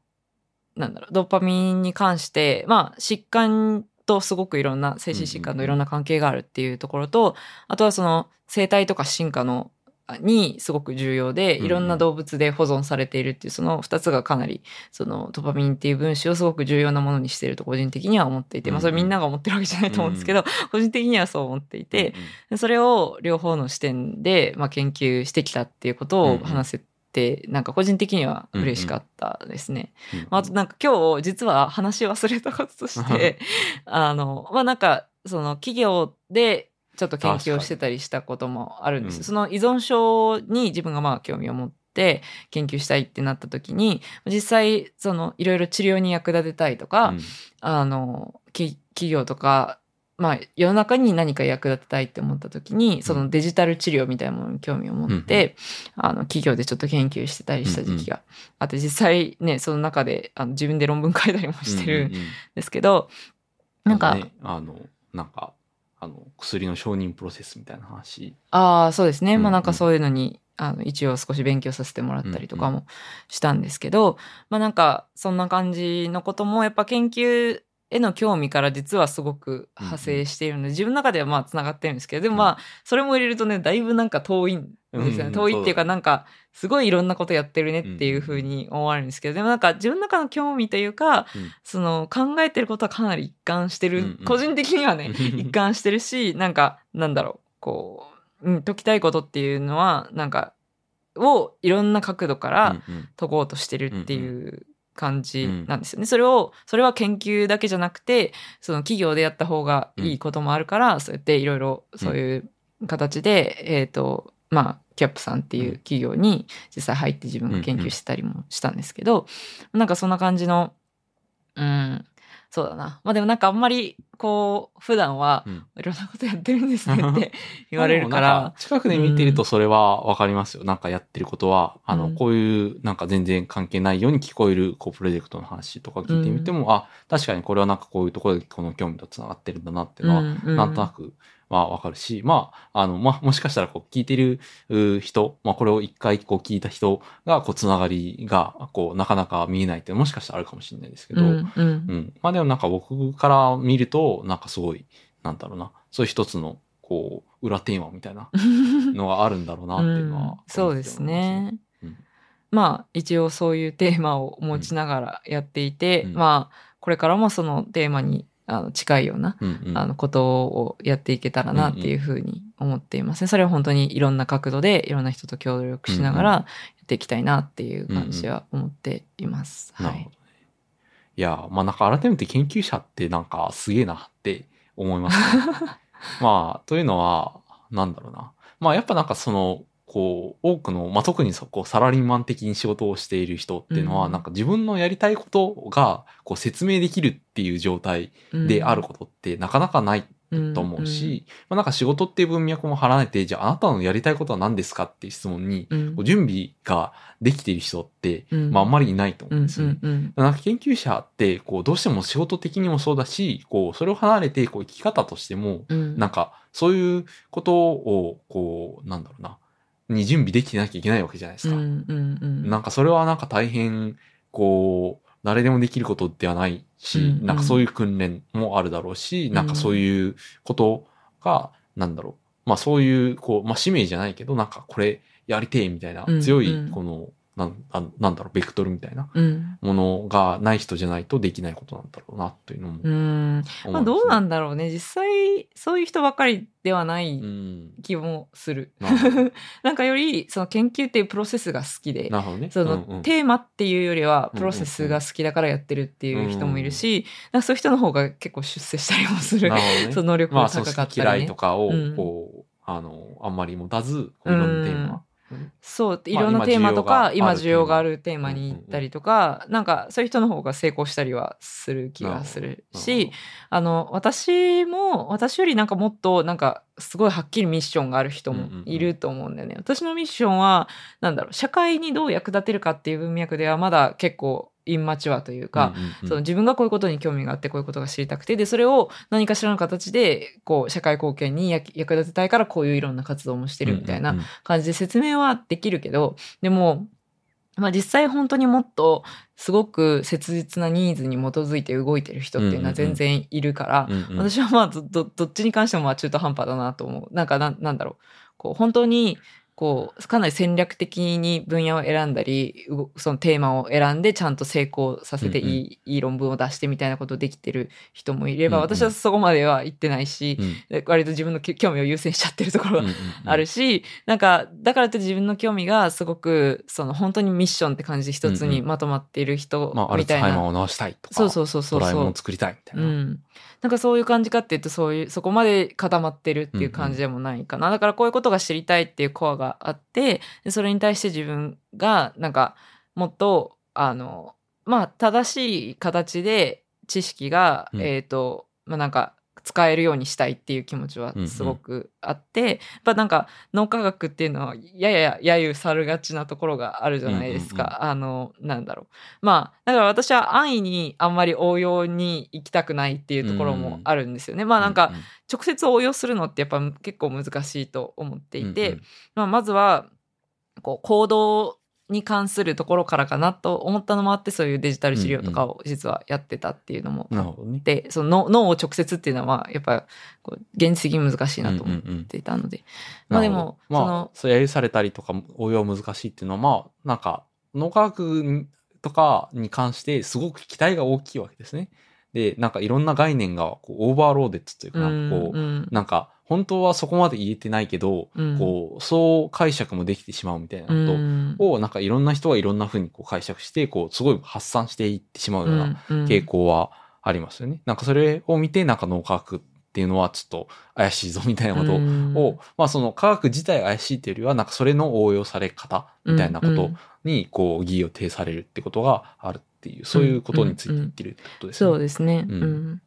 なんだろう、ドーパミンに関して、まあ、疾患とすごくいろんな、精神疾患といろんな関係があるっていうところと、あとはその、生態とか進化の、にすごく重要で、うんいろんな動物で保存されているっていう、その二つがかなり、そのドパミンっていう分子をすごく重要なものにしていると個人的には思っていて、まあそれみんなが思ってるわけじゃないと思うんですけど、個人的にはそう思っていて、でそれを両方の視点で、まあ、研究してきたっていうことを話せて、なんか個人的には嬉しかったですね。うんうん。まあ、あとなんか今日実は話し忘れたこととして、あの、まあなんかその企業でちょっと研究をしてたりしたこともあるんです。うんその依存症に自分がまあ興味を持って研究したいってなった時に、実際そのいろいろ治療に役立てたいとか、うん。あの、き企業とか、まあ、世の中に何か役立てたいって思った時に、そのデジタル治療みたいなものに興味を持って、あの、企業でちょっと研究してたりした時期があって、実際ね、その中であの自分で論文書いたりもしてるんうんうんうんですけど、なんか、ね、あの、なんか、あの、薬の承認プロセスみたいな話。ああ、そうですね。うんまあなんかそういうのに、あの、一応少し勉強させてもらったりとかもしたんですけど、まあなんか、そんな感じのことも、やっぱ研究への興味から実はすごく派生しているので、自分の中ではまあ繋がってるんですけど、でもまあ、それも入れるとね、だいぶなんか遠いんですよね。うん遠いっていうか、なんか、すごいいろんなことやってるねっていうふうに思われるんですけど、でもなんか自分の中の興味というか、うん。その考えてることはかなり一貫してる、個人的にはね、一貫してるし、なんか、なんだろう、こう、うん、解きたいことっていうのは、なんか、をいろんな角度から解こうとしてるっていう感じなんですよね。それを、それは研究だけじゃなくて、その企業でやった方がいいこともあるから、そうやっていろいろそういう形で、えっ、と、まあ、キャップさんっていう企業に実際入って自分が研究してたりもしたんですけど、なんかそんな感じの、うん、そうだな。まあでもなんかあんまり、こう、普段はうん。いろんなことやってるんですねって 言われるから、近くで見てるとそれはわかりますよ。なんかやってることは、あの、うん。こういうなんか全然関係ないように聞こえる、こう、プロジェクトの話とか聞いてみても、あ、確かにこれはなんかこういうところでこの興味と繋がってるんだなっていうのは、うんうん。なんとなく、まあわかるし、まあ、あの、まあ、もしかしたらこう聞いてるう人、まあこれを一回こう聞いた人が、こう、つながりが、こう、なかなか見えないってもしかしたらあるかもしれないですけど、うんうん。うん。まあでもなんか僕から見ると、なんかすごい、なんだろうな、そういう一つの、こう、裏テーマみたいな のがあるんだろうなっていうのは、うん。そうですね。うん。まあ一応そういうテーマを持ちながらやっていて、うん。まあこれからもそのテーマにあの近いような、うんうんあのことをやっていけたらなっていうふうに思っていますね。それは本当にいろんな角度でいろんな人と協力しながらうんやっていきたいなっていう感じは思っています。はいなるほどね。。いや、まあなんか改めて研究者ってなんかすげえなって思いますね。まあ、というのは、なんだろうな。まあやっぱなんかその、こう、多くの、まあ特にそこ、サラリーマン的に仕事をしている人っていうのは、うん。なんか自分のやりたいことが、こう説明できるっていう状態であることってなかなかないと思うし、まあ、なんか仕事っていう文脈も離れて、じゃああなたのやりたいことは何ですかっていう質問に、う準備ができている人って、うん。まああんまりいないと思ううんんですよね。うんうん。なんか研究者って、こう、どうしても仕事的にもそうだし、こう、それを離れて、こう、生き方としても、うん。なんか、そういうことを、こう、なんだろうな、に準備できてなきゃいけないわけじゃないですか。うんうんうんなんか、それはなんか大変、こう、誰でもできることではないし、うんうんなんかそういう訓練もあるだろうし、なんかそういうことが、なんだろう。まあそういう、こう、まあ使命じゃないけど、なんかこれやりてえみたいなうん強いうん、この、なんあなんだろう、ベクトルみたいなうん。ものがない人じゃないとできないことなんだろうな、というのも思ううん。まあどうなんだろうね。実際、そういう人ばっかりではないうん。気もする。なるほど なんかより、その研究っていうプロセスが好きで、なるほどね。その、うんうんテーマっていうよりはうんプロセスが好きだからやってるっていう人もいるし、なんかそういう人の方が結構出世したりもするね。その能力まあ、が高かったり、ね好き嫌いとかをうん、こう、あの、あんまり持たず、こういろんなテーマ。そういまあろんなテーマとか、今今需要が需要があるテーマに行ったりとか、なんかそういう人の方が成功したりはする気がするし、あの私も私よりなんかもっとなんかすごいはっきりミッションがある人もいると思うんだよね。私のミッションはなんだろう社会にどう役立てるかっていう文脈ではまだ結構インマチュアというか、うんうんうん。その自分がこういうことに興味があってこういうことが知りたくてでそれを何かしらの形でこう社会貢献に役役立てたいからこういういろんな活動もしてるみたいな感じで説明はできるけどでも、まあ、実際本当にもっとすごく切実なニーズに基づいて動いてる人っていうのは全然いるから、うんうん。私はまあどっちに関してもまあ中途半端だなと思う。なんかなんなんだろう。こう本当にこうかなり戦略的に分野を選んだりそのテーマを選んでちゃんと成功させていい,、いい論文を出してみたいなことできてる人もいれば、うんうん。私はそこまでは行ってないし、うん。で割と自分のき興味を優先しちゃってるところがうんうんうん。あるし、なんかだからって自分の興味がすごくその本当にミッションって感じで一つにまとまっている人まあ、アルみたいな、ツハイマーを治したいとか、そうそうそうそうドラえもん作りたいみたいうな。ん、なんかそういう感じかっていうとそういうそこまで固まってるっていう感じでもないかな、だからこういうことが知りたいっていうコアがあってでそれに対して自分がなんかもっとあのまあ正しい形で知識が、うん。えっ、とまあなんか使えるようにしたいっていう気持ちはすごくあって、やっぱなんか脳科学っていうのはやや揶揄されがちなところがあるじゃないですか、あのなんだろう。まあだから私は安易にあんまり応用に行きたくないっていうところもあるんですよね、まあなんか直接応用するのってやっぱ結構難しいと思っていて、まあ、まずはこう行動に関するところからかなと思ったのもあってそういうデジタル資料とかを実はやってたっていうのもなるほどね。でその脳脳を直接っていうのはやっぱこう現実的に難しいなと思っうんうんうんていたので、まあでもなるほどまあその、そう揶揄されたりとか、応用難しいっていうのは、まあ、なんか、脳科学とかに関してすごく期待が大きいわけですね。で、なんかいろんな概念がこう overloaded というか、なんかこう、うんなんか、本当はそこまで言えてないけど、うん。こう、そう解釈もできてしまうみたいなうことを、なんかいろんな人がいろんな風にこう解釈して、こう、すごい発散していってしまうようなうん傾向はありますよね。なんかそれを見て、なんか脳科学っていうのはちょっと怪しいぞみたいなことを、うん。まあその科学自体が怪しいっていうよりは、なんかそれの応用され方みたいなことに、こう、疑義を呈されるってことがあるっていう、そういうことについて言ってるってことですね。そうですね、ううんん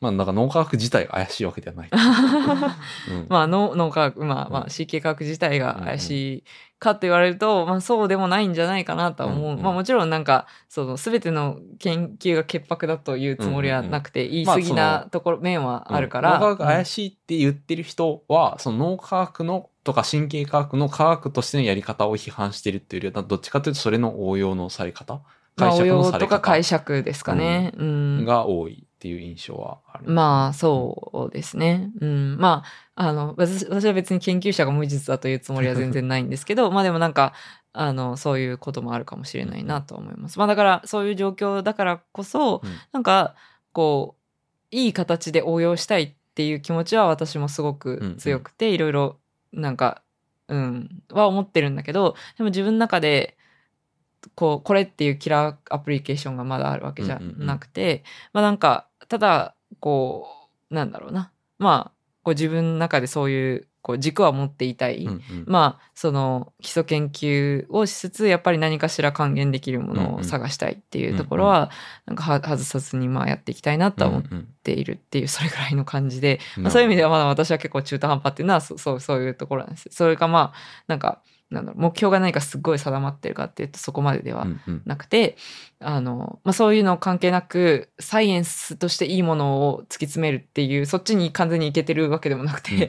まあなんか脳科学自体が怪しいわけではない。うん。まあ脳脳科学まあまあうん神経科学自体が怪しいかと言われると、まあそうでもないんじゃないかなとは思う、うんうん。まあもちろんなんかその全ての研究が潔白だというつもりはなくて、言い過ぎなところ、面はあるから、脳科学怪しいって言ってる人は、その脳科学のとか神経科学の科学としてのやり方を批判してるっていうよりは、どっちかというとそれの応用のされ方？まあ、応用とか方？解釈ですかね。うん。が多いっていう印象はある、まあ、そうですね。うん。まあ、あの、私私は別に研究者が無実だというつもりは全然ないんですけど、まあでもなんか、あの、そういうこともあるかもしれないなと思います。まあだから、そういう状況だからこそ、うんなんか、こう、いい形で応用したいっていう気持ちは私もすごく強くて、いろいろ、なんか、うん、は思ってるんだけど、でも自分の中で、こう、これっていうキラーアプリケーションがまだあるわけじゃなくて、まあなんか、ただ、こう、なんだろうな。まあ、こう自分の中でそういう、こう軸は持っていたい。うんうんまあ、その基礎研究をしつつ、やっぱり何かしら還元できるものを探したいっていうところは、なんかは外さずにまあやっていきたいなとは思っうんているっていう、それぐらいの感じで、うんまあ、そういう意味ではまだ私は結構中途半端っていうのは、そそう、そういうところなんですよ。それかまあ、なんか、なんだろう、目標が何かすっごい定まってるかっていうと、そこまでではうんうんなくて、あの、まあ、そういうの関係なく、サイエンスとしていいものを突き詰めるっていう、そっちに完全にいけてるわけでもなくて、うんうん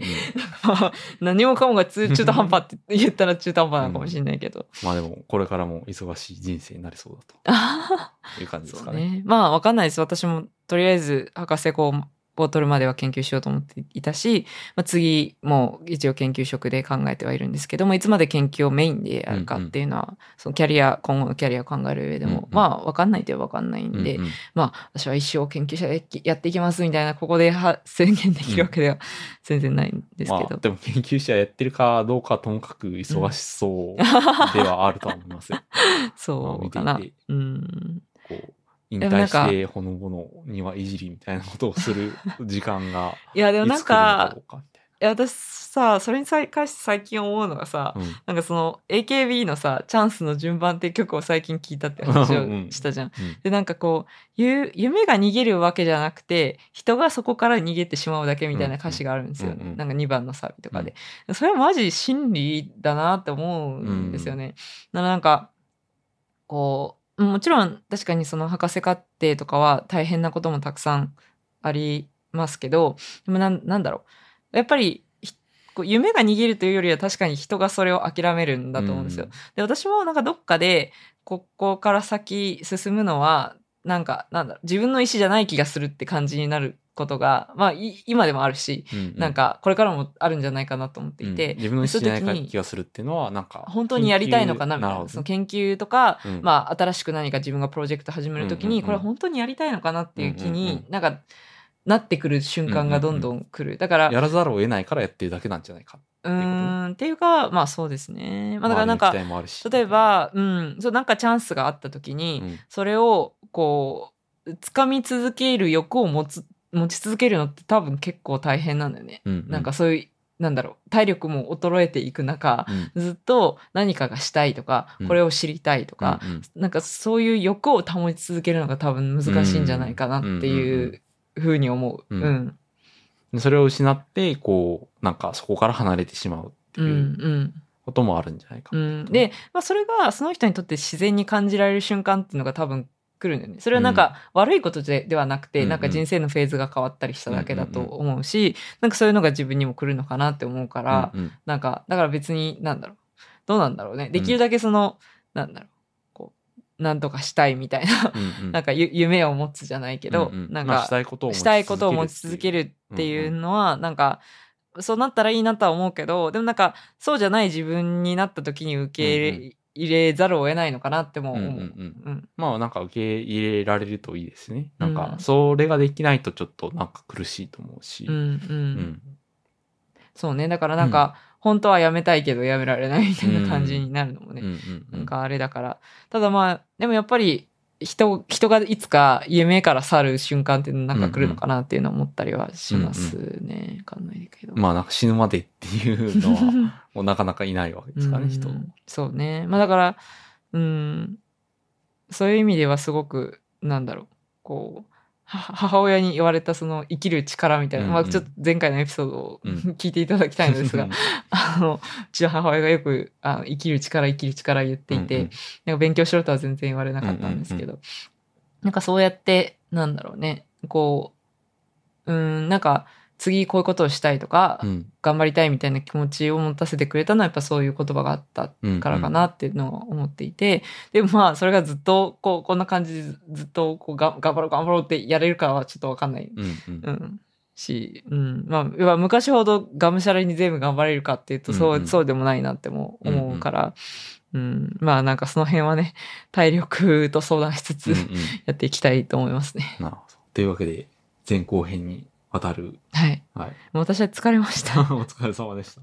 まあ、何もかもが中中途半端って言ったら中途半端なのかもしれないけど。まあでも、これからも忙しい人生になりそうだあという感じですかね。ね。まあ、わかんないです。私も、とりあえず、博士号を取るまでは研究しようと思っていたし、まあ、次も一応研究職で考えてはいるんですけどもいつまで研究をメインでやるかっていうのは、そのキャリア今後のキャリアを考える上でも、うんうんまあ分かんないといえば分かんないんで、うんうんまあ私は一生研究者でやっていきますみたいなここでは宣言できるわけでは全然ないんですけど。まあ、でも研究者やってるかどうかはともかく忙しそうではあるとは思いますよ。そうかな。うん。こう引退してほのぼの庭いじりみたいなことをする時間が いやでもなんかいいや私さそれに関して最近思うのがさ、な。うんなんかその AKB のさ「チャンスの順番」って曲を最近聞いたって話をうんしたじゃん。うんでなんかこうゆ夢が逃げるわけじゃなくて人がそこから逃げてしまうだけみたいな歌詞があるんですよね。なんか2番のサビとかで。それはマジ真理だなって思うんですよね。なんかこうもちろん確かにその博士課程とかは大変なこともたくさんありますけどでもなんなんだろうやっぱりひこう夢が逃げるというよりは確かに人がそれを諦めるんだと思うんですよ。で私もなんかどっかでここから先進むのはなんかなんだ自分の意思じゃない気がするって感じになることがまあい今でもあるし、うんうん。なんかこれからもあるんじゃないかなと思っていて、うん。自分の意思じゃない気がするっていうのはなんか本当にやりたいのかなみたいな。研究るほどその研究とか、うん。まあ、新しく何か自分がプロジェクト始めるときに、これ本当にやりたいのかなっていう気に、なんかなってくる瞬間がどんどん来る、だからやらざるを得ないからやってるだけなんじゃないか。うーんっていうかまあそうですね、まあ、だからなんか例え、ば、うん、そうなんかチャンスがあった時に、うん。それをこう掴み続ける欲を持つ持ち続けるのって多分結構大変なんだよね。うんなんかそういうなんだろう体力も衰えていく中、うんずっと何かがしたいとか、うんこれを知りたいとか、うんうんなんかそういう欲を保ち続けるのが多分難しいんじゃないかなっていうふうに思う。うんうん。でそれを失って、こう、なんかそこから離れてしまうってうん。う。いうんこともあるんじゃないかうな。ん。で、まあそれがその人にとって自然に感じられる瞬間っていうのが多分来るんだよね。それはなんか悪いことでではなくて、なんか人生のフェーズが変わったりしただけだと思うし、なんかそういうのが自分にも来るのかなって思うから、なんか、だから別に、なんだろう。どうなんだろうね。できるだけその、なんだろう。こう、なんとかしたいみたいな、なんかゆ夢を持つじゃないけど、うんうん。なんかまあしたいことを持ちしたいことを持ち続けるるっていうのは、なんか、そうなったらいいなとは思うけど、でもなんか、そうじゃない自分になった時に受け入れ,、ざるを得ないのかなっても思う。うんうんうんうんまあなんか受け入れられるといいですね。なんかうんそれができないとちょっとなんか苦しいと思うし。うんうんうんそうね。だからなんか、本当はやめたいけどやめられないみたいな感じになるのもね。うんうんうんなんかあれだから。ただまあ、でもやっぱり人、人がいつか夢から去る瞬間ってなんか来るのかなっていうのは思ったりはしますね。わかんないけど。まあなんか死ぬまでっていうのはもうなかなかいないわけですからね、人。うんそうね。まあだから、うん、そういう意味ではすごく、なんだろう、こう、は 母親に言われたその生きる力みたいな、うんうん。まあちょっと前回のエピソードをうん。聞いていただきたいのですが、あの、うちの母親がよくあの生きる力、生きる力言っていて、うんうん。なんか勉強しろとは全然言われなかったんですけど、なんかそうやって、なんだろうね、こう、うん、なんか次こういうことをしたいとか、うん。頑張りたいみたいな気持ちを持たせてくれたのはやっぱそういう言葉があったうんからかなっていうのは思っていて、でもまあそれがずっとこうこんな感じでずずっとこうが頑張ろう頑張ろうってやれるかはちょっとわかんない、うんうん。うん、し、うん、まあ昔ほどがむしゃらに全部頑張れるかっていうとそう,、うんうん。そうでもないなっても思うから、うんまあなんかその辺はね体力と相談しつつうんうん。やっていきたいと思いますね。なるほど。というわけで、前後編にわたる。はい。はい。もう私は疲れました。お疲れ様でした。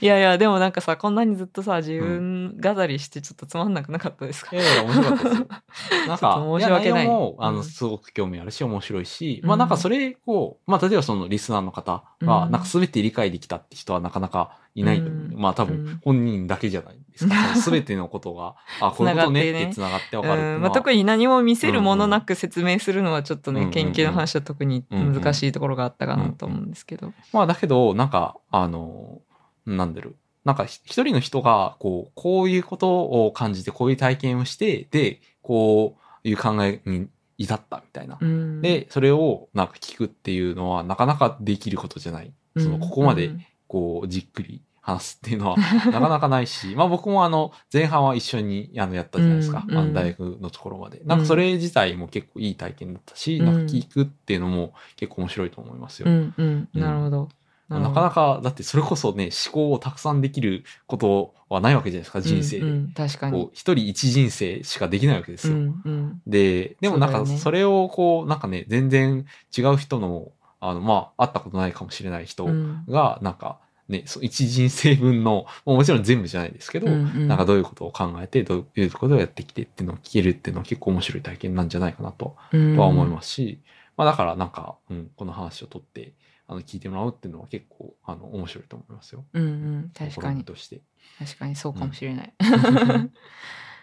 いやいや、でもなんかさ、こんなにずっとさ、自分語りしてちょっとつまんなくなかったですか、いやいや、面白かったですよ。なんか、申し訳ないや内容も、あの、うんすごく興味あるし、面白いし、うんまあなんかそれを、まあ例えばそのリスナーの方が、うんなんか全て理解できたって人はなかなかいないう、うんまあ多うん分本人だけじゃないですか？その 全てのことが、あ、こういうことねって繋がってわかる。まあ、特に何も見せるものなく説明するのはちょっとね、うんうん研究の話は特に難しいところがあったかなと思うんですけど。まあだけど、なんか、あの、なんだろう。なんかひ一人の人が、こう、こういうことを感じて、こういう体験をして、で、こういう考えに至ったみたいな。うん、で、それをなんか聞くっていうのは、なかなかできることじゃない。その、ここまで、こう、じっくり話すっていうのは なかなかないし、まあ僕もあの前半は一緒にあのやったじゃないですか。うんうんあの大学のところまで。なんかそれ自体も結構いい体験だったし、うんなんか聞くっていうのも結構面白いと思いますよ。うんうん。なるほど。なかなか、だってそれこそね、思考をたくさんできることはないわけじゃないですか、人生で。うんうん確かに。一人一人生しかできないわけですうよ。んうんで、でもなんかそれをこう、なんかね、全然違う人の、あの、まあ、会ったことないかもしれない人うんが、なんかね、一人生分の、もちろん全部じゃないですけど、うんうんなんかどういうことを考えて、どういうことをやってきてっていうのを聞けるっていうのは結構面白い体験なんじゃないかなとうんは思いますし、まあだからなんか、うん、この話を取って、あの、聞いてもらうっていうのは結構、あの、面白いと思いますよ。うんうん。確かに。として。確かにそうかもしれない。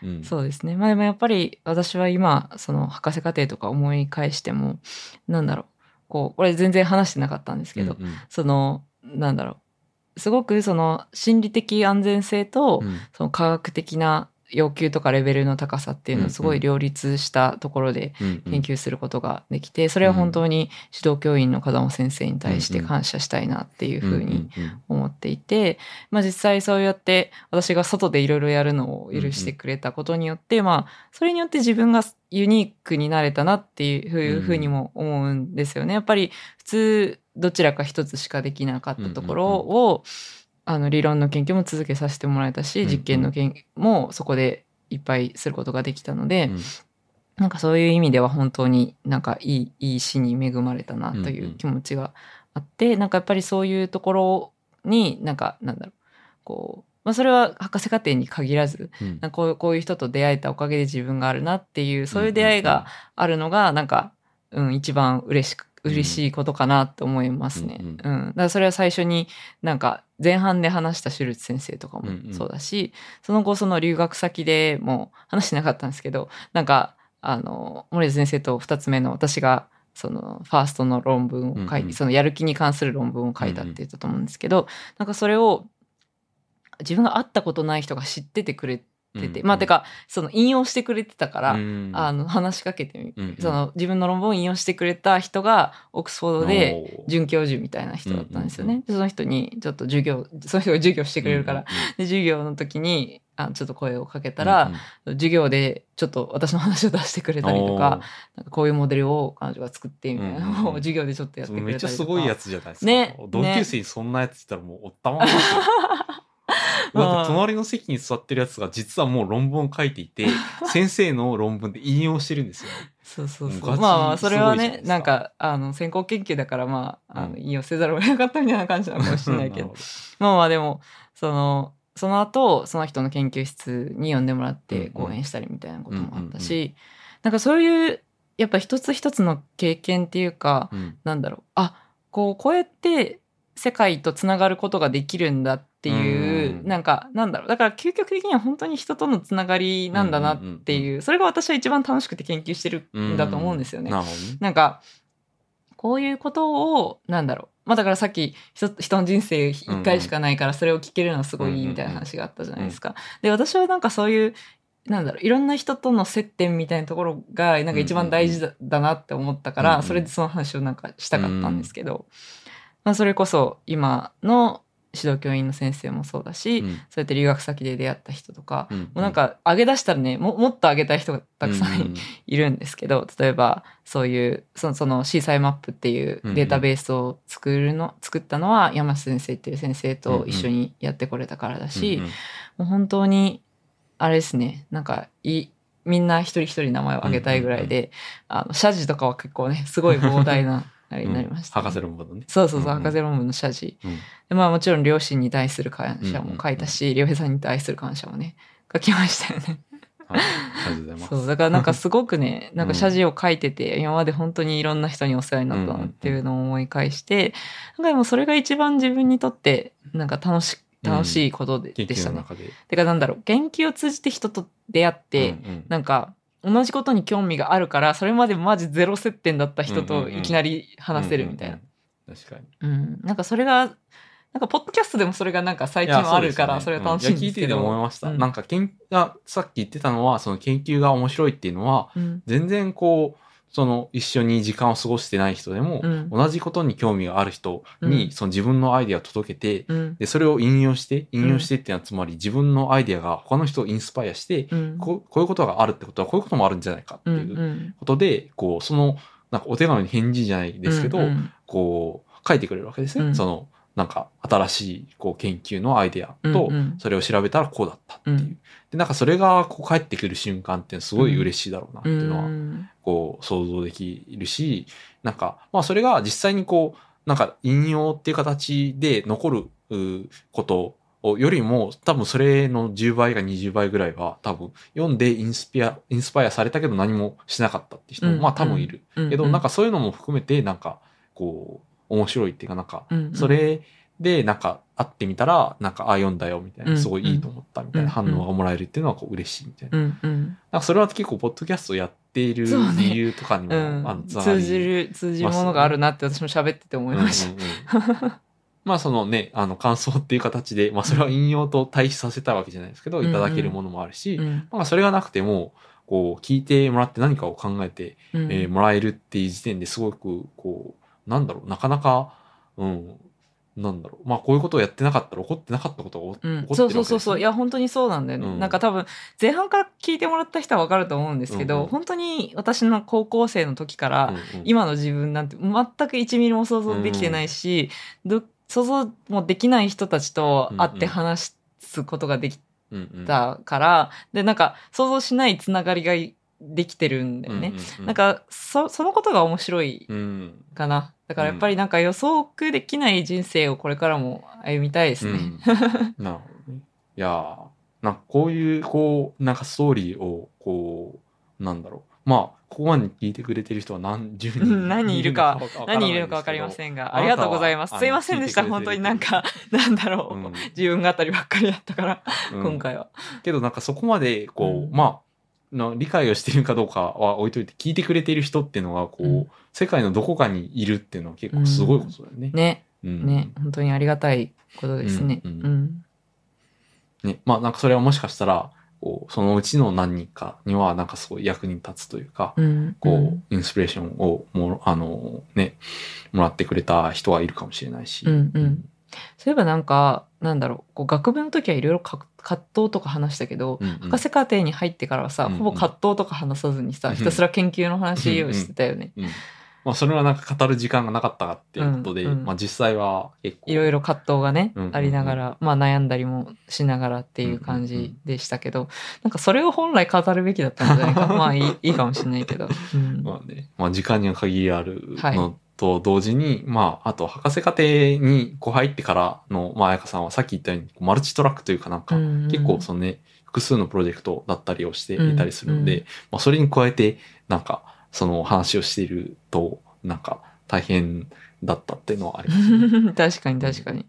うん。そうですね。まあでもやっぱり私は今、その博士課程とか思い返しても、なんだろう。こう、これ全然話してなかったんですけど、うんうんその、なんだろう。すごくその心理的安全性と、うん。その科学的な要求とかレベルの高さっていうのをすごい両立したところで研究することができて、それは本当に指導教員の風間先生に対して感謝したいなっていうふうに思っていて、まあ実際そうやって私が外でいろいろやるのを許してくれたことによって、まあそれによって自分がユニークになれたなっていうふうにも思うんですよね。やっぱり普通どちらか一つしかできなかったところを、あの理論の研究も続けさせてもらえたし、うんうん。実験の研究もそこでいっぱいすることができたので、うん。なんかそういう意味では本当になんかいい、いい死に恵まれたなといんううん気持ちがあって、なんかやっぱりそういうところになんかなんだろう、こう、まあそれは博士課程に限らず、うん。なんかこういうこういう人と出会えたおかげで自分があるなっていう、そういう出会いがあるのがなんか、うん、一番嬉しく、嬉しいことかなと思いますね。うんうん。だからそれは最初になんか前半で話したシュルツ先生とかもうんうんそうだし、その後その留学先でも話してなかったんですけど、なんか、あの、森田先生と二つ目の私が、そのファーストの論文を書いて、うんうんそのやる気に関する論文を書いたって言ったと思うんですけど、なんかそれを自分が会ったことない人が知っててくれてて、うんまあてか、その引用してくれてたから、うん。あの話しかけてみ、うんうん。その自分の論文を引用してくれた人がオックスフォードで准教授みたいな人だったんですよね。その人にちょっと授業、その人が授業してくれるから、うんで授業の時にあちょっと声をかけたら、うん授業でちょっと私の話を出してくれたりとか、なんかこういうモデルを彼女が作ってみたいなのをうん授業でちょっとやってくれたりとか。めっちゃすごいやつじゃないですか。ね。同級生にそんなやついたらもうおったまんますよ。だって隣の席に座ってるやつが実はもう論文を書いていて、先生の論文で引用してるんですよ。ね。そうそうそう。まあまあ、それはね、なんか、あの、先行研究だから、まあ、あの、うん引用せざるを得なかったみたいな感じなのかもしれないけど。る。ほまあまあ、でも、その、その後、その人の研究室に呼んでもらっうんてうん。講演したりみたいなこともあったうんし、なんかそういう、やっぱ一つ一つの経験っていうか、どうん。なんだろう、あ、こう、こうやって世界とつながることができるんだっていう、うんなんか、なんだろう、だから究極的には本当に人とのつながりなんだなっていう、それが私は一番楽しくて研究してるんだと思うんですよね。なん。か、こういうことを、なんだろう。まあだからさっき人人の人生一回しかないからそれを聞けるのはすごいいいみたいな話があったじゃないですか。で、私はなんかそういう、なんだろう、いろんな人との接点みたいなところがなんか一番大事だ,、だなって思ったから、それでその話をなんかしたかったんですけど、まあそれこそ今の指導教員の先生もそうだし、うん。そうやって留学先で出会った人とか、うん。もうなんか上げ出したらね、ももっと上げたい人がたくさんいうん。いるんですけど、例えばそういう、そのそのシーサイマップっていうデータベースを作るの、作ったのは山瀬先生っていう先生と一緒にやってこれたからだし、うんうん。もう本当に、あれですね、なんかいい、みんな一人一人名前を挙げたいぐらいで、あの、謝辞とかは結構ね、すごい膨大な、あれになりました、博士論文のね。そうそうそう、うんうん。博士論文の謝辞。うん。でまあもちろん両親に対する感謝も書いたし、良平さんに対する感謝もね、書きましたよね。はい。ありがとうございます。そう、だからなんかすごくね、なんか謝辞を書いてて、今まで本当にいろんな人にお世話になったなっていうのを思い返して、なんかでもそれが一番自分にとって、なんか楽し、楽しいことで,、したね。てかなんだろう、研究を通じて人と出会って、うんうん。なんか、同じことに興味があるから、それまでマジゼロ接点だった人といきなり話せるみたいな。うんうんうん。確かに。うん。なんかそれが、なんかポッドキャストでもそれがなんか最近はあるから、それは楽しいんですけど。いや聞いてて思いました。うんなんか研あさっき言ってたのは、その研究が面白いっていうのは、うん。全然こう、その一緒に時間を過ごしてない人でも、うん。同じことに興味がある人に、うん。その自分のアイデアを届けて、うん。で、それを引用して、引用してっていうのはつまり自分のアイデアが他の人をインスパイアして、うん。こうこういうことがあるってことはこういうこともあるんじゃないかってうんいううんことで、こう、その、なんかお手紙に返事じゃないですけど、うん。こう、書いてくれるわけですね。うん。その、なんか新しいこう研究のアイデアと、うんうんそれを調べたらこうだったっていう。うんで、なんかそれがこう返ってくる瞬間ってすごい嬉しいだろうなっていうのは、うんこう想像できるし、なんか、まあそれが実際にこう、なんか引用っていう形で残るうことをよりも、多分それの10倍か20倍ぐらいは多分読んでインスピア、インスパイアされたけど何もしなかったって人も、うんまあ多分いる。うんけど、なんかそういうのも含めて、なんか、こう、面白いっていうかなんか、うんそれでなんか会ってみたら、なんか、あ、読んだよみたいな、うんすごいいいと思ったみたいな反応がもらえるっていうのはこう嬉しいみたいな。うんうん。なんかそれは結構、ポッドキャストやっている理由とかにも、うん。通じる通じるものがあるなって私も喋ってて思いました。うんうんうん。まあそのね、あの感想っていう形で、まあそれは引用と対比させたわけじゃないですけど、うんうんいただけるものもあるし、うん。まあそれがなくても、こう聞いてもらって何かを考えて、うん。えーもらえるっていう時点ですごく、こう、なんだろう、なかなか、うん、なんだろう、まあこういうことをやってなかったら起こってなかったことが起こってるうんわけです、そうそうそうそう。いや本当にそうなんだよね、うん。なんか多分前半から聞いてもらった人は分かると思うんですけど、うんうん。本当に私の高校生の時から、うんうん。今の自分なんて全く1ミリも想像できてないし、ど想像もできない人たちと会って話すことができうんうん。たから、でなんか想像しないつながりができてるんだよね。うんうんうん。なんかそそのことが面白いうん。かな。だからやっぱりなんか予測できない人生をこれからも歩みたいですね。うん なるほどね。いやーなんかこういう、こう、なんかストーリーを、こう、なんだろう。まあ、ここまで聞いてくれてる人は何十人何人いるか何いるのかわ分かりません。んが、ありがとうございます。すいませんでした。本当になんか、なんだろう。うん自分語りばっかりだったから、うん今回は。けどなんかそこまで、こう、うんまあ、の理解をしているかどうかは置いといて、聞いてくれている人っていうのが、こう、うん世界のどこかにいるっていうのは結構すごいことだよね。ね、うんね、本当にありがたいことですね。ううんん。ね。まあなんかそれはもしかしたら、こう、そのうちの何人かにはなんかすごい役に立つというか、うん。こう、うんインスピレーションをも、あの、ね、もらってくれた人はいるかもしれないし。うんうんそういえばなんか、なんだろう、こう学部の時はいろいろ葛藤とか話したけど、うんうん。博士課程に入ってからはさ、うんうん。ほぼ葛藤とか話さずにさ、うんひたすら研究の話をしてたよね。うんまあそれはなんか語る時間がなかったかっていうことで、うんうんまあ実際は結構。いろいろ葛藤がね、うんうんうん。ありながら、まあ悩んだりもしながらっていう感じでしたけど、なんかそれを本来語るべきだったんじゃないか。まあいいいいかもしれないけど。うん。まあね、まあ時間には限りあるはい。のと同時に、まああと博士課程にこう入ってからの、まあ彩香さんはさっき言ったようにマルチトラックというかなんか、うん。結構そのね、複数のプロジェクトだったりをしていたりするので、うん。うまあそれに加えて、なんかその話をしていると、なんか大変だったっていうのはありますね。確かに確かに。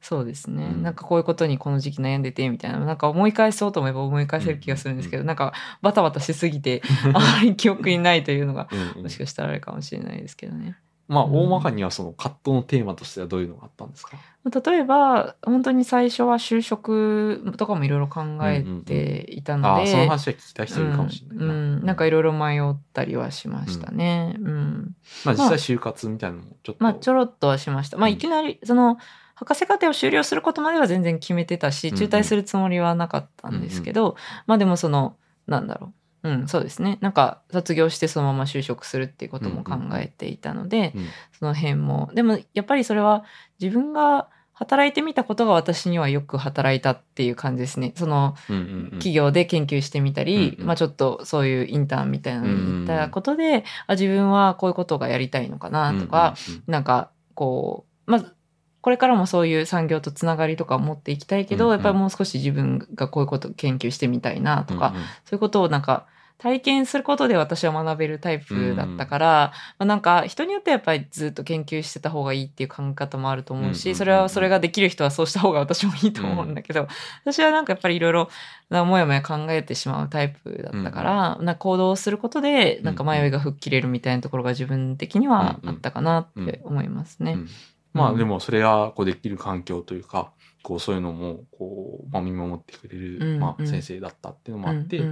そうですね、うん。なんかこういうことにこの時期悩んでてみたいななんか思い返そうと思えば思い返せる気がするんですけど、なんかバタバタしすぎて あまり記憶にないというのがうん。うん。もしかしたらあれかもしれないですけどね。まあうん。大まかにはその葛藤のテーマとしてはどういうのがあったんですか？例えば本当に最初は就職とかもいろいろ考えていたのああ、で、その話は聞きたい人いるかもしれないな。うん。うん。なんかいろいろ迷ったりはしましたね。うん。まあ実際就活みたいなのもちょっと。まあちょろっとはしました。まあうん。いきなりその博士課程を終了することまでは全然決めてたしうんうん。中退するつもりはなかったんですけど、まあでもそのなんだろううんそうですね。なんか卒業してそのまま就職するっていうことも考えていたので、うん。その辺も。でもやっぱりそれは自分が働いてみたことが私にはよく働いたっていう感じですね。そのうんうんうん。企業で研究してみたり、うんうん。まあちょっとそういうインターンみたいなのに行ったことで、あ自分はこういうことがやりたいのかなとか、うんうんなんかこうまずこれからもそういう産業とつながりとかを持っていきたいけど、うんうん。やっぱりもう少し自分がこういうことを研究してみたいなとか、うんうん。そういうことをなんか体験することで私は学べるタイプだったから、まあ、なんか人によってはやっぱりずっと研究してた方がいいっていう考え方もあると思うし、うんうんうん。うんそれはそれができる人はそうした方が私もいいと思うんだけど、私はなんかやっぱりいろいろなもやもや考えてしまうタイプだったから、なんか行動することでなんか迷いが吹っ切れるみたいなところが自分的にはあったかなって思いますね。うんまあでもそれがこうできる環境というか、こうそういうのもこう、まあ、見守ってくれる、まあ、先生だったっていうのもあって、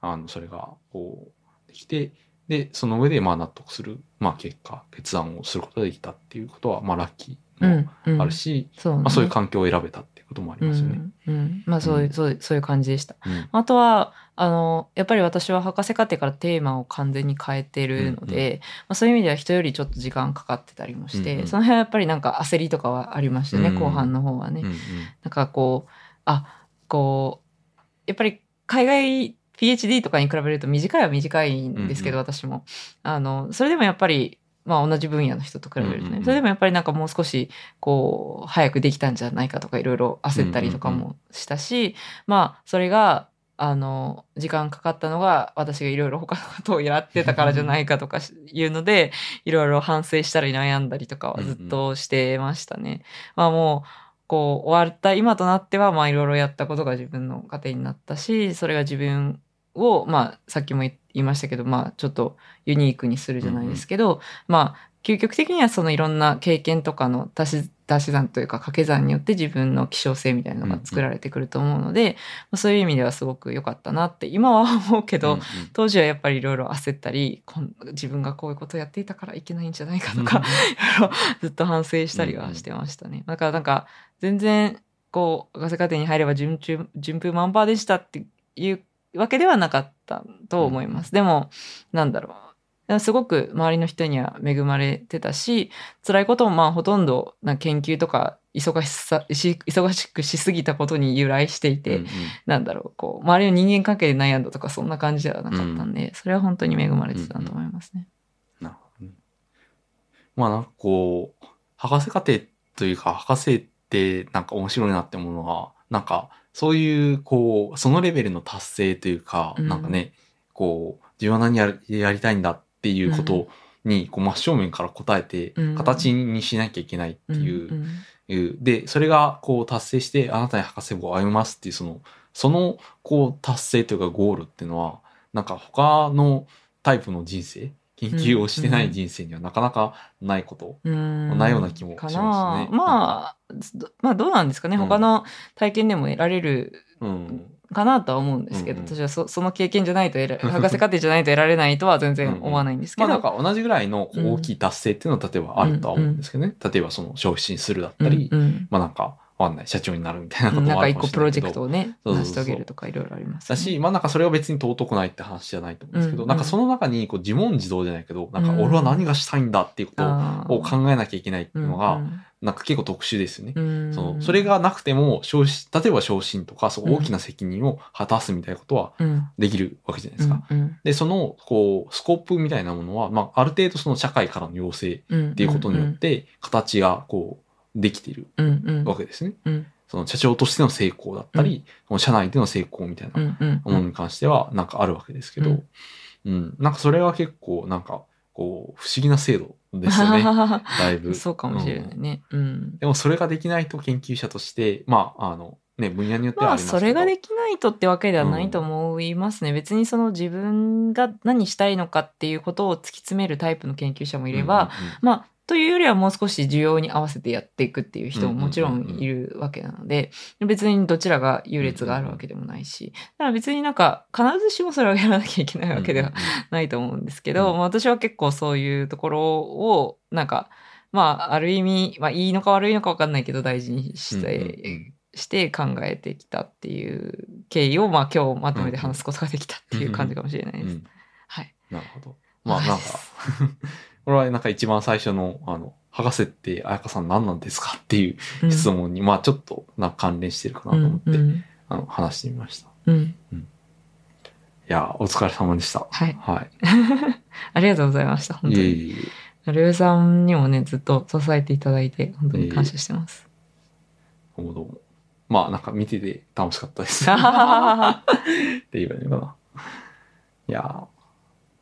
あのそれがこうできてで、その上でまあ納得する、まあ結果、決断をすることができたっていうことは、まあラッキーもあるし、そうね。まあそういう環境を選べたこともありますよね。うんうん、まあそういう、うんそういうそういう感じでした。うん。あとはあのやっぱり私は博士課程からテーマを完全に変えてるので、まあ、そういう意味では人よりちょっと時間かかってたりもして、うんうんその辺はやっぱりなんか焦りとかはありましたね、うん後半の方はね。うんうんなんかこうあこうやっぱり海外 PhD とかに比べると短いは短いんですけど、うん私もあのそれでもやっぱりまあ同じ分野の人と比べるとね、うんうんうん。それでもやっぱりなんかもう少しこう早くできたんじゃないかとかいろいろ焦ったりとかもしたし、まあそれがあの時間かかったのが私がいろいろ他のことをやってたからじゃないかとかいうのでいろいろ反省したり悩んだりとかはずっとしてましたね。まあもうこう終わった今となってはまあいろいろやったことが自分の糧になったしそれが自分をまあさっきも言いましたけどまあちょっとユニークにするじゃないですけど、まあ究極的にはそのいろんな経験とかの足し足し算というか掛け算によって自分の希少性みたいなのが作られてくると思うので、まあそういう意味ではすごく良かったなって今は思うけど、うんうん。当時はやっぱりいろいろ焦ったりこん自分がこういうことをやっていたからいけないんじゃないかとか、いろいろずっと反省したりはしてましたね。だからなんか全然こう博士課程に入れば順中順風満帆でしたっていうわけではなかったと思います。でもなんだろうすごく周りの人には恵まれてたし辛いこともまあほとんどな研究とか忙しさし忙しくしすぎたことに由来していて、うんうんなんだろう、こう、周りの人間関係で悩んだとか、そんな感じではなかったんで、それは本当に恵まれてたなと思いますね。なるほどね。まあなんかこう、博士課程というか、博士ってなんか面白いなって思うのは、なんかそういうこう、そのレベルの達成というか、うん。なんかね、こう、自分は何やるやりたいんだっていうことに、こう真正面から答えてうん、形にしなきゃいけないっていう、うんいう。で、それがこう達成して、あなたに博士号を歩みますっていう、その、そのこう達成というかゴールっていうのは、なんか他のタイプの人生、研究をしてない人生にはなかなかないこと。うんないような気もしますねかなまあ、どまあどうなんですかね。うん他の体験でも得られるうん。かなとは思うんですけど、私はそその経験じゃないと得ら、博士課程じゃないと得られないとは全然思わないんですけど。まあなんか同じぐらいの大きい達成っていうのは例えばあるとは思うんですけどね。例えばその消費にするだったり、まあなんかわかんない、社長になるみたいなこともあるかもなんか一個プ。ロジェクトをね、成し遂げるとかいろいろあります、だし、まあなんかそれは別に尊くないって話じゃないと思うんですけど、うんなんかその中にこう自問自答じゃないけど、なんか俺は何がしたいんだっていうことを考えなきゃいけないっていうのが、うんなんか結構特殊ですよね。うん。そのそれがなくても昇進、例えば昇進とか、そう大きな責任を果たすみたいなことはうん。できるわけじゃないですか。うんうん。で、その、こう、スコープみたいなものは、まあ、ある程度その社会からの要請うんっていうことによって、形が、こう、できているうんうんわけですね。うんその社長としての成功だったり、その社内での成功みたいなうんうんものに関しては、なんかあるわけですけど、ううんん、なんかそれは結構、なんか、こう、不思議な制度ですよね。だいぶ。そうかもしれないね。うん。でもそれができないと研究者として、まあ、あの、ね、分野によってはまあ、ありますけど。それができないとってわけではないと思いますね。別にその自分が何したいのかっていうことを突き詰めるタイプの研究者もいれば、まあ、というよりはもう少し需要に合わせてやっていくっていう人ももちろんいるわけなので、別にどちらが優劣があるわけでもないし、だから別になんか必ずしもそれをやらなきゃいけないわけではないと思うんですけど、うん。まあ私は結構そういうところを、なんか、まあ、ある意味、まあ、いいのか悪いのか分かんないけど、大事にして、して考えてきたっていう経緯を、まあ、今日まとめて話すことができたっていう感じかもしれないです。うんはい。なるほど。まあなんか、これはなんか一番最初の、あの、博士って彩香さん何なんですかっていううん質問に、まあちょっとな関連してるかなと思って、うんうんあの、話してみました。いうん。や、お疲れ様でした。はい。は ありがとうございました。本い。当に。いえいえ。ルエさんにもね、ずっと支えていただいて、本当に感謝してます。どうもどうも。まあなんか見てて楽しかったです。って言えばいいのかな。いやー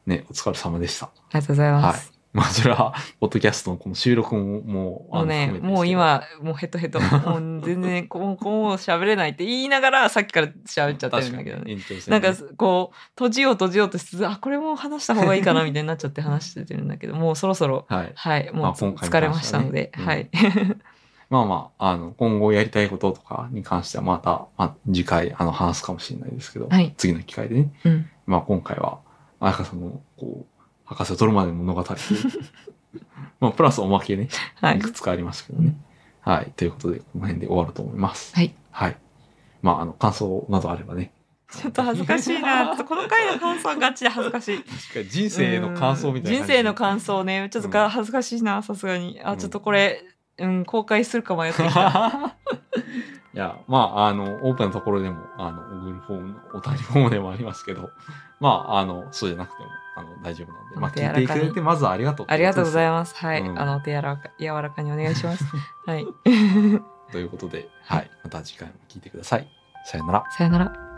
ね、お疲れ様でした。ありがとうございまはいす。。まあそれは、ポッドキャストのこの収録も、もう、もうね、もう、今、もうヘトヘト。もう全然、こう、こう喋れないって言いながら、さっきから喋っちゃってるんだけどね。なんか、こう、閉じよう閉じようとしつつ、あ、これも話した方がいいかな、みたいになっちゃって話してるんだけど、もうそろそろ、はい。はい、もう疲れましたので、関してはねはい。まあまあ、あの、今後やりたいこととかに関してはまた、まあ、次回、あの、話すかもしれないですけど、はい次の機会でね。うん。まあ今回は、彩香さんの、こう、博士を取るまでの物語。まあ、プラスおまけね、はいいく。つかありますけどね。はい。ということで、この辺で終わると思います。はい。はい。まあ、あの、感想などあればね。ちょっと恥ずかしいな。この回の感想はガチで恥ずかしい。確かに人生の感想みたいな人生の感想ね。ちょっとが恥ずかしいな、さすがに。あ、ちょっとこれ、うん、公開するか迷ってきた。いや、まあ、あの、オープンなところでも、あの、Google フォームのお便りフォームでもありますけど、まあ、あの、そうじゃなくても、あの、大丈夫なんで、まあ、手聞いていただいて、まずはありがとうありがとうございまます。はい。うんあの、お手柔らか柔らかにお願いします。はい。す。ということで、はい。また次回も聞いてください。さよなら。さよなら。